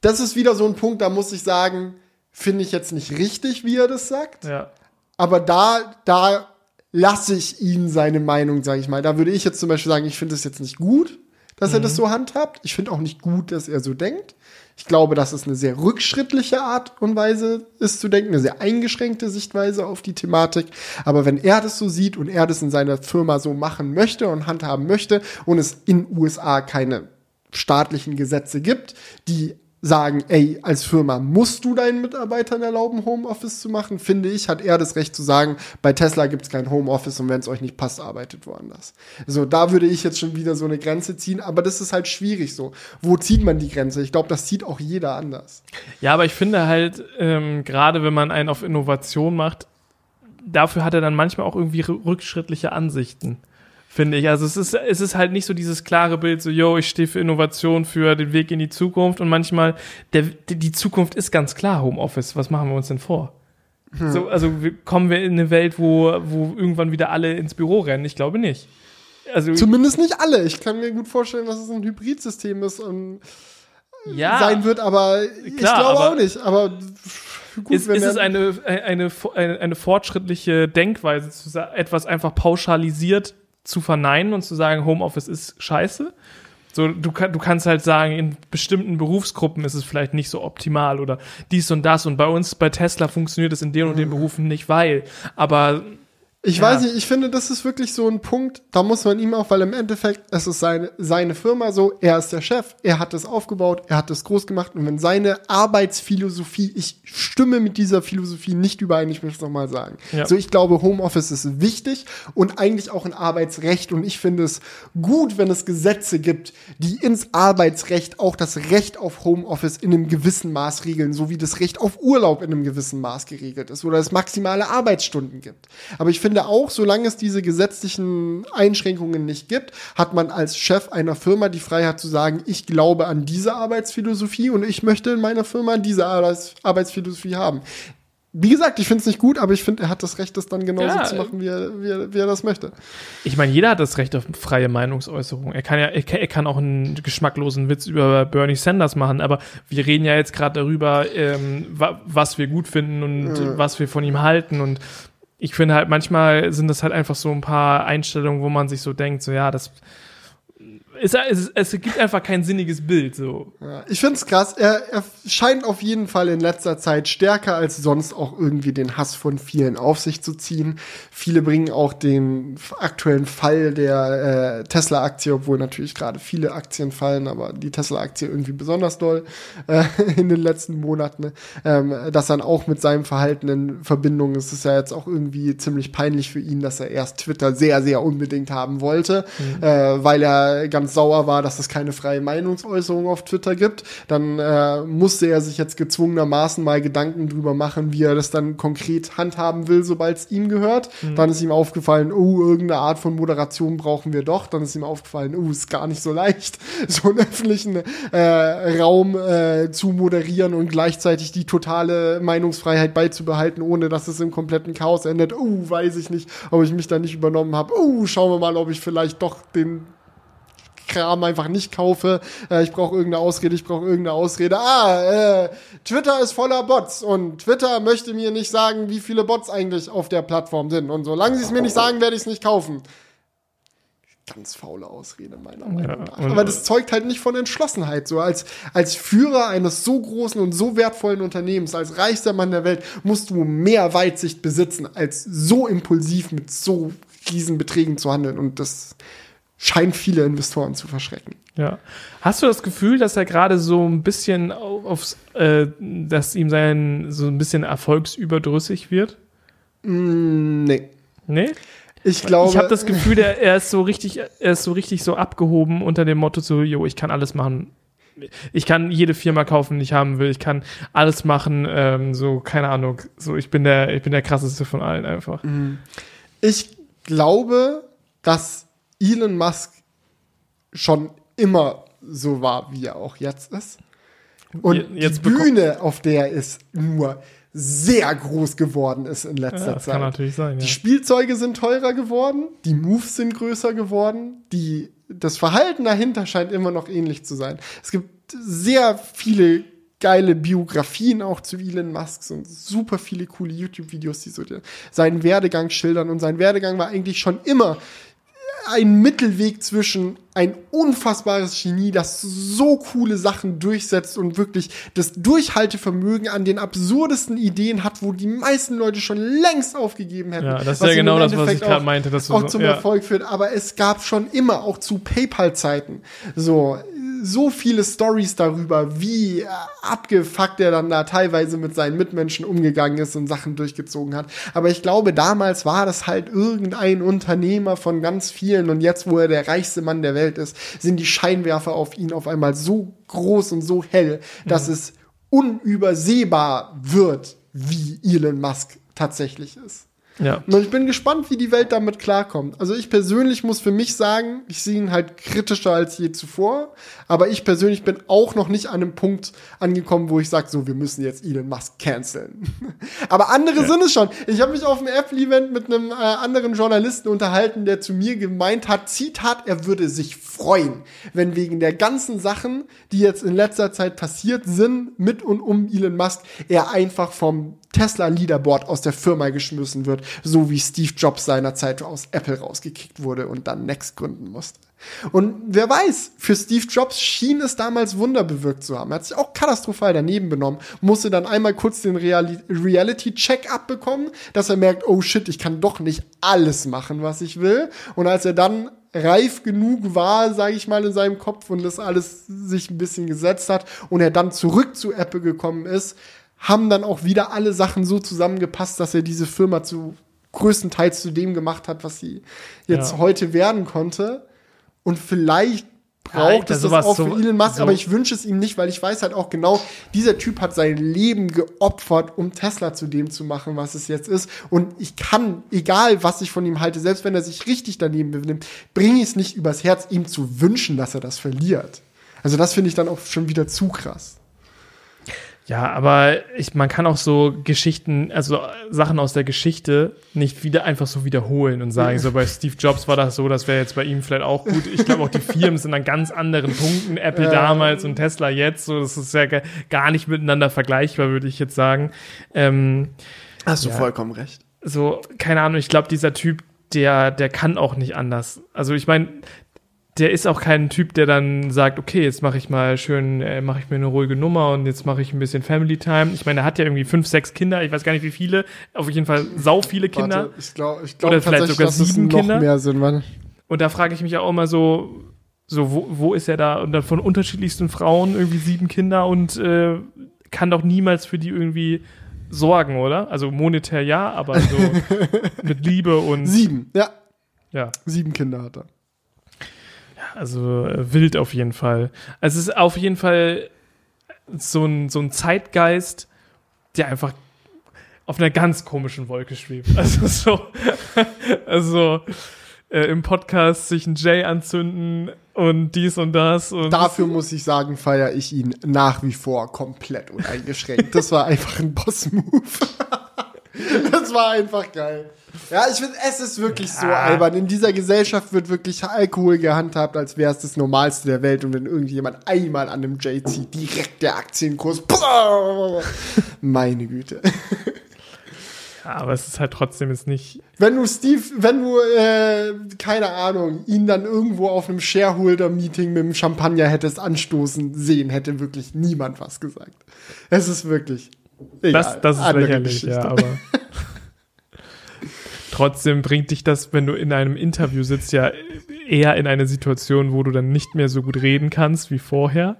das ist wieder so ein Punkt, da muss ich sagen, finde ich jetzt nicht richtig, wie er das sagt. Ja. Aber da, da lasse ich ihn seine Meinung, sage ich mal. Da würde ich jetzt zum Beispiel sagen, ich finde es jetzt nicht gut, dass mhm. er das mhm. so handhabt. Ich finde auch nicht gut, dass er so denkt. Ich glaube, dass es eine sehr rückschrittliche Art und Weise ist zu denken, eine sehr eingeschränkte Sichtweise auf die Thematik. Aber wenn er das so sieht und er das in seiner Firma so machen möchte und handhaben möchte und es in USA keine staatlichen Gesetze gibt, die sagen, ey, als Firma musst du deinen Mitarbeitern erlauben, Homeoffice zu machen, finde ich, hat er das Recht zu sagen, bei Tesla gibt es kein Homeoffice und wenn es euch nicht passt, arbeitet woanders. So, da würde ich jetzt schon wieder so eine Grenze ziehen, aber das ist halt schwierig so. Wo zieht man die Grenze? Ich glaube, das zieht auch jeder anders. Ja, aber ich finde halt, ähm, gerade wenn man einen auf Innovation macht, dafür hat er dann manchmal auch irgendwie rückschrittliche Ansichten finde ich. Also es ist, es ist halt nicht so dieses klare Bild, so, yo, ich stehe für Innovation, für den Weg in die Zukunft und manchmal, der, die Zukunft ist ganz klar Homeoffice. Was machen wir uns denn vor? Hm. So, also kommen wir in eine Welt, wo, wo irgendwann wieder alle ins Büro rennen? Ich glaube nicht. Also, Zumindest nicht alle. Ich kann mir gut vorstellen, dass es ein Hybridsystem ist und ja, sein wird, aber klar, ich glaube auch nicht. Aber gut, ist, ist es eine, eine, eine, eine fortschrittliche Denkweise, etwas einfach pauschalisiert zu verneinen und zu sagen, Homeoffice ist scheiße. So, du, du kannst halt sagen, in bestimmten Berufsgruppen ist es vielleicht nicht so optimal oder dies und das. Und bei uns, bei Tesla, funktioniert es in den und den mhm. Berufen nicht, weil. Aber ich ja. weiß nicht, ich finde, das ist wirklich so ein Punkt, da muss man ihm auch, weil im Endeffekt, es ist seine, seine Firma so, er ist der Chef, er hat das aufgebaut, er hat das groß gemacht und wenn seine Arbeitsphilosophie, ich stimme mit dieser Philosophie nicht überein, ich möchte es nochmal sagen. Ja. So, ich glaube, Homeoffice ist wichtig und eigentlich auch ein Arbeitsrecht und ich finde es gut, wenn es Gesetze gibt, die ins Arbeitsrecht auch das Recht auf Homeoffice in einem gewissen Maß regeln, so wie das Recht auf Urlaub in einem gewissen Maß geregelt ist oder es maximale Arbeitsstunden gibt. Aber ich finde, finde auch, solange es diese gesetzlichen Einschränkungen nicht gibt, hat man als Chef einer Firma die Freiheit zu sagen, ich glaube an diese Arbeitsphilosophie und ich möchte in meiner Firma diese Arbeitsphilosophie haben. Wie gesagt, ich finde es nicht gut, aber ich finde, er hat das Recht, das dann genauso ja, zu machen, wie er, wie, er, wie er das möchte. Ich meine, jeder hat das Recht auf freie Meinungsäußerung. Er kann ja, er, er kann auch einen geschmacklosen Witz über Bernie Sanders machen, aber wir reden ja jetzt gerade darüber, ähm, was wir gut finden und ja. was wir von ihm halten und ich finde halt, manchmal sind das halt einfach so ein paar Einstellungen, wo man sich so denkt, so ja, das es, es, es gibt einfach kein sinniges Bild. So. Ja, ich finde es krass. Er, er scheint auf jeden Fall in letzter Zeit stärker als sonst auch irgendwie den Hass von vielen auf sich zu ziehen. Viele bringen auch den aktuellen Fall der äh, Tesla-Aktie, obwohl natürlich gerade viele Aktien fallen, aber die Tesla-Aktie irgendwie besonders doll äh, in den letzten Monaten. Ähm, dass dann auch mit seinem Verhalten in Verbindung ist, ist ja jetzt auch irgendwie ziemlich peinlich für ihn, dass er erst Twitter sehr, sehr unbedingt haben wollte, mhm. äh, weil er ganz ganz sauer war, dass es keine freie Meinungsäußerung auf Twitter gibt. Dann äh, musste er sich jetzt gezwungenermaßen mal Gedanken drüber machen, wie er das dann konkret handhaben will, sobald es ihm gehört. Mhm. Dann ist ihm aufgefallen, oh, irgendeine Art von Moderation brauchen wir doch. Dann ist ihm aufgefallen, oh, ist gar nicht so leicht, so einen öffentlichen äh, Raum äh, zu moderieren und gleichzeitig die totale Meinungsfreiheit beizubehalten, ohne dass es im kompletten Chaos endet. Oh, weiß ich nicht, ob ich mich da nicht übernommen habe. Oh, schauen wir mal, ob ich vielleicht doch den Kram einfach nicht kaufe. Äh, ich brauche irgendeine Ausrede, ich brauche irgendeine Ausrede. Ah, äh, Twitter ist voller Bots und Twitter möchte mir nicht sagen, wie viele Bots eigentlich auf der Plattform sind. Und solange sie es mir nicht sagen, werde ich es nicht kaufen. Ganz faule Ausrede, meiner Meinung nach. Aber das zeugt halt nicht von Entschlossenheit. So als, als Führer eines so großen und so wertvollen Unternehmens, als reichster Mann der Welt, musst du mehr Weitsicht besitzen, als so impulsiv mit so riesen Beträgen zu handeln. Und das scheint viele Investoren zu verschrecken. Ja. Hast du das Gefühl, dass er gerade so ein bisschen aufs, äh, dass ihm sein, so ein bisschen erfolgsüberdrüssig wird? Mm, nee. Nee? Ich glaube. Ich habe das Gefühl, der, er ist so richtig, er ist so richtig so abgehoben unter dem Motto so, jo, ich kann alles machen. Ich kann jede Firma kaufen, die ich haben will. Ich kann alles machen. Ähm, so keine Ahnung. So ich bin der, ich bin der krasseste von allen einfach. Mm. Ich glaube, dass Elon Musk schon immer so war, wie er auch jetzt ist. Und jetzt die Bühne, auf der er ist, nur sehr groß geworden ist in letzter ja, das Zeit. Kann natürlich sein. Die Spielzeuge sind teurer geworden, die Moves sind größer geworden, die, das Verhalten dahinter scheint immer noch ähnlich zu sein. Es gibt sehr viele geile Biografien auch zu Elon Musk und super viele coole YouTube-Videos, die so seinen Werdegang schildern. Und sein Werdegang war eigentlich schon immer ein Mittelweg zwischen ein unfassbares Genie, das so coole Sachen durchsetzt und wirklich das Durchhaltevermögen an den absurdesten Ideen hat, wo die meisten Leute schon längst aufgegeben hätten. Ja, das ist ja genau das, was ich gerade meinte. Dass auch zum ja. Erfolg führt. Aber es gab schon immer, auch zu PayPal-Zeiten, so so viele Stories darüber, wie abgefuckt er dann da teilweise mit seinen Mitmenschen umgegangen ist und Sachen durchgezogen hat. Aber ich glaube, damals war das halt irgendein Unternehmer von ganz vielen und jetzt, wo er der reichste Mann der Welt ist, sind die Scheinwerfer auf ihn auf einmal so groß und so hell, dass mhm. es unübersehbar wird, wie Elon Musk tatsächlich ist. Ja. Und ich bin gespannt, wie die Welt damit klarkommt. Also ich persönlich muss für mich sagen, ich sehe ihn halt kritischer als je zuvor. Aber ich persönlich bin auch noch nicht an einem Punkt angekommen, wo ich sage, so, wir müssen jetzt Elon Musk canceln. aber andere ja. sind es schon. Ich habe mich auf einem Apple-Event mit einem äh, anderen Journalisten unterhalten, der zu mir gemeint hat, Zitat, er würde sich freuen, wenn wegen der ganzen Sachen, die jetzt in letzter Zeit passiert sind, mit und um Elon Musk, er einfach vom Tesla-Leaderboard aus der Firma geschmissen wird, so wie Steve Jobs seinerzeit aus Apple rausgekickt wurde und dann Next gründen musste. Und wer weiß, für Steve Jobs schien es damals Wunder bewirkt zu haben. Er hat sich auch katastrophal daneben benommen, musste dann einmal kurz den Reali Reality-Check abbekommen, dass er merkt, oh shit, ich kann doch nicht alles machen, was ich will. Und als er dann reif genug war, sage ich mal, in seinem Kopf und das alles sich ein bisschen gesetzt hat und er dann zurück zu Apple gekommen ist, haben dann auch wieder alle Sachen so zusammengepasst, dass er diese Firma zu größtenteils zu dem gemacht hat, was sie jetzt ja. heute werden konnte. Und vielleicht braucht ja, es das auch für Elon Musk, so aber ich wünsche es ihm nicht, weil ich weiß halt auch genau, dieser Typ hat sein Leben geopfert, um Tesla zu dem zu machen, was es jetzt ist. Und ich kann, egal was ich von ihm halte, selbst wenn er sich richtig daneben benimmt, bringe ich es nicht übers Herz, ihm zu wünschen, dass er das verliert. Also das finde ich dann auch schon wieder zu krass. Ja, aber ich, man kann auch so Geschichten, also Sachen aus der Geschichte nicht wieder einfach so wiederholen und sagen, so bei Steve Jobs war das so, das wäre jetzt bei ihm vielleicht auch gut. Ich glaube auch die Firmen sind an ganz anderen Punkten, Apple ja. damals und Tesla jetzt, so das ist ja gar nicht miteinander vergleichbar, würde ich jetzt sagen. Ähm, Hast du ja, vollkommen recht. So, keine Ahnung, ich glaube, dieser Typ, der, der kann auch nicht anders. Also ich meine, der ist auch kein Typ, der dann sagt, okay, jetzt mache ich mal schön, äh, mache ich mir eine ruhige Nummer und jetzt mache ich ein bisschen Family Time. Ich meine, er hat ja irgendwie fünf, sechs Kinder, ich weiß gar nicht wie viele, auf jeden Fall sau viele Kinder. Warte, ich glaube, ich glaub, Oder vielleicht sogar sieben Kinder. Mehr sind, Mann. Und da frage ich mich auch immer so, so wo, wo ist er da? Und dann von unterschiedlichsten Frauen irgendwie sieben Kinder und äh, kann doch niemals für die irgendwie sorgen, oder? Also monetär ja, aber so mit Liebe und sieben, ja. Ja. Sieben Kinder hat er also äh, wild auf jeden Fall. Also es ist auf jeden Fall so ein, so ein Zeitgeist, der einfach auf einer ganz komischen Wolke schwebt. Also so, also äh, im Podcast sich ein J anzünden und dies und das. Und Dafür muss ich sagen, feiere ich ihn nach wie vor komplett uneingeschränkt. Das war einfach ein Boss-Move. das war einfach geil. Ja, ich finde, es ist wirklich so albern. In dieser Gesellschaft wird wirklich Alkohol gehandhabt, als wäre es das Normalste der Welt. Und wenn irgendjemand einmal an einem J zieht, direkt der Aktienkurs. Meine Güte. Ja, aber es ist halt trotzdem jetzt nicht. Wenn du Steve, wenn du, äh, keine Ahnung, ihn dann irgendwo auf einem Shareholder-Meeting mit dem Champagner hättest anstoßen sehen, hätte wirklich niemand was gesagt. Es ist wirklich. Das, das ist lächerlich, Geschichte. ja, aber. trotzdem bringt dich das, wenn du in einem Interview sitzt, ja eher in eine Situation, wo du dann nicht mehr so gut reden kannst wie vorher.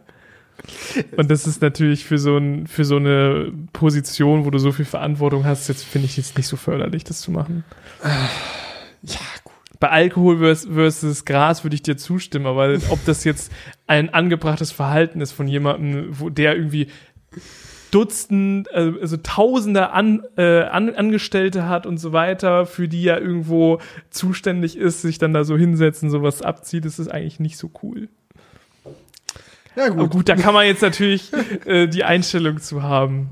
Und das ist natürlich für so, ein, für so eine Position, wo du so viel Verantwortung hast, jetzt finde ich jetzt nicht so förderlich, das zu machen. Ja, gut. Bei Alkohol versus Gras würde ich dir zustimmen, aber ob das jetzt ein angebrachtes Verhalten ist von jemandem, wo der irgendwie Dutzend, äh, also Tausende an, äh, an, Angestellte hat und so weiter, für die er irgendwo zuständig ist, sich dann da so hinsetzen, sowas abzieht, das ist eigentlich nicht so cool. Ja, gut. Aber gut, da kann man jetzt natürlich äh, die Einstellung zu haben.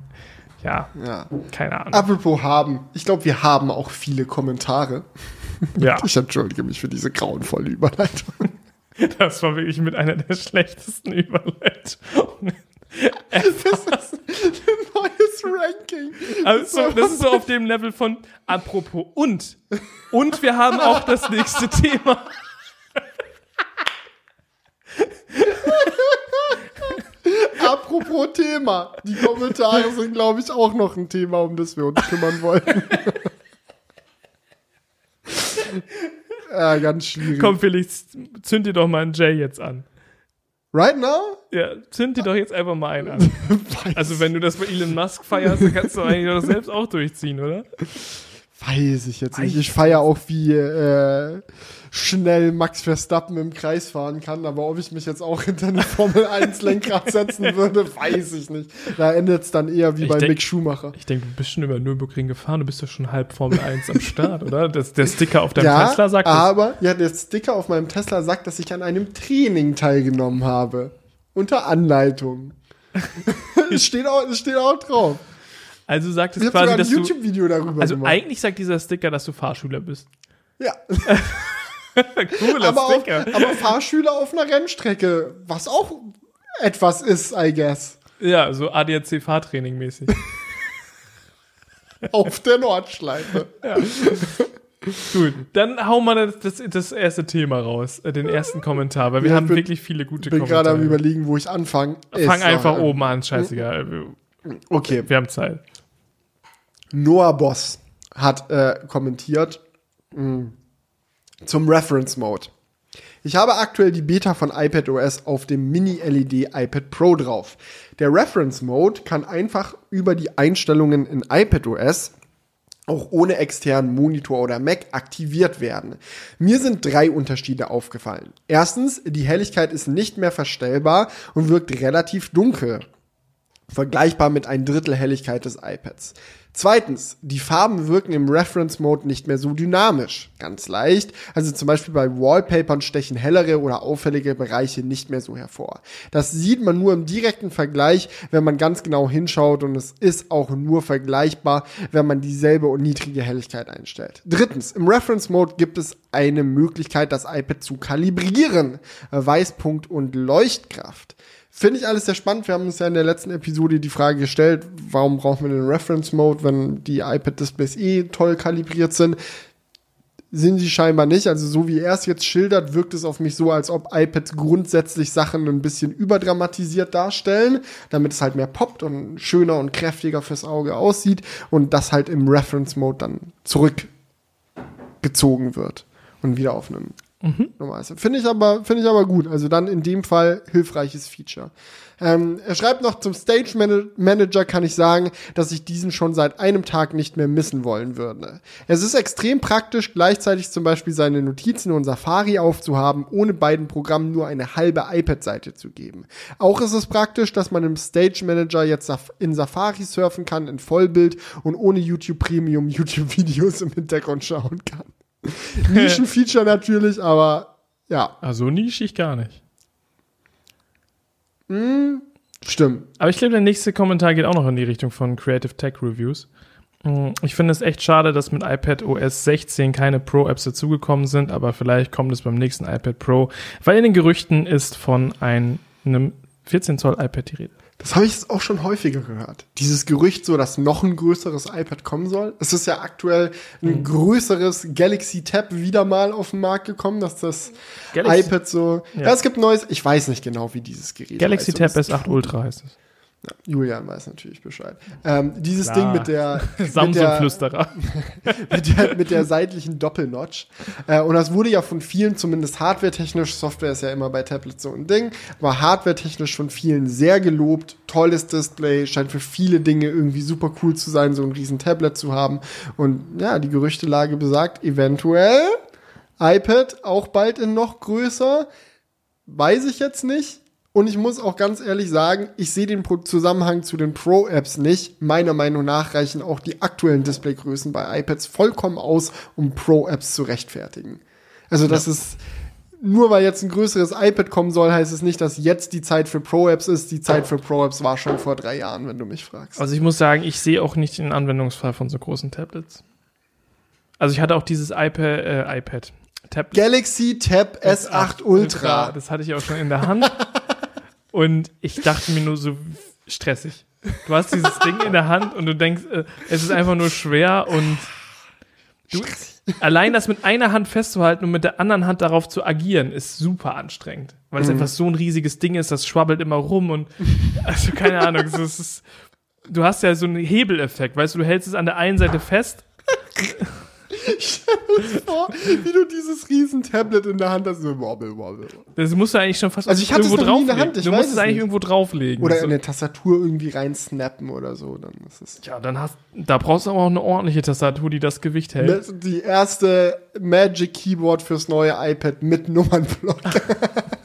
Ja, ja, keine Ahnung. Apropos haben. Ich glaube, wir haben auch viele Kommentare. Ja. Ich entschuldige mich für diese grauenvolle Überleitung. Das war wirklich mit einer der schlechtesten Überleitungen. Das ist ein neues Ranking. Also, das ist so auf dem Level von apropos und. Und wir haben auch das nächste Thema. Apropos Thema. Die Kommentare sind, glaube ich, auch noch ein Thema, um das wir uns kümmern wollten. ja, ganz schwierig. Komm, Felix, zünd dir doch mal einen Jay jetzt an. Right now? Ja, zünd dir doch jetzt einfach mal einen an. also, wenn du das bei Elon Musk feierst, dann kannst du eigentlich doch selbst auch durchziehen, oder? Weiß ich jetzt nicht. Ich feiere auch, wie äh, schnell Max Verstappen im Kreis fahren kann, aber ob ich mich jetzt auch hinter eine Formel 1 Lenkrad setzen würde, weiß ich nicht. Da endet es dann eher wie ich bei denk, Mick Schumacher. Ich denke, du bist schon über Nürburgring gefahren, du bist doch schon halb Formel 1 am Start, oder? Das, der Sticker auf deinem ja, Tesla sagt das. aber, ja, der Sticker auf meinem Tesla sagt, dass ich an einem Training teilgenommen habe. Unter Anleitung. es, steht auch, es steht auch drauf. Also sagt es quasi, dass YouTube-Video darüber Also gemacht. eigentlich sagt dieser Sticker, dass du Fahrschüler bist. Ja. Cooler aber Sticker. Auf, aber Fahrschüler auf einer Rennstrecke, was auch etwas ist, I guess. Ja, so ADAC-Fahrtraining mäßig. auf der Nordschleife. Ja. Gut, dann hauen wir das, das, erste Thema raus, äh, den ersten Kommentar, weil wir ja, haben bin, wirklich viele gute bin Kommentare. Ich bin gerade am überlegen, wo ich anfange. Fang einfach oben an, scheißegal. Okay. Wir haben Zeit. Noah Boss hat äh, kommentiert mh, hm, zum Reference Mode. Ich habe aktuell die Beta von iPadOS auf dem Mini-LED iPad Pro drauf. Der Reference Mode kann einfach über die Einstellungen in iPadOS auch ohne externen Monitor oder Mac aktiviert werden. Mir sind drei Unterschiede aufgefallen. Erstens, die Helligkeit ist nicht mehr verstellbar und wirkt relativ dunkel vergleichbar mit ein Drittel Helligkeit des iPads. Zweitens, die Farben wirken im Reference Mode nicht mehr so dynamisch. Ganz leicht. Also zum Beispiel bei Wallpapern stechen hellere oder auffällige Bereiche nicht mehr so hervor. Das sieht man nur im direkten Vergleich, wenn man ganz genau hinschaut und es ist auch nur vergleichbar, wenn man dieselbe und niedrige Helligkeit einstellt. Drittens, im Reference Mode gibt es eine Möglichkeit, das iPad zu kalibrieren. Weißpunkt und Leuchtkraft. Finde ich alles sehr spannend. Wir haben uns ja in der letzten Episode die Frage gestellt, warum brauchen wir den Reference Mode, wenn die iPad-Displays eh toll kalibriert sind. Sind sie scheinbar nicht. Also so wie er es jetzt schildert, wirkt es auf mich so, als ob iPads grundsätzlich Sachen ein bisschen überdramatisiert darstellen, damit es halt mehr poppt und schöner und kräftiger fürs Auge aussieht und das halt im Reference Mode dann zurückgezogen wird und wieder auf einem Mhm. Finde ich aber, finde ich aber gut. Also dann in dem Fall hilfreiches Feature. Ähm, er schreibt noch zum Stage Manager kann ich sagen, dass ich diesen schon seit einem Tag nicht mehr missen wollen würde. Es ist extrem praktisch, gleichzeitig zum Beispiel seine Notizen und Safari aufzuhaben, ohne beiden Programmen nur eine halbe iPad-Seite zu geben. Auch ist es praktisch, dass man im Stage Manager jetzt in Safari surfen kann, in Vollbild und ohne YouTube Premium YouTube-Videos im Hintergrund schauen kann. Nischen-Feature natürlich, aber ja. Also nischig gar nicht. Hm, stimmt. Aber ich glaube, der nächste Kommentar geht auch noch in die Richtung von Creative Tech Reviews. Hm, ich finde es echt schade, dass mit iPad OS 16 keine Pro-Apps dazugekommen sind, aber vielleicht kommt es beim nächsten iPad Pro, weil in den Gerüchten ist von einem 14 Zoll iPad die Rede. Das habe ich auch schon häufiger gehört. Dieses Gerücht, so dass noch ein größeres iPad kommen soll. Es ist ja aktuell ein mhm. größeres Galaxy Tab wieder mal auf den Markt gekommen, dass das Galaxy iPad so. Ja. ja. es gibt neues. Ich weiß nicht genau, wie dieses Gerät Galaxy heißt. Tab S8 Ultra heißt es. Ja, Julian weiß natürlich Bescheid. Ähm, dieses Klar. Ding mit der Samsung-Flüsterer. mit, der, mit der seitlichen Doppelnotch. Äh, und das wurde ja von vielen, zumindest hardware-technisch, Software ist ja immer bei Tablets so ein Ding, war hardware-technisch von vielen sehr gelobt. Tolles Display, scheint für viele Dinge irgendwie super cool zu sein, so ein riesen Tablet zu haben. Und ja, die Gerüchtelage besagt, eventuell iPad auch bald in noch größer. Weiß ich jetzt nicht und ich muss auch ganz ehrlich sagen, ich sehe den Zusammenhang zu den Pro-Apps nicht. Meiner Meinung nach reichen auch die aktuellen Displaygrößen bei iPads vollkommen aus, um Pro-Apps zu rechtfertigen. Also das ja. ist nur weil jetzt ein größeres iPad kommen soll, heißt es nicht, dass jetzt die Zeit für Pro-Apps ist. Die Zeit für Pro-Apps war schon vor drei Jahren, wenn du mich fragst. Also ich muss sagen, ich sehe auch nicht den Anwendungsfall von so großen Tablets. Also ich hatte auch dieses iPad, äh, iPad. Tab Galaxy Tab S8, S8 Ultra. Ultra. Das hatte ich auch schon in der Hand. Und ich dachte mir nur so stressig. Du hast dieses Ding in der Hand und du denkst, äh, es ist einfach nur schwer und du, allein das mit einer Hand festzuhalten und mit der anderen Hand darauf zu agieren, ist super anstrengend. Weil es mhm. einfach so ein riesiges Ding ist, das schwabbelt immer rum und also keine Ahnung, es ist, du hast ja so einen Hebeleffekt, weißt du, du hältst es an der einen Seite fest Stell dir vor, wie du dieses riesen Tablet in der Hand hast, so wobble, wobble. Das musst du eigentlich schon fast also ich irgendwo drauflegen. In der Hand, ich du musst es eigentlich nicht. irgendwo drauflegen. Oder in der Tastatur irgendwie reinsnappen oder so. Dann ist es ja, dann hast da brauchst du aber auch eine ordentliche Tastatur, die das Gewicht hält. Die erste Magic Keyboard fürs neue iPad mit Nummernblock.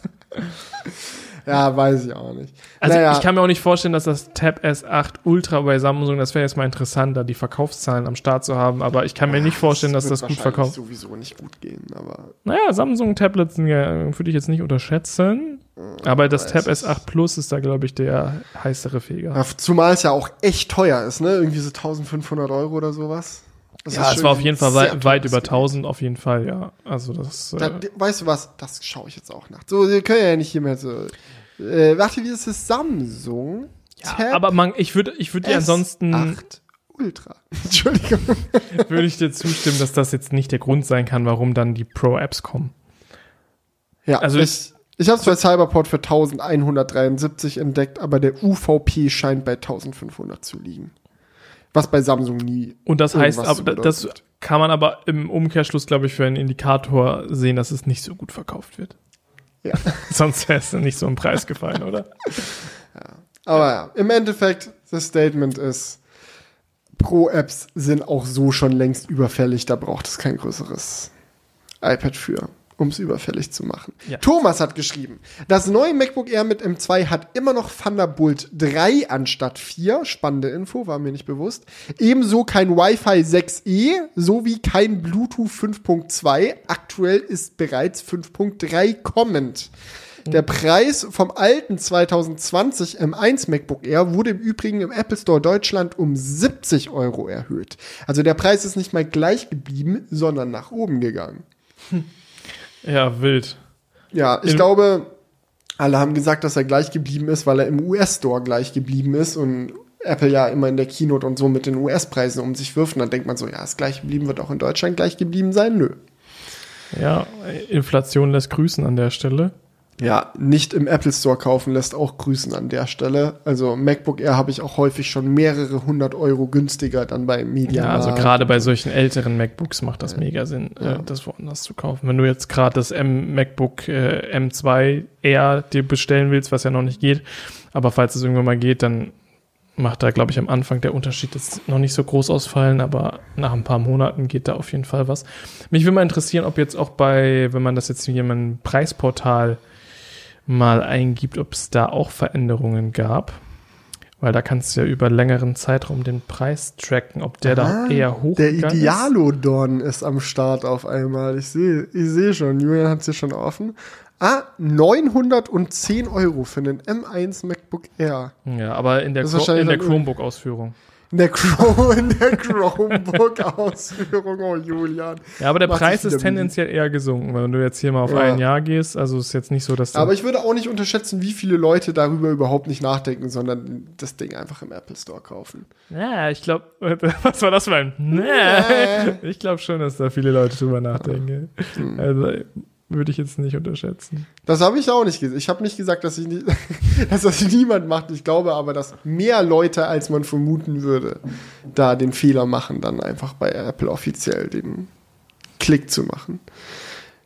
Ja, weiß ich auch nicht. Also naja. ich kann mir auch nicht vorstellen, dass das Tab S8 Ultra bei Samsung, das wäre jetzt mal interessant, da die Verkaufszahlen am Start zu haben, aber ich kann mir nicht vorstellen, das dass das gut verkauft. Das sowieso nicht gut gehen, aber. Naja, Samsung-Tablets ja, würde ich jetzt nicht unterschätzen. Aber das Tab S8 Plus ist da, glaube ich, der heißere Feger. Ja, zumal es ja auch echt teuer ist, ne? Irgendwie so 1500 Euro oder sowas. Das ja, es war auf jeden Fall weit, weit über 1000, auf jeden Fall, ja. Also das. Da, äh, weißt du was? Das schaue ich jetzt auch nach. So, wir können ja nicht hier mehr so. Äh, warte, wie ist es? Samsung? Ja, Tab aber man, ich würde, ich würde dir ansonsten. 8 Ultra. Entschuldigung. würde ich dir zustimmen, dass das jetzt nicht der Grund sein kann, warum dann die Pro-Apps kommen. Ja, also ich, ich habe es bei Cyberport für 1173 entdeckt, aber der UVP scheint bei 1500 zu liegen. Was bei Samsung nie. Und das heißt, aber, das kann man aber im Umkehrschluss, glaube ich, für einen Indikator sehen, dass es nicht so gut verkauft wird. Ja. Sonst wäre es nicht so im Preis gefallen, oder? Ja. Aber ja, im Endeffekt, das Statement ist, Pro-Apps sind auch so schon längst überfällig, da braucht es kein größeres iPad für um es überfällig zu machen. Ja. Thomas hat geschrieben, das neue MacBook Air mit M2 hat immer noch Thunderbolt 3 anstatt 4. Spannende Info, war mir nicht bewusst. Ebenso kein Wi-Fi 6E sowie kein Bluetooth 5.2. Aktuell ist bereits 5.3 kommend. Der Preis vom alten 2020 M1 MacBook Air wurde im Übrigen im Apple Store Deutschland um 70 Euro erhöht. Also der Preis ist nicht mal gleich geblieben, sondern nach oben gegangen. Hm. Ja, wild. Ja, ich In glaube, alle haben gesagt, dass er gleich geblieben ist, weil er im US-Store gleich geblieben ist und Apple ja immer in der Keynote und so mit den US-Preisen um sich wirft. Und dann denkt man so, ja, ist gleich geblieben, wird auch in Deutschland gleich geblieben sein. Nö. Ja, Inflation lässt grüßen an der Stelle. Ja, nicht im Apple Store kaufen lässt, auch grüßen an der Stelle. Also MacBook Air habe ich auch häufig schon mehrere hundert Euro günstiger dann bei Media. Ja, also gerade bei solchen älteren MacBooks macht das mega Sinn, äh, ja. äh, das woanders zu kaufen. Wenn du jetzt gerade das M MacBook äh, M2 Air dir bestellen willst, was ja noch nicht geht, aber falls es irgendwann mal geht, dann macht da, glaube ich, am Anfang der Unterschied ist noch nicht so groß ausfallen, aber nach ein paar Monaten geht da auf jeden Fall was. Mich würde mal interessieren, ob jetzt auch bei, wenn man das jetzt hier in einem Preisportal mal eingibt, ob es da auch Veränderungen gab. Weil da kannst du ja über längeren Zeitraum den Preis tracken, ob der Aha, da eher hoch Der Idealodon ist. am Start auf einmal. Ich sehe ich seh schon, Julian hat es hier schon offen. Ah, 910 Euro für einen M1 MacBook Air. Ja, aber in der, in der Chromebook-Ausführung. Chrome, in der Chromebook-Ausführung, oh Julian. Ja, aber der Preis ist tendenziell eher gesunken, wenn du jetzt hier mal auf ja. ein Jahr gehst. Also ist jetzt nicht so, dass Aber ich würde auch nicht unterschätzen, wie viele Leute darüber überhaupt nicht nachdenken, sondern das Ding einfach im Apple Store kaufen. Ja, ich glaube, was war das für ein? Nee. Ich glaube schon, dass da viele Leute drüber nachdenken. Hm. Also würde ich jetzt nicht unterschätzen. Das habe ich auch nicht gesagt. Ich habe nicht gesagt, dass, ich nicht, dass das niemand macht. Ich glaube aber, dass mehr Leute, als man vermuten würde, da den Fehler machen, dann einfach bei Apple offiziell den Klick zu machen.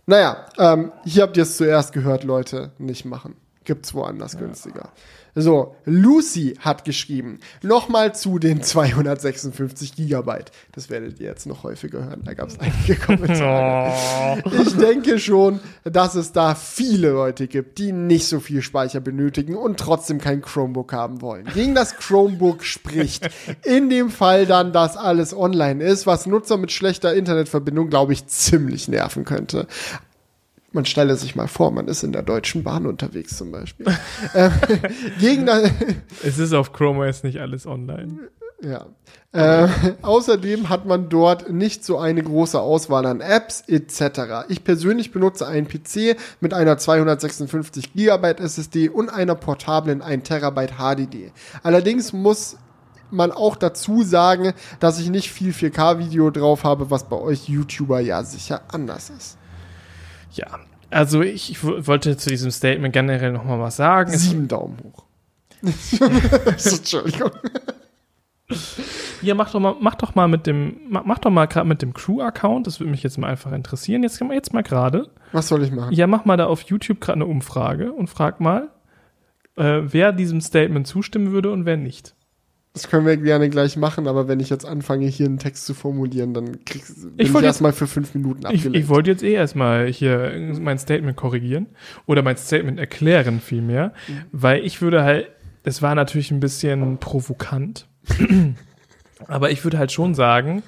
Naja, ähm, hier habt ihr es zuerst gehört, Leute. Nicht machen. Gibt's woanders ja. günstiger. So, Lucy hat geschrieben, nochmal zu den 256 Gigabyte. Das werdet ihr jetzt noch häufiger hören, da gab es einige Kommentare. Oh. Ich denke schon, dass es da viele Leute gibt, die nicht so viel Speicher benötigen und trotzdem kein Chromebook haben wollen. Gegen das Chromebook spricht in dem Fall dann, dass alles online ist, was Nutzer mit schlechter Internetverbindung, glaube ich, ziemlich nerven könnte. Man stelle sich mal vor, man ist in der Deutschen Bahn unterwegs zum Beispiel. ähm, gegen es ist auf Chrome OS nicht alles online. Ja. Äh, außerdem hat man dort nicht so eine große Auswahl an Apps etc. Ich persönlich benutze einen PC mit einer 256 GB SSD und einer portablen 1 TB HDD. Allerdings muss man auch dazu sagen, dass ich nicht viel 4K-Video drauf habe, was bei euch YouTuber ja sicher anders ist. Ja, also ich, ich wollte zu diesem Statement generell noch mal was sagen. Sieben Daumen hoch. Entschuldigung. Ja, mach doch mal, mach doch mal mit dem, mach, mach doch mal gerade mit dem Crew-Account. Das würde mich jetzt mal einfach interessieren. Jetzt jetzt mal gerade. Was soll ich machen? Ja, mach mal da auf YouTube gerade eine Umfrage und frag mal, äh, wer diesem Statement zustimmen würde und wer nicht. Das können wir gerne gleich machen, aber wenn ich jetzt anfange, hier einen Text zu formulieren, dann kriegst, ich, ich erstmal für fünf Minuten abgelenkt. Ich, ich wollte jetzt eh erstmal hier mein Statement korrigieren oder mein Statement erklären vielmehr, mhm. weil ich würde halt, es war natürlich ein bisschen provokant, aber ich würde halt schon sagen,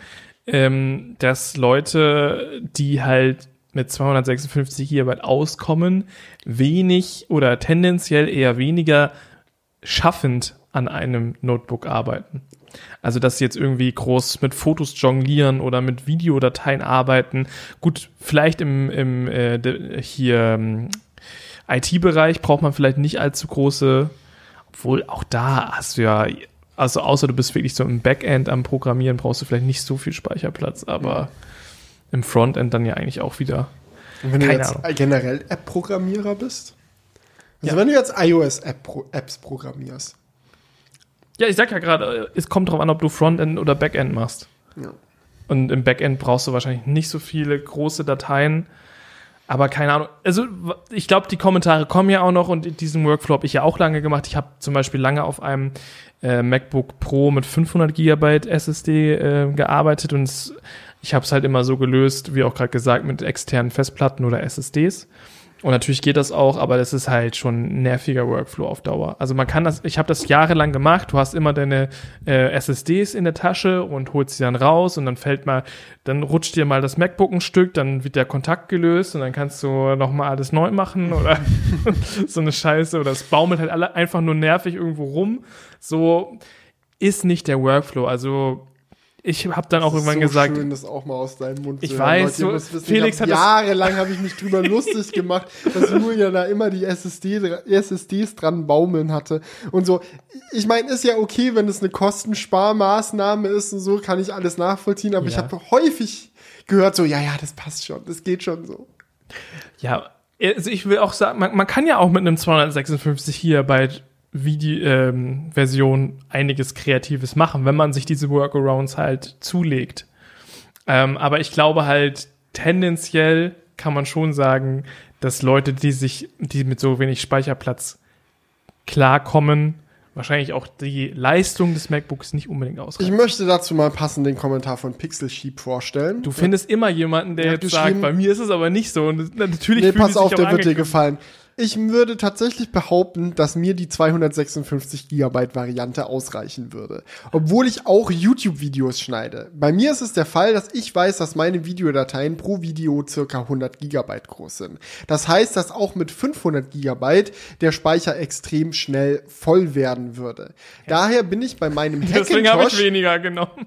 ähm, dass Leute, die halt mit 256 GB auskommen, wenig oder tendenziell eher weniger schaffend an einem Notebook arbeiten. Also, dass sie jetzt irgendwie groß mit Fotos jonglieren oder mit Videodateien arbeiten. Gut, vielleicht im, im äh, hier ähm, IT-Bereich braucht man vielleicht nicht allzu große, obwohl auch da hast du ja, also außer du bist wirklich so im Backend am Programmieren, brauchst du vielleicht nicht so viel Speicherplatz, aber im Frontend dann ja eigentlich auch wieder. Und wenn du jetzt Ahnung. generell App-Programmierer bist? Also ja. wenn du jetzt iOS-Apps programmierst, ja, ich sag ja gerade, es kommt drauf an, ob du Frontend oder Backend machst. Ja. Und im Backend brauchst du wahrscheinlich nicht so viele große Dateien. Aber keine Ahnung. Also, ich glaube, die Kommentare kommen ja auch noch und diesen Workflow habe ich ja auch lange gemacht. Ich habe zum Beispiel lange auf einem äh, MacBook Pro mit 500 GB SSD äh, gearbeitet und ich habe es halt immer so gelöst, wie auch gerade gesagt, mit externen Festplatten oder SSDs. Und natürlich geht das auch, aber das ist halt schon ein nerviger Workflow auf Dauer. Also man kann das, ich habe das jahrelang gemacht, du hast immer deine äh, SSDs in der Tasche und holst sie dann raus und dann fällt mal, dann rutscht dir mal das MacBook ein Stück, dann wird der Kontakt gelöst und dann kannst du nochmal alles neu machen oder so eine Scheiße oder es baumelt halt alle einfach nur nervig irgendwo rum. So ist nicht der Workflow. Also ich habe dann auch irgendwann so gesagt. Schön, das auch mal aus deinem Mund ich. Weiß, so, wissen, Felix hat jahrelang habe ich mich drüber lustig gemacht, dass Julia da immer die SSD, SSDs dran baumeln hatte und so. Ich meine, ist ja okay, wenn es eine Kostensparmaßnahme ist und so, kann ich alles nachvollziehen. Aber ja. ich habe häufig gehört so, ja, ja, das passt schon, das geht schon so. Ja, Also ich will auch sagen, man, man kann ja auch mit einem 256 GB Video, ähm, Version einiges Kreatives machen, wenn man sich diese Workarounds halt zulegt. Ähm, aber ich glaube halt, tendenziell kann man schon sagen, dass Leute, die sich, die mit so wenig Speicherplatz klarkommen, wahrscheinlich auch die Leistung des MacBooks nicht unbedingt ausreicht. Ich möchte dazu mal passend den Kommentar von Pixel Sheep vorstellen. Du findest immer jemanden, der jetzt sagt, bei mir ist es aber nicht so. Und natürlich nee, pass auf, der wird dir gefallen. Ich würde tatsächlich behaupten, dass mir die 256 Gigabyte Variante ausreichen würde. Obwohl ich auch YouTube-Videos schneide. Bei mir ist es der Fall, dass ich weiß, dass meine Videodateien pro Video circa 100 Gigabyte groß sind. Das heißt, dass auch mit 500 Gigabyte der Speicher extrem schnell voll werden würde. Daher bin ich bei meinem Hackintosh Deswegen habe ich weniger genommen.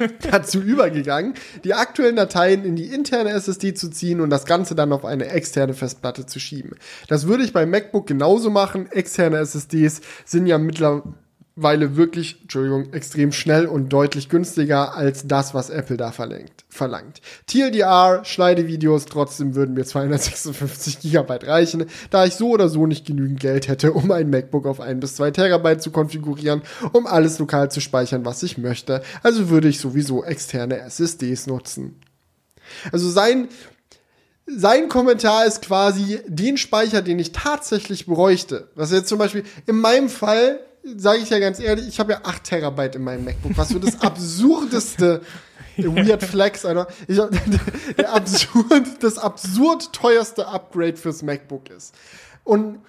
dazu übergegangen, die aktuellen Dateien in die interne SSD zu ziehen und das Ganze dann auf eine externe Festplatte zu schieben. Das würde ich beim MacBook genauso machen. Externe SSDs sind ja mittlerweile wirklich, Entschuldigung, extrem schnell und deutlich günstiger als das, was Apple da verlangt. verlangt. TLDR, Schneidevideos, trotzdem würden mir 256 Gigabyte reichen, da ich so oder so nicht genügend Geld hätte, um ein MacBook auf 1 bis 2 Terabyte zu konfigurieren, um alles lokal zu speichern, was ich möchte. Also würde ich sowieso externe SSDs nutzen. Also sein sein Kommentar ist quasi den Speicher, den ich tatsächlich bräuchte. Was jetzt zum Beispiel in meinem Fall, sage ich ja ganz ehrlich, ich habe ja 8 Terabyte in meinem MacBook, was für das absurdeste Weird Flex, Alter. Ich hab, der absurd, das absurd teuerste Upgrade fürs MacBook ist. Und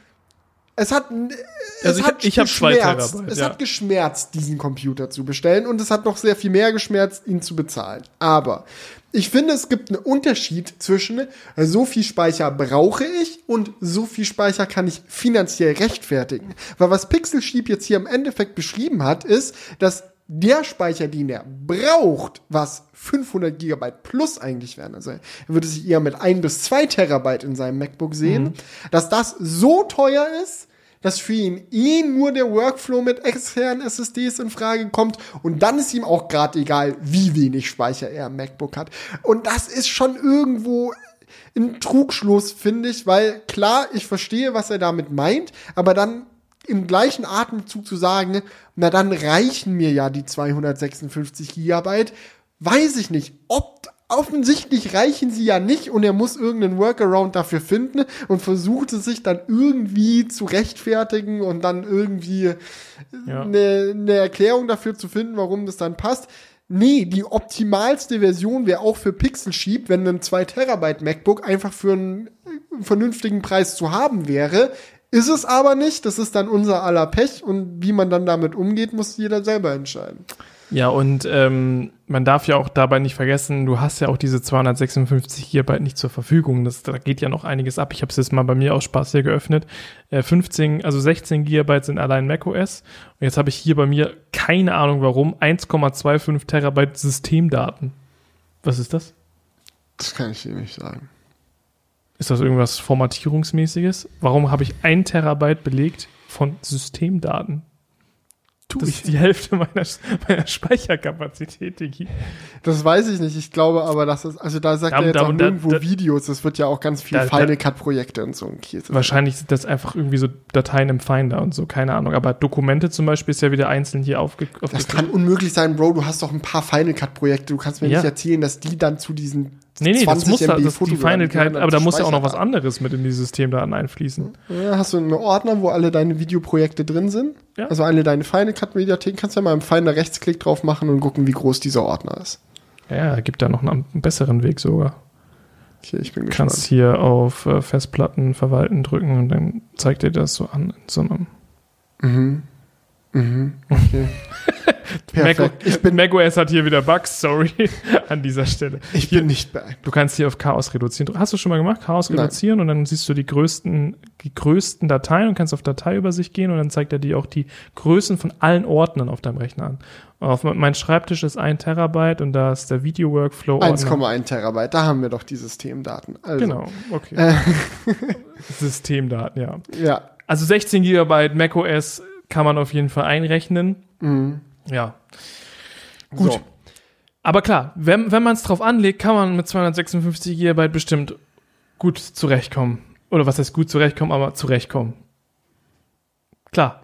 es hat, es also ich, hat ich geschmerzt. Terabyte, es ja. hat geschmerzt, diesen Computer zu bestellen und es hat noch sehr viel mehr geschmerzt, ihn zu bezahlen. Aber ich finde, es gibt einen Unterschied zwischen so viel Speicher brauche ich und so viel Speicher kann ich finanziell rechtfertigen. Weil was Pixel Sheep jetzt hier im Endeffekt beschrieben hat, ist, dass der Speicher, den er braucht, was 500 Gigabyte plus eigentlich wären, also er würde sich eher mit ein bis zwei Terabyte in seinem MacBook sehen, mhm. dass das so teuer ist, dass für ihn eh nur der Workflow mit externen SSDs in Frage kommt und dann ist ihm auch gerade egal, wie wenig Speicher er im MacBook hat. Und das ist schon irgendwo ein Trugschluss, finde ich, weil klar, ich verstehe, was er damit meint, aber dann im gleichen Atemzug zu sagen, na dann reichen mir ja die 256 Gigabyte, weiß ich nicht, ob offensichtlich reichen sie ja nicht und er muss irgendeinen Workaround dafür finden und versucht es sich dann irgendwie zu rechtfertigen und dann irgendwie ja. eine, eine Erklärung dafür zu finden, warum das dann passt. Nee, die optimalste Version wäre auch für Pixel Sheep, wenn ein 2 Terabyte MacBook einfach für einen vernünftigen Preis zu haben wäre. Ist es aber nicht, das ist dann unser aller Pech und wie man dann damit umgeht, muss jeder selber entscheiden. Ja, und ähm, man darf ja auch dabei nicht vergessen, du hast ja auch diese 256 Gigabyte nicht zur Verfügung. Das, da geht ja noch einiges ab. Ich habe es jetzt mal bei mir aus Spaß hier geöffnet. Äh, 15, also 16 Gigabyte sind allein macOS. Und jetzt habe ich hier bei mir, keine Ahnung warum, 1,25 Terabyte Systemdaten. Was ist das? Das kann ich dir nicht sagen. Ist das irgendwas Formatierungsmäßiges? Warum habe ich ein Terabyte belegt von Systemdaten? Das ist die Hälfte meiner, meiner Speicherkapazität, Digi. Das weiß ich nicht. Ich glaube aber, dass es, also da sagt da, er jetzt da, auch da, irgendwo Videos. Es wird ja auch ganz viel Final Cut Projekte und so. Wahrscheinlich sind das einfach irgendwie so Dateien im Finder und so, keine Ahnung. Aber Dokumente zum Beispiel ist ja wieder einzeln hier aufge. Das kann unmöglich sein, Bro. Du hast doch ein paar Final Cut Projekte. Du kannst mir ja. nicht erzählen, dass die dann zu diesen Nee, nee, das muss da, das die Final Cut, aber da muss ja auch noch was anderes mit in die Systemdaten einfließen. Ja, hast du einen Ordner, wo alle deine Videoprojekte drin sind? Ja. Also alle deine Final Cut Mediatheken kannst du ja mal im Finder Rechtsklick drauf machen und gucken, wie groß dieser Ordner ist. Ja, gibt da noch einen besseren Weg sogar. Okay, ich bin gespannt. Du kannst hier auf äh, Festplatten verwalten drücken und dann zeigt dir das so an in so einem. Mhm. Mhm. Okay. Mac, ich bin macOS hat hier wieder Bugs, sorry, an dieser Stelle. Ich bin nicht beeindruckt. Du kannst hier auf Chaos reduzieren. Hast du schon mal gemacht? Chaos Nein. reduzieren und dann siehst du die größten, die größten Dateien und kannst auf Dateiübersicht gehen und dann zeigt er dir auch die Größen von allen Ordnern auf deinem Rechner an. Auf mein Schreibtisch ist ein Terabyte und da ist der Video-Workflow. 1,1 Terabyte, da haben wir doch die Systemdaten. Also, genau, okay. Äh. Systemdaten, ja. Ja. Also 16 Gigabyte macOS kann man auf jeden Fall einrechnen. Mhm. Ja. Gut. So. Aber klar, wenn, wenn man es drauf anlegt, kann man mit 256 GB bestimmt gut zurechtkommen. Oder was heißt gut zurechtkommen, aber zurechtkommen. Klar.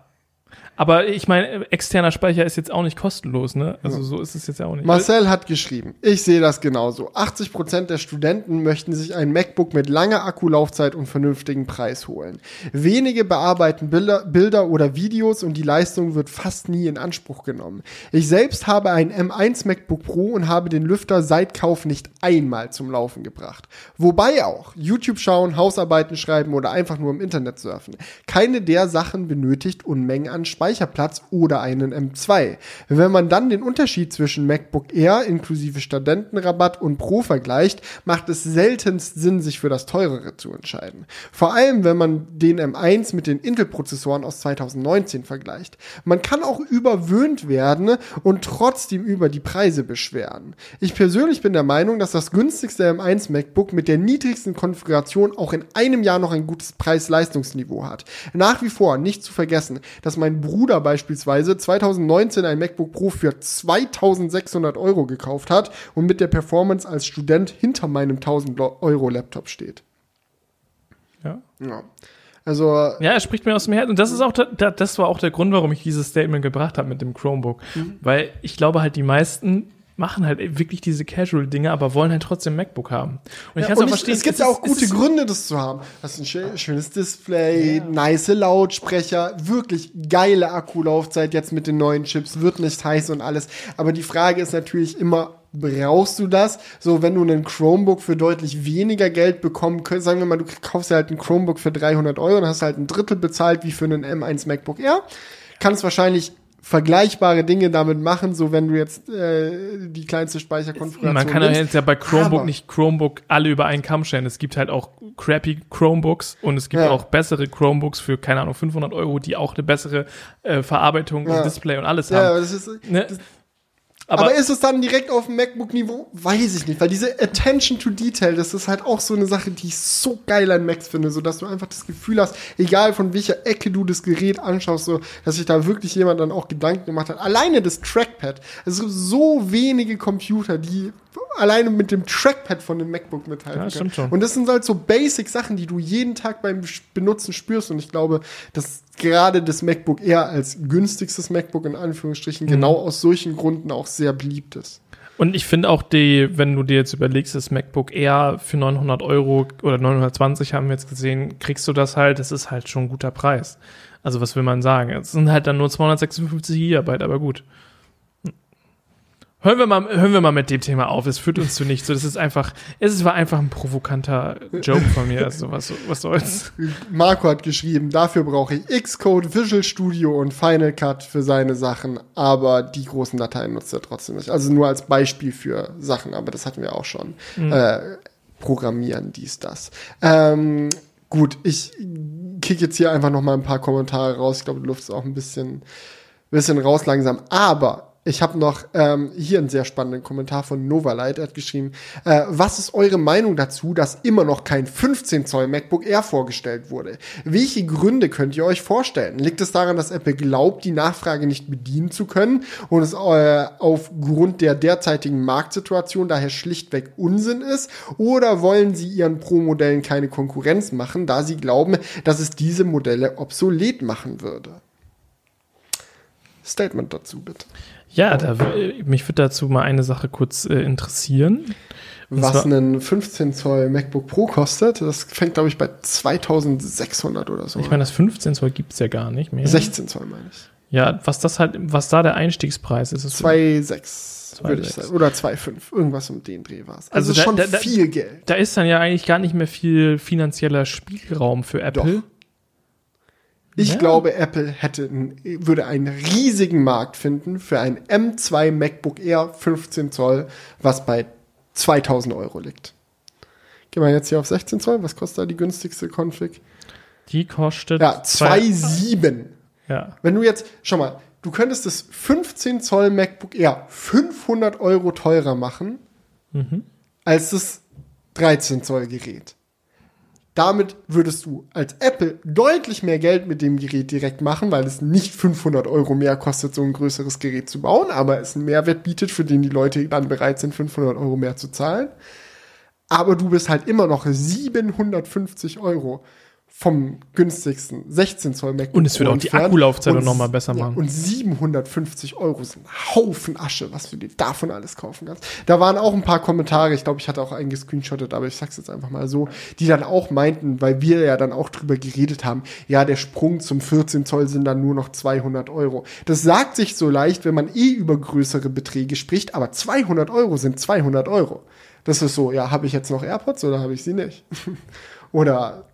Aber ich meine, externer Speicher ist jetzt auch nicht kostenlos, ne? Also so ist es jetzt ja auch nicht. Marcel hat geschrieben, ich sehe das genauso. 80 Prozent der Studenten möchten sich ein MacBook mit langer Akkulaufzeit und vernünftigen Preis holen. Wenige bearbeiten Bilder, Bilder oder Videos und die Leistung wird fast nie in Anspruch genommen. Ich selbst habe ein M1 MacBook Pro und habe den Lüfter seit Kauf nicht einmal zum Laufen gebracht. Wobei auch YouTube schauen, Hausarbeiten schreiben oder einfach nur im Internet surfen. Keine der Sachen benötigt Unmengen an Speicher. Speicherplatz oder einen M2. Wenn man dann den Unterschied zwischen MacBook Air inklusive Studentenrabatt und Pro vergleicht, macht es seltenst Sinn, sich für das teurere zu entscheiden. Vor allem, wenn man den M1 mit den Intel-Prozessoren aus 2019 vergleicht. Man kann auch überwöhnt werden und trotzdem über die Preise beschweren. Ich persönlich bin der Meinung, dass das günstigste M1 MacBook mit der niedrigsten Konfiguration auch in einem Jahr noch ein gutes Preis-Leistungsniveau hat. Nach wie vor nicht zu vergessen, dass mein Bruder Bruder beispielsweise 2019 ein MacBook Pro für 2600 Euro gekauft hat und mit der Performance als Student hinter meinem 1000 Euro Laptop steht. Ja. Ja. Also. Ja, er spricht mir aus dem Herzen. Und das ist auch, das war auch der Grund, warum ich dieses Statement gebracht habe mit dem Chromebook. Mhm. Weil ich glaube halt, die meisten machen halt wirklich diese Casual-Dinge, aber wollen halt trotzdem MacBook haben. Und ich kann es auch verstehen. Es gibt ja auch gute Gründe, das zu haben. Hast ein schönes Display, ja. nice Lautsprecher, wirklich geile Akkulaufzeit jetzt mit den neuen Chips, wird nicht heiß und alles. Aber die Frage ist natürlich immer, brauchst du das? So, wenn du einen Chromebook für deutlich weniger Geld bekommen könntest, sagen wir mal, du kaufst ja halt ein Chromebook für 300 Euro und hast halt ein Drittel bezahlt wie für einen M1 MacBook Air, kannst wahrscheinlich vergleichbare Dinge damit machen, so wenn du jetzt äh, die kleinste Speicherkonfiguration Man kann nimmst. jetzt ja bei Chromebook Aber nicht Chromebook alle über einen Kamm stellen. Es gibt halt auch crappy Chromebooks und es gibt ja. auch bessere Chromebooks für, keine Ahnung, 500 Euro, die auch eine bessere äh, Verarbeitung ja. und Display und alles ja, haben. Das ist, ne? das, aber, aber, ist es dann direkt auf dem MacBook-Niveau? Weiß ich nicht, weil diese Attention to Detail, das ist halt auch so eine Sache, die ich so geil an Macs finde, so dass du einfach das Gefühl hast, egal von welcher Ecke du das Gerät anschaust, so, dass sich da wirklich jemand dann auch Gedanken gemacht hat. Alleine das Trackpad. Es sind so wenige Computer, die alleine mit dem Trackpad von dem MacBook mithalten ja, stimmt schon. Und das sind halt so Basic-Sachen, die du jeden Tag beim Benutzen spürst. Und ich glaube, dass gerade das MacBook eher als günstigstes MacBook in Anführungsstrichen mhm. genau aus solchen Gründen auch sehr beliebt ist. Und ich finde auch die, wenn du dir jetzt überlegst, das MacBook Air für 900 Euro oder 920 haben wir jetzt gesehen, kriegst du das halt, das ist halt schon ein guter Preis. Also was will man sagen? Es sind halt dann nur 256 Gigabyte, aber gut. Hören wir, mal, hören wir mal mit dem Thema auf. Es führt uns zu nichts. So, das ist einfach, es war einfach ein provokanter Joke von mir. Also, was, was soll's? Marco hat geschrieben, dafür brauche ich Xcode, Visual Studio und Final Cut für seine Sachen, aber die großen Dateien nutzt er trotzdem nicht. Also nur als Beispiel für Sachen, aber das hatten wir auch schon. Mhm. Äh, programmieren, dies, das. Ähm, gut, ich kicke jetzt hier einfach noch mal ein paar Kommentare raus. Ich glaube, die Luft ist auch ein bisschen, bisschen raus langsam. Aber ich habe noch ähm, hier einen sehr spannenden Kommentar von Novalight. Er hat geschrieben, äh, was ist eure Meinung dazu, dass immer noch kein 15 Zoll MacBook Air vorgestellt wurde? Welche Gründe könnt ihr euch vorstellen? Liegt es daran, dass Apple glaubt, die Nachfrage nicht bedienen zu können und es äh, aufgrund der derzeitigen Marktsituation daher schlichtweg Unsinn ist? Oder wollen sie ihren Pro-Modellen keine Konkurrenz machen, da sie glauben, dass es diese Modelle obsolet machen würde? Statement dazu bitte. Ja, da, mich würde dazu mal eine Sache kurz äh, interessieren. Was einen 15 Zoll MacBook Pro kostet, das fängt, glaube ich, bei 2600 oder so. Ich meine, das 15 Zoll gibt es ja gar nicht mehr. 16 Zoll meine ich. Ja, was das halt, was da der Einstiegspreis ist. ist 2,6 würde ich sagen. Oder 2,5. Irgendwas um den Dreh war es. Also, also da, schon da, da, viel Geld. Da ist dann ja eigentlich gar nicht mehr viel finanzieller Spielraum für Apple. Doch. Ich ja. glaube, Apple hätte, würde einen riesigen Markt finden für ein M2 MacBook Air 15 Zoll, was bei 2000 Euro liegt. Gehen wir jetzt hier auf 16 Zoll. Was kostet da die günstigste Config? Die kostet. Ja, 2,7. Ja. Wenn du jetzt, schau mal, du könntest das 15 Zoll MacBook Air 500 Euro teurer machen, mhm. als das 13 Zoll Gerät. Damit würdest du als Apple deutlich mehr Geld mit dem Gerät direkt machen, weil es nicht 500 Euro mehr kostet, so ein größeres Gerät zu bauen, aber es einen Mehrwert bietet, für den die Leute dann bereit sind, 500 Euro mehr zu zahlen. aber du bist halt immer noch 750 Euro vom günstigsten 16 Zoll MacBook Und es wird auch die Akkulaufzeit noch mal besser machen. Ja, und 750 Euro sind ein Haufen Asche, was du dir davon alles kaufen kannst. Da waren auch ein paar Kommentare, ich glaube, ich hatte auch einen gescreenshottet, aber ich sag's jetzt einfach mal so, die dann auch meinten, weil wir ja dann auch drüber geredet haben, ja, der Sprung zum 14 Zoll sind dann nur noch 200 Euro. Das sagt sich so leicht, wenn man eh über größere Beträge spricht, aber 200 Euro sind 200 Euro. Das ist so, ja, habe ich jetzt noch AirPods oder habe ich sie nicht? oder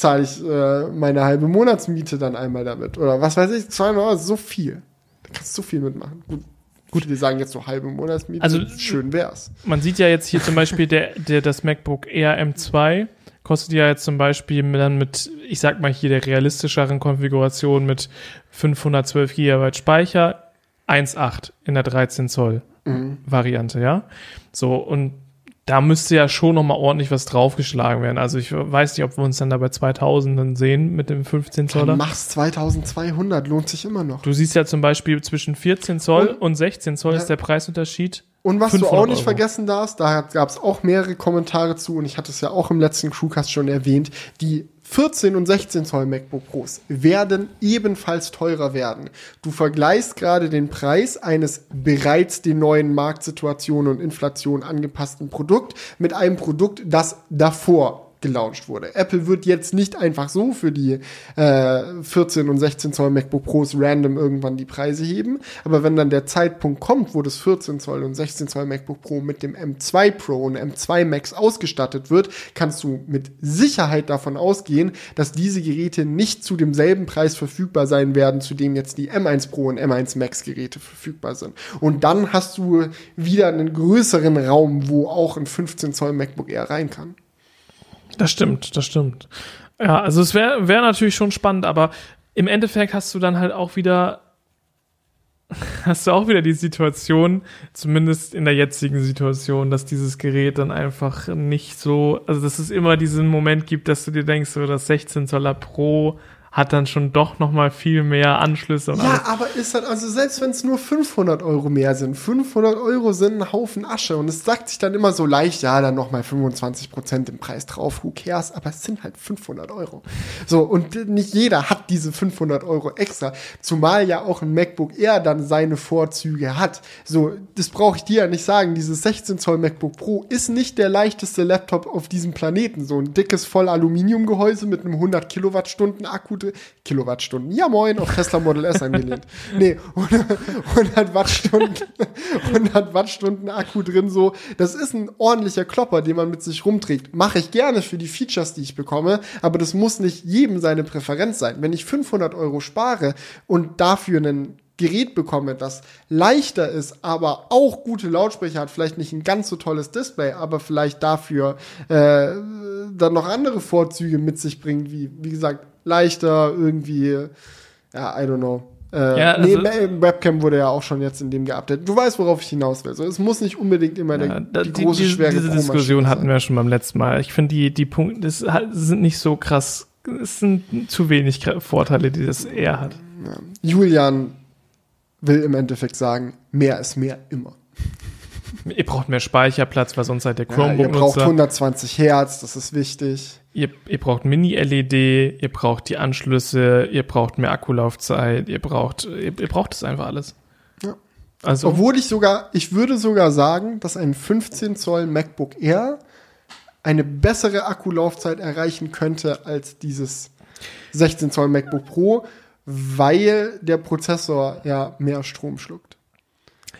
zahle ich äh, meine halbe Monatsmiete dann einmal damit. Oder was weiß ich, 200 Euro ist so viel. Da kannst du so viel mitmachen. Gut, Gut, wir sagen jetzt so halbe Monatsmiete. Also schön wär's. Man sieht ja jetzt hier zum Beispiel der, der das MacBook Air M2 kostet ja jetzt zum Beispiel dann mit, ich sag mal hier der realistischeren Konfiguration mit 512 GB Speicher 1,8 in der 13 Zoll mhm. Variante, ja. So und da müsste ja schon noch mal ordentlich was draufgeschlagen werden. Also ich weiß nicht, ob wir uns dann da bei 2000 dann sehen mit dem 15 Zoller. Mach's 2200, lohnt sich immer noch. Du siehst ja zum Beispiel zwischen 14 Zoll und, und 16 Zoll ja. ist der Preisunterschied. Und was du auch nicht Euro. vergessen darfst, da gab es auch mehrere Kommentare zu und ich hatte es ja auch im letzten Crewcast schon erwähnt, die 14 und 16 Zoll MacBook Pros werden ebenfalls teurer werden. Du vergleichst gerade den Preis eines bereits den neuen Marktsituationen und Inflation angepassten Produkt mit einem Produkt, das davor gelauncht wurde. Apple wird jetzt nicht einfach so für die äh, 14 und 16 Zoll MacBook Pros random irgendwann die Preise heben, aber wenn dann der Zeitpunkt kommt, wo das 14 Zoll und 16 Zoll MacBook Pro mit dem M2 Pro und M2 Max ausgestattet wird, kannst du mit Sicherheit davon ausgehen, dass diese Geräte nicht zu demselben Preis verfügbar sein werden, zu dem jetzt die M1 Pro und M1 Max Geräte verfügbar sind. Und dann hast du wieder einen größeren Raum, wo auch ein 15 Zoll MacBook Air rein kann. Das stimmt, das stimmt. Ja, also es wäre wär natürlich schon spannend, aber im Endeffekt hast du dann halt auch wieder hast du auch wieder die Situation, zumindest in der jetzigen Situation, dass dieses Gerät dann einfach nicht so, also dass es immer diesen Moment gibt, dass du dir denkst, so das 16 Zoller Pro hat dann schon doch noch mal viel mehr Anschlüsse. ja, alles. aber ist halt, also selbst wenn es nur 500 Euro mehr sind, 500 Euro sind ein Haufen Asche und es sagt sich dann immer so leicht, ja, dann noch mal 25 Prozent im Preis drauf, who cares, aber es sind halt 500 Euro. So, und nicht jeder hat diese 500 Euro extra, zumal ja auch ein MacBook Air dann seine Vorzüge hat. So, das brauche ich dir ja nicht sagen, dieses 16 Zoll MacBook Pro ist nicht der leichteste Laptop auf diesem Planeten. So ein dickes voll Aluminiumgehäuse mit einem 100 Kilowattstunden Akku gute Kilowattstunden. Ja, moin, auf Tesla Model S angelehnt. Nee, 100 Wattstunden, 100 Wattstunden Akku drin, so. Das ist ein ordentlicher Klopper, den man mit sich rumträgt. Mache ich gerne für die Features, die ich bekomme, aber das muss nicht jedem seine Präferenz sein. Wenn ich 500 Euro spare und dafür einen Gerät bekomme, das leichter ist, aber auch gute Lautsprecher hat, vielleicht nicht ein ganz so tolles Display, aber vielleicht dafür äh, dann noch andere Vorzüge mit sich bringt, wie, wie gesagt, leichter, irgendwie, ja, I don't know. Äh, ja, also, nee, Webcam wurde ja auch schon jetzt in dem geupdatet. Du weißt, worauf ich hinaus will. So, es muss nicht unbedingt immer ja, der, die, die große, die, schwere Diese Diskussion hatten wir schon beim letzten Mal. Ich finde, die, die Punkte das sind nicht so krass. Es sind zu wenig Vorteile, die das eher hat. Ja. Julian will im Endeffekt sagen, mehr ist mehr immer. Ihr braucht mehr Speicherplatz, weil sonst seid der Chromebook. Ja, ihr braucht 120 Hertz, das ist wichtig. Ihr, ihr braucht Mini-LED, ihr braucht die Anschlüsse, ihr braucht mehr Akkulaufzeit, ihr braucht, ihr, ihr braucht das einfach alles. Ja. Also, Obwohl ich sogar, ich würde sogar sagen, dass ein 15 Zoll MacBook Air eine bessere Akkulaufzeit erreichen könnte als dieses 16 Zoll MacBook Pro, weil der Prozessor ja mehr Strom schluckt.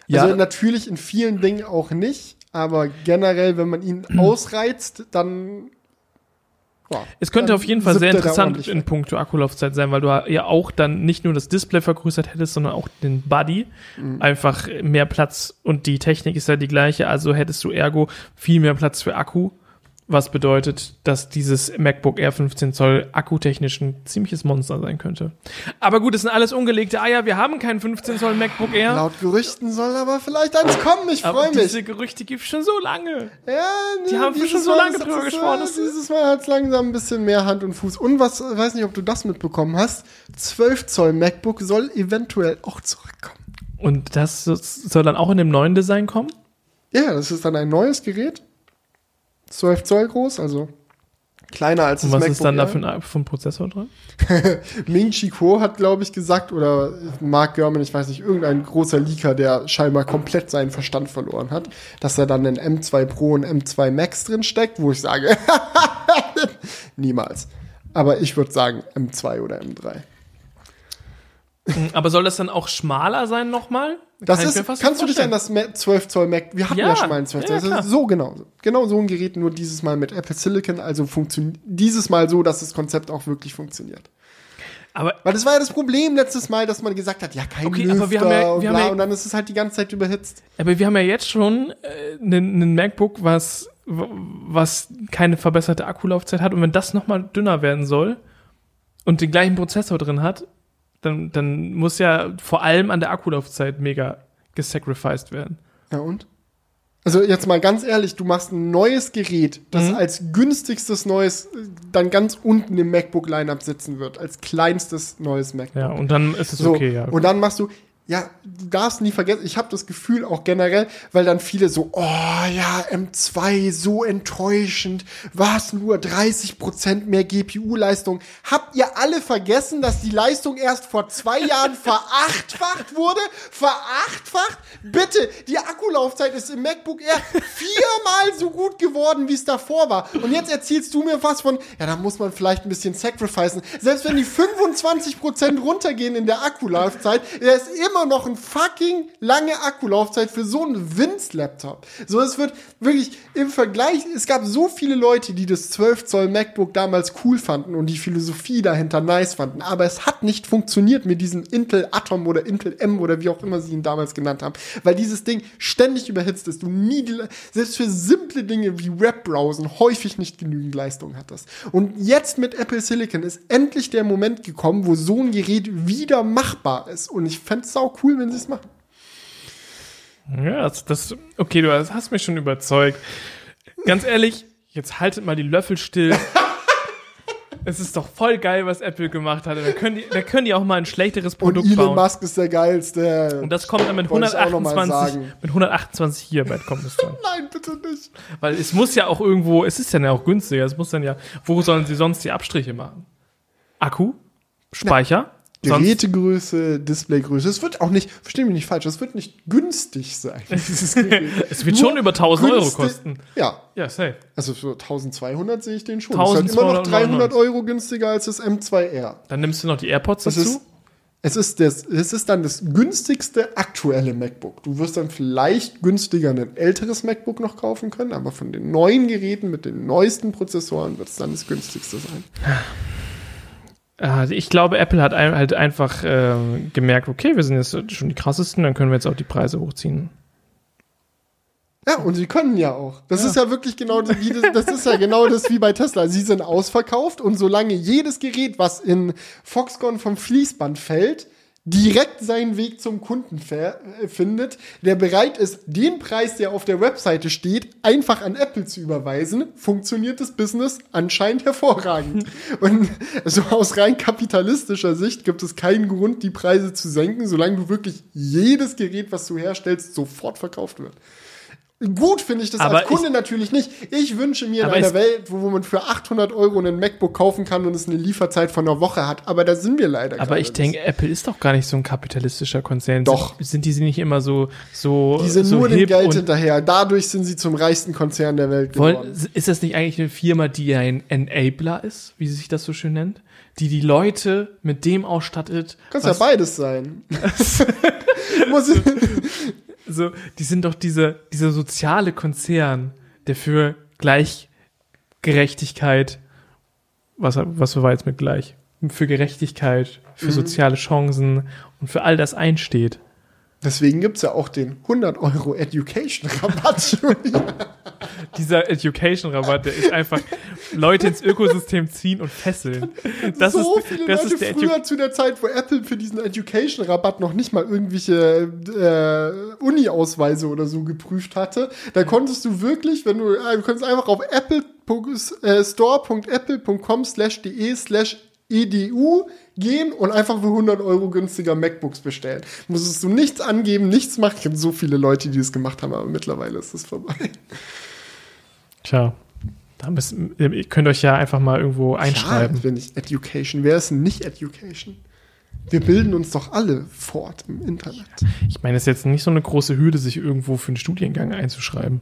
Ja. Also natürlich in vielen Dingen auch nicht, aber generell, wenn man ihn ausreizt, dann ja, es könnte auf jeden Fall sehr interessant in puncto Akkulaufzeit sein, weil du ja auch dann nicht nur das Display vergrößert hättest, sondern auch den Body. Mhm. Einfach mehr Platz und die Technik ist ja die gleiche, also hättest du ergo viel mehr Platz für Akku was bedeutet, dass dieses MacBook Air 15 Zoll akkutechnisch ein ziemliches Monster sein könnte. Aber gut, es sind alles ungelegte Eier. Wir haben keinen 15 Zoll MacBook Air. Laut Gerüchten soll aber vielleicht eins kommen. Ich freue mich. Diese Gerüchte gibt es schon so lange. Ja, nee, die haben wir schon so lange drüber gesprochen. Ist, dieses Mal hat es langsam ein bisschen mehr Hand und Fuß. Und was, weiß nicht, ob du das mitbekommen hast. 12 Zoll MacBook soll eventuell auch zurückkommen. Und das soll dann auch in dem neuen Design kommen? Ja, das ist dann ein neues Gerät 12 Zoll groß, also kleiner als Und das was MacBook ist dann da für ein, für ein Prozessor drin? Ming Chi Kuo hat, glaube ich, gesagt, oder Mark Gurman, ich weiß nicht, irgendein großer Leaker, der scheinbar komplett seinen Verstand verloren hat, dass er dann in M2 Pro und M2 Max drin steckt, wo ich sage, niemals. Aber ich würde sagen M2 oder M3. Aber soll das dann auch schmaler sein nochmal? Das ist, kannst du nicht dich an das Ma- 12 Zoll Mac, wir hatten ja, Ja, schon mal ein 12 Zoll, ja, ist so genau, genau so ein Gerät, nur dieses Mal mit Apple Silicon, also funktioniert, dieses Mal so, dass das Konzept auch wirklich funktioniert. Aber Weil das war ja das Problem letztes Mal, dass man gesagt hat, ja, kein Okay, Lüfter aber wir haben ja- und wir haben bla, ja- und dann ist es halt die ganze Zeit überhitzt. Aber wir haben ja jetzt schon einen äh, MacBook, was, was keine verbesserte Akkulaufzeit hat. Und wenn das nochmal dünner werden soll und den gleichen Prozessor drin hat, dann, dann muss ja vor allem an der Akkulaufzeit mega gesacrificed werden. Ja, und? Also jetzt mal ganz ehrlich, du machst ein neues Gerät, das Mhm. als günstigstes neues dann ganz unten im MacBook-Lineup sitzen wird, als kleinstes neues MacBook. Ja, und dann ist es So, okay, ja. Und dann machst du, ja, du darfst nie vergessen, ich habe das Gefühl auch generell, weil dann viele so, oh ja, M2, so enttäuschend, was nur 30% mehr GPU-Leistung. Habt ihr alle vergessen, dass die Leistung erst vor zwei Jahren verachtfacht wurde? Verachtfacht? Bitte, die Akkulaufzeit ist im MacBook Air viermal so gut geworden, wie es davor war. Und jetzt erzählst du mir was von, ja, da muss man vielleicht ein bisschen sacrificen. Selbst wenn die 25% runtergehen in der Akkulaufzeit, der ist immer noch ein fucking lange Akkulaufzeit für so einen Winz-Laptop. So, es wird wirklich im Vergleich, es gab so viele Leute, die das 12 Zoll MacBook damals cool fanden und die Philosophie dahinter nice fanden, aber es hat nicht funktioniert mit diesem Intel Atom oder Intel M oder wie auch immer sie ihn damals genannt haben, weil dieses Ding ständig überhitzt ist, du nie, selbst für simple Dinge wie Webbrowsen häufig nicht genügend Leistung hattest. Und jetzt mit Apple Silicon ist endlich der Moment gekommen, wo so ein Gerät wieder machbar ist und ich fände es sau cool, wenn sie es machen. Ja, das, das, okay, du hast hast mich schon überzeugt. Ganz ehrlich, jetzt haltet mal die Löffel still. es ist doch voll geil, was Apple gemacht hat. Da können die, da können die auch mal ein schlechteres Und Produkt Elon bauen. Musk ist der geilste. Und das kommt dann mit Wollte ich auch noch mal 128, sagen. mit 128 Gigabyte kommt es dann. Nein, bitte nicht. Weil es muss ja auch irgendwo, es ist dann ja auch günstiger, es muss dann ja, wo sollen sie sonst die Abstriche machen? Akku? Speicher? Sonst- Gerätegröße, Displaygröße. Es wird auch nicht, versteh mich nicht falsch, es wird nicht günstig sein. Es wird Nur schon über 1000 Euro günstig- kosten. Ja, Ja, safe. also für 1200 sehe ich den schon. Das ist halt immer noch 1299. 300 Euro günstiger als das M2R. Dann nimmst du noch die AirPods Das dazu. ist, es ist, das, es ist dann das günstigste aktuelle MacBook. Du wirst dann vielleicht günstiger ein älteres MacBook noch kaufen können, aber von den neuen Geräten mit den neuesten Prozessoren wird es dann das günstigste sein. Ah, Ich glaube, Apple hat ein, halt einfach ähm, gemerkt, okay, wir sind jetzt schon die krassesten, dann können wir jetzt auch die Preise hochziehen. Ja, und sie können ja auch. Das ist ja wirklich genau das, das ist ja genau das wie bei Tesla. Sie sind ausverkauft und solange jedes Gerät, was in Foxconn vom Fließband fällt, direkt seinen Weg zum Kunden äh, findet, der bereit ist, den Preis, der auf der Webseite steht, einfach an Apple zu überweisen, funktioniert das Business anscheinend hervorragend. Und so aus rein kapitalistischer Sicht gibt es keinen Grund, die Preise zu senken, solange du wirklich jedes Gerät, was du herstellst, sofort verkauft wird. Gut finde ich das Aber als Kunde natürlich nicht. Ich wünsche mir in einer Welt, wo man für 800 Euro einen MacBook kaufen kann und es eine Lieferzeit von einer Woche hat. Aber da sind wir leider Aber ich denke, Apple ist doch gar nicht so ein kapitalistischer Konzern. Doch. Sind, sind die nicht immer so, so, Die sind so nur dem Geld hinterher. Dadurch sind sie zum reichsten Konzern der Welt geworden. wollen, ist das nicht eigentlich eine Firma, die ein Enabler ist, wie sich das so schön nennt? Die die Leute mit dem ausstattet. Kannst ja beides sein. Muss ich, so, die sind doch diese, dieser soziale Konzern, der für Gleichgerechtigkeit, was, was war jetzt mit gleich? Für Gerechtigkeit, für Mhm. soziale Chancen und für all das einsteht. Deswegen gibt's ja auch den 100 Euro Education-Rabatt. Dieser Education-Rabatt, der ist einfach Leute ins Ökosystem ziehen und fesseln. Das so ist, viele das Leute ist der Edu früher zu der Zeit, wo Apple für diesen Education-Rabatt noch nicht mal irgendwelche äh, Uni-Ausweise oder so geprüft hatte. Da konntest du wirklich, wenn du, äh, du konntest einfach auf apple äh, store.apple.com slash de slash edu gehen und einfach für 100 Euro günstiger MacBooks bestellen. Musstest du nichts angeben, nichts machen. Ich kenne so viele Leute, die das gemacht haben, aber mittlerweile ist das vorbei. Tja, Da müssen, ihr könnt euch ja einfach mal irgendwo einschreiben. Ja, wenn nicht Education. Wer ist denn nicht Education? Wir bilden uns doch alle fort im Internet. Ich meine, es ist jetzt nicht so eine große Hürde, sich irgendwo für einen Studiengang einzuschreiben.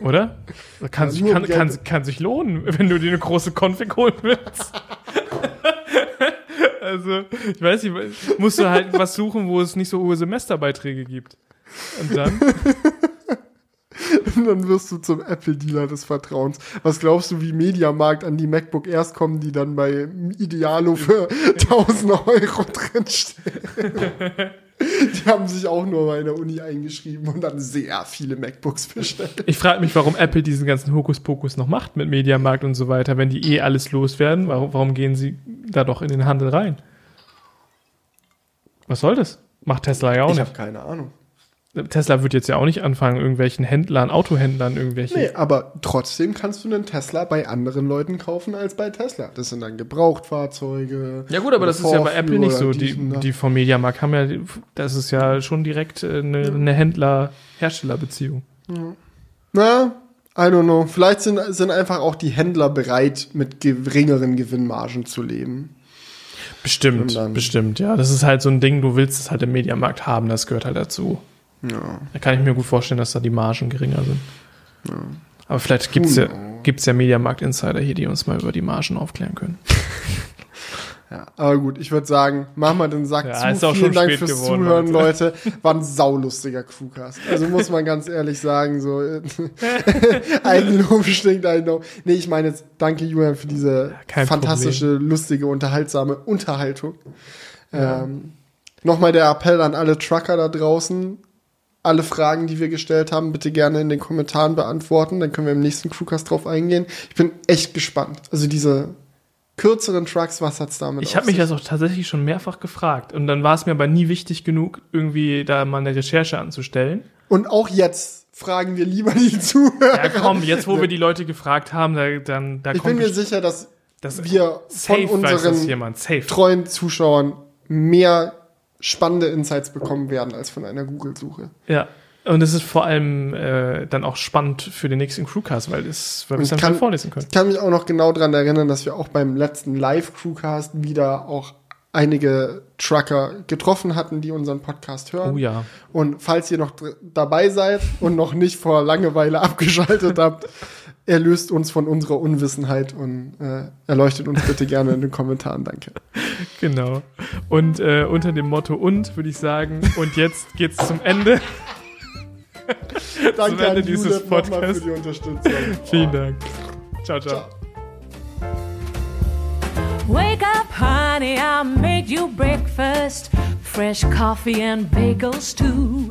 Oder? Kann, sich, kann, kann, kann, sich lohnen, wenn du dir eine große Config holen willst. also, ich weiß nicht, musst du halt was suchen, wo es nicht so hohe Semesterbeiträge gibt. Und dann. Und dann wirst du zum Apple-Dealer des Vertrauens. Was glaubst du, wie Mediamarkt an die MacBook erst kommen, die dann bei Idealo für 1000 Euro drinstehen? Die haben sich auch nur bei der Uni eingeschrieben und dann sehr viele MacBooks bestellt. Ich frage mich, warum Apple diesen ganzen Hokuspokus noch macht mit Mediamarkt und so weiter, wenn die eh alles loswerden. Warum, warum gehen sie da doch in den Handel rein? Was soll das? Macht Tesla ja auch ich nicht. Ich habe keine Ahnung. Tesla wird jetzt ja auch nicht anfangen, irgendwelchen Händlern, Autohändlern irgendwelche. Nee, aber trotzdem kannst du einen Tesla bei anderen Leuten kaufen als bei Tesla. Das sind dann Gebrauchtfahrzeuge. Ja gut, aber das ist ja bei Apple nicht so. Die, die vom Mediamarkt haben ja, das ist ja schon direkt äh, eine, eine Händler-Hersteller-Beziehung. Ja. Na, I don't know. Vielleicht sind, sind einfach auch die Händler bereit, mit geringeren Gewinnmargen zu leben. Bestimmt, bestimmt, ja. Das ist halt so ein Ding, du willst es halt im Mediamarkt haben, das gehört halt dazu. Ja. Da kann ich mir gut vorstellen, dass da die Margen geringer sind. Ja. Aber vielleicht gibt es ja, gibt's ja Mediamarkt-Insider hier, die uns mal über die Margen aufklären können. Ja, aber gut, ich würde sagen, machen wir den Sack ja, zu. Vielen Dank fürs geworden, Zuhören, Leute. War ein saulustiger Crewcast. Also muss man ganz ehrlich sagen, so Eigenlob stinkt eigentlich Nee, ich meine jetzt, danke Julian für diese Kein fantastische, Problem. lustige, unterhaltsame Unterhaltung. Ja. Ähm, Nochmal der Appell an alle Trucker da draußen alle Fragen, die wir gestellt haben, bitte gerne in den Kommentaren beantworten. Dann können wir im nächsten Crewcast drauf eingehen. Ich bin echt gespannt. Also diese kürzeren Trucks, was hat's damit Ich habe mich das auch tatsächlich schon mehrfach gefragt. Und dann war es mir aber nie wichtig genug, irgendwie da mal eine Recherche anzustellen. Und auch jetzt fragen wir lieber die Zuhörer. Ja, komm, jetzt wo wir die Leute gefragt haben, da, dann da Ich bin mir sicher, dass das wir von unseren treuen Zuschauern mehr spannende Insights bekommen werden als von einer Google-Suche. Ja. Und es ist vor allem äh, dann auch spannend für den nächsten Crewcast, weil, es, weil wir es dann kann, vorlesen können. Ich kann mich auch noch genau daran erinnern, dass wir auch beim letzten Live-Crewcast wieder auch einige Trucker getroffen hatten, die unseren Podcast hören. Oh ja. Und falls ihr noch dabei seid und noch nicht vor Langeweile abgeschaltet habt, erlöst uns von unserer Unwissenheit und äh, erleuchtet uns bitte gerne in den Kommentaren. Danke. Genau. Und äh, unter dem Motto und würde ich sagen, und jetzt geht's zum Ende. Danke zum Ende an dieses Podcasts. für die Unterstützung. Vielen Dank. ciao. ciao. ciao. Wake up, honey, I made you breakfast. Fresh coffee and bagels, too.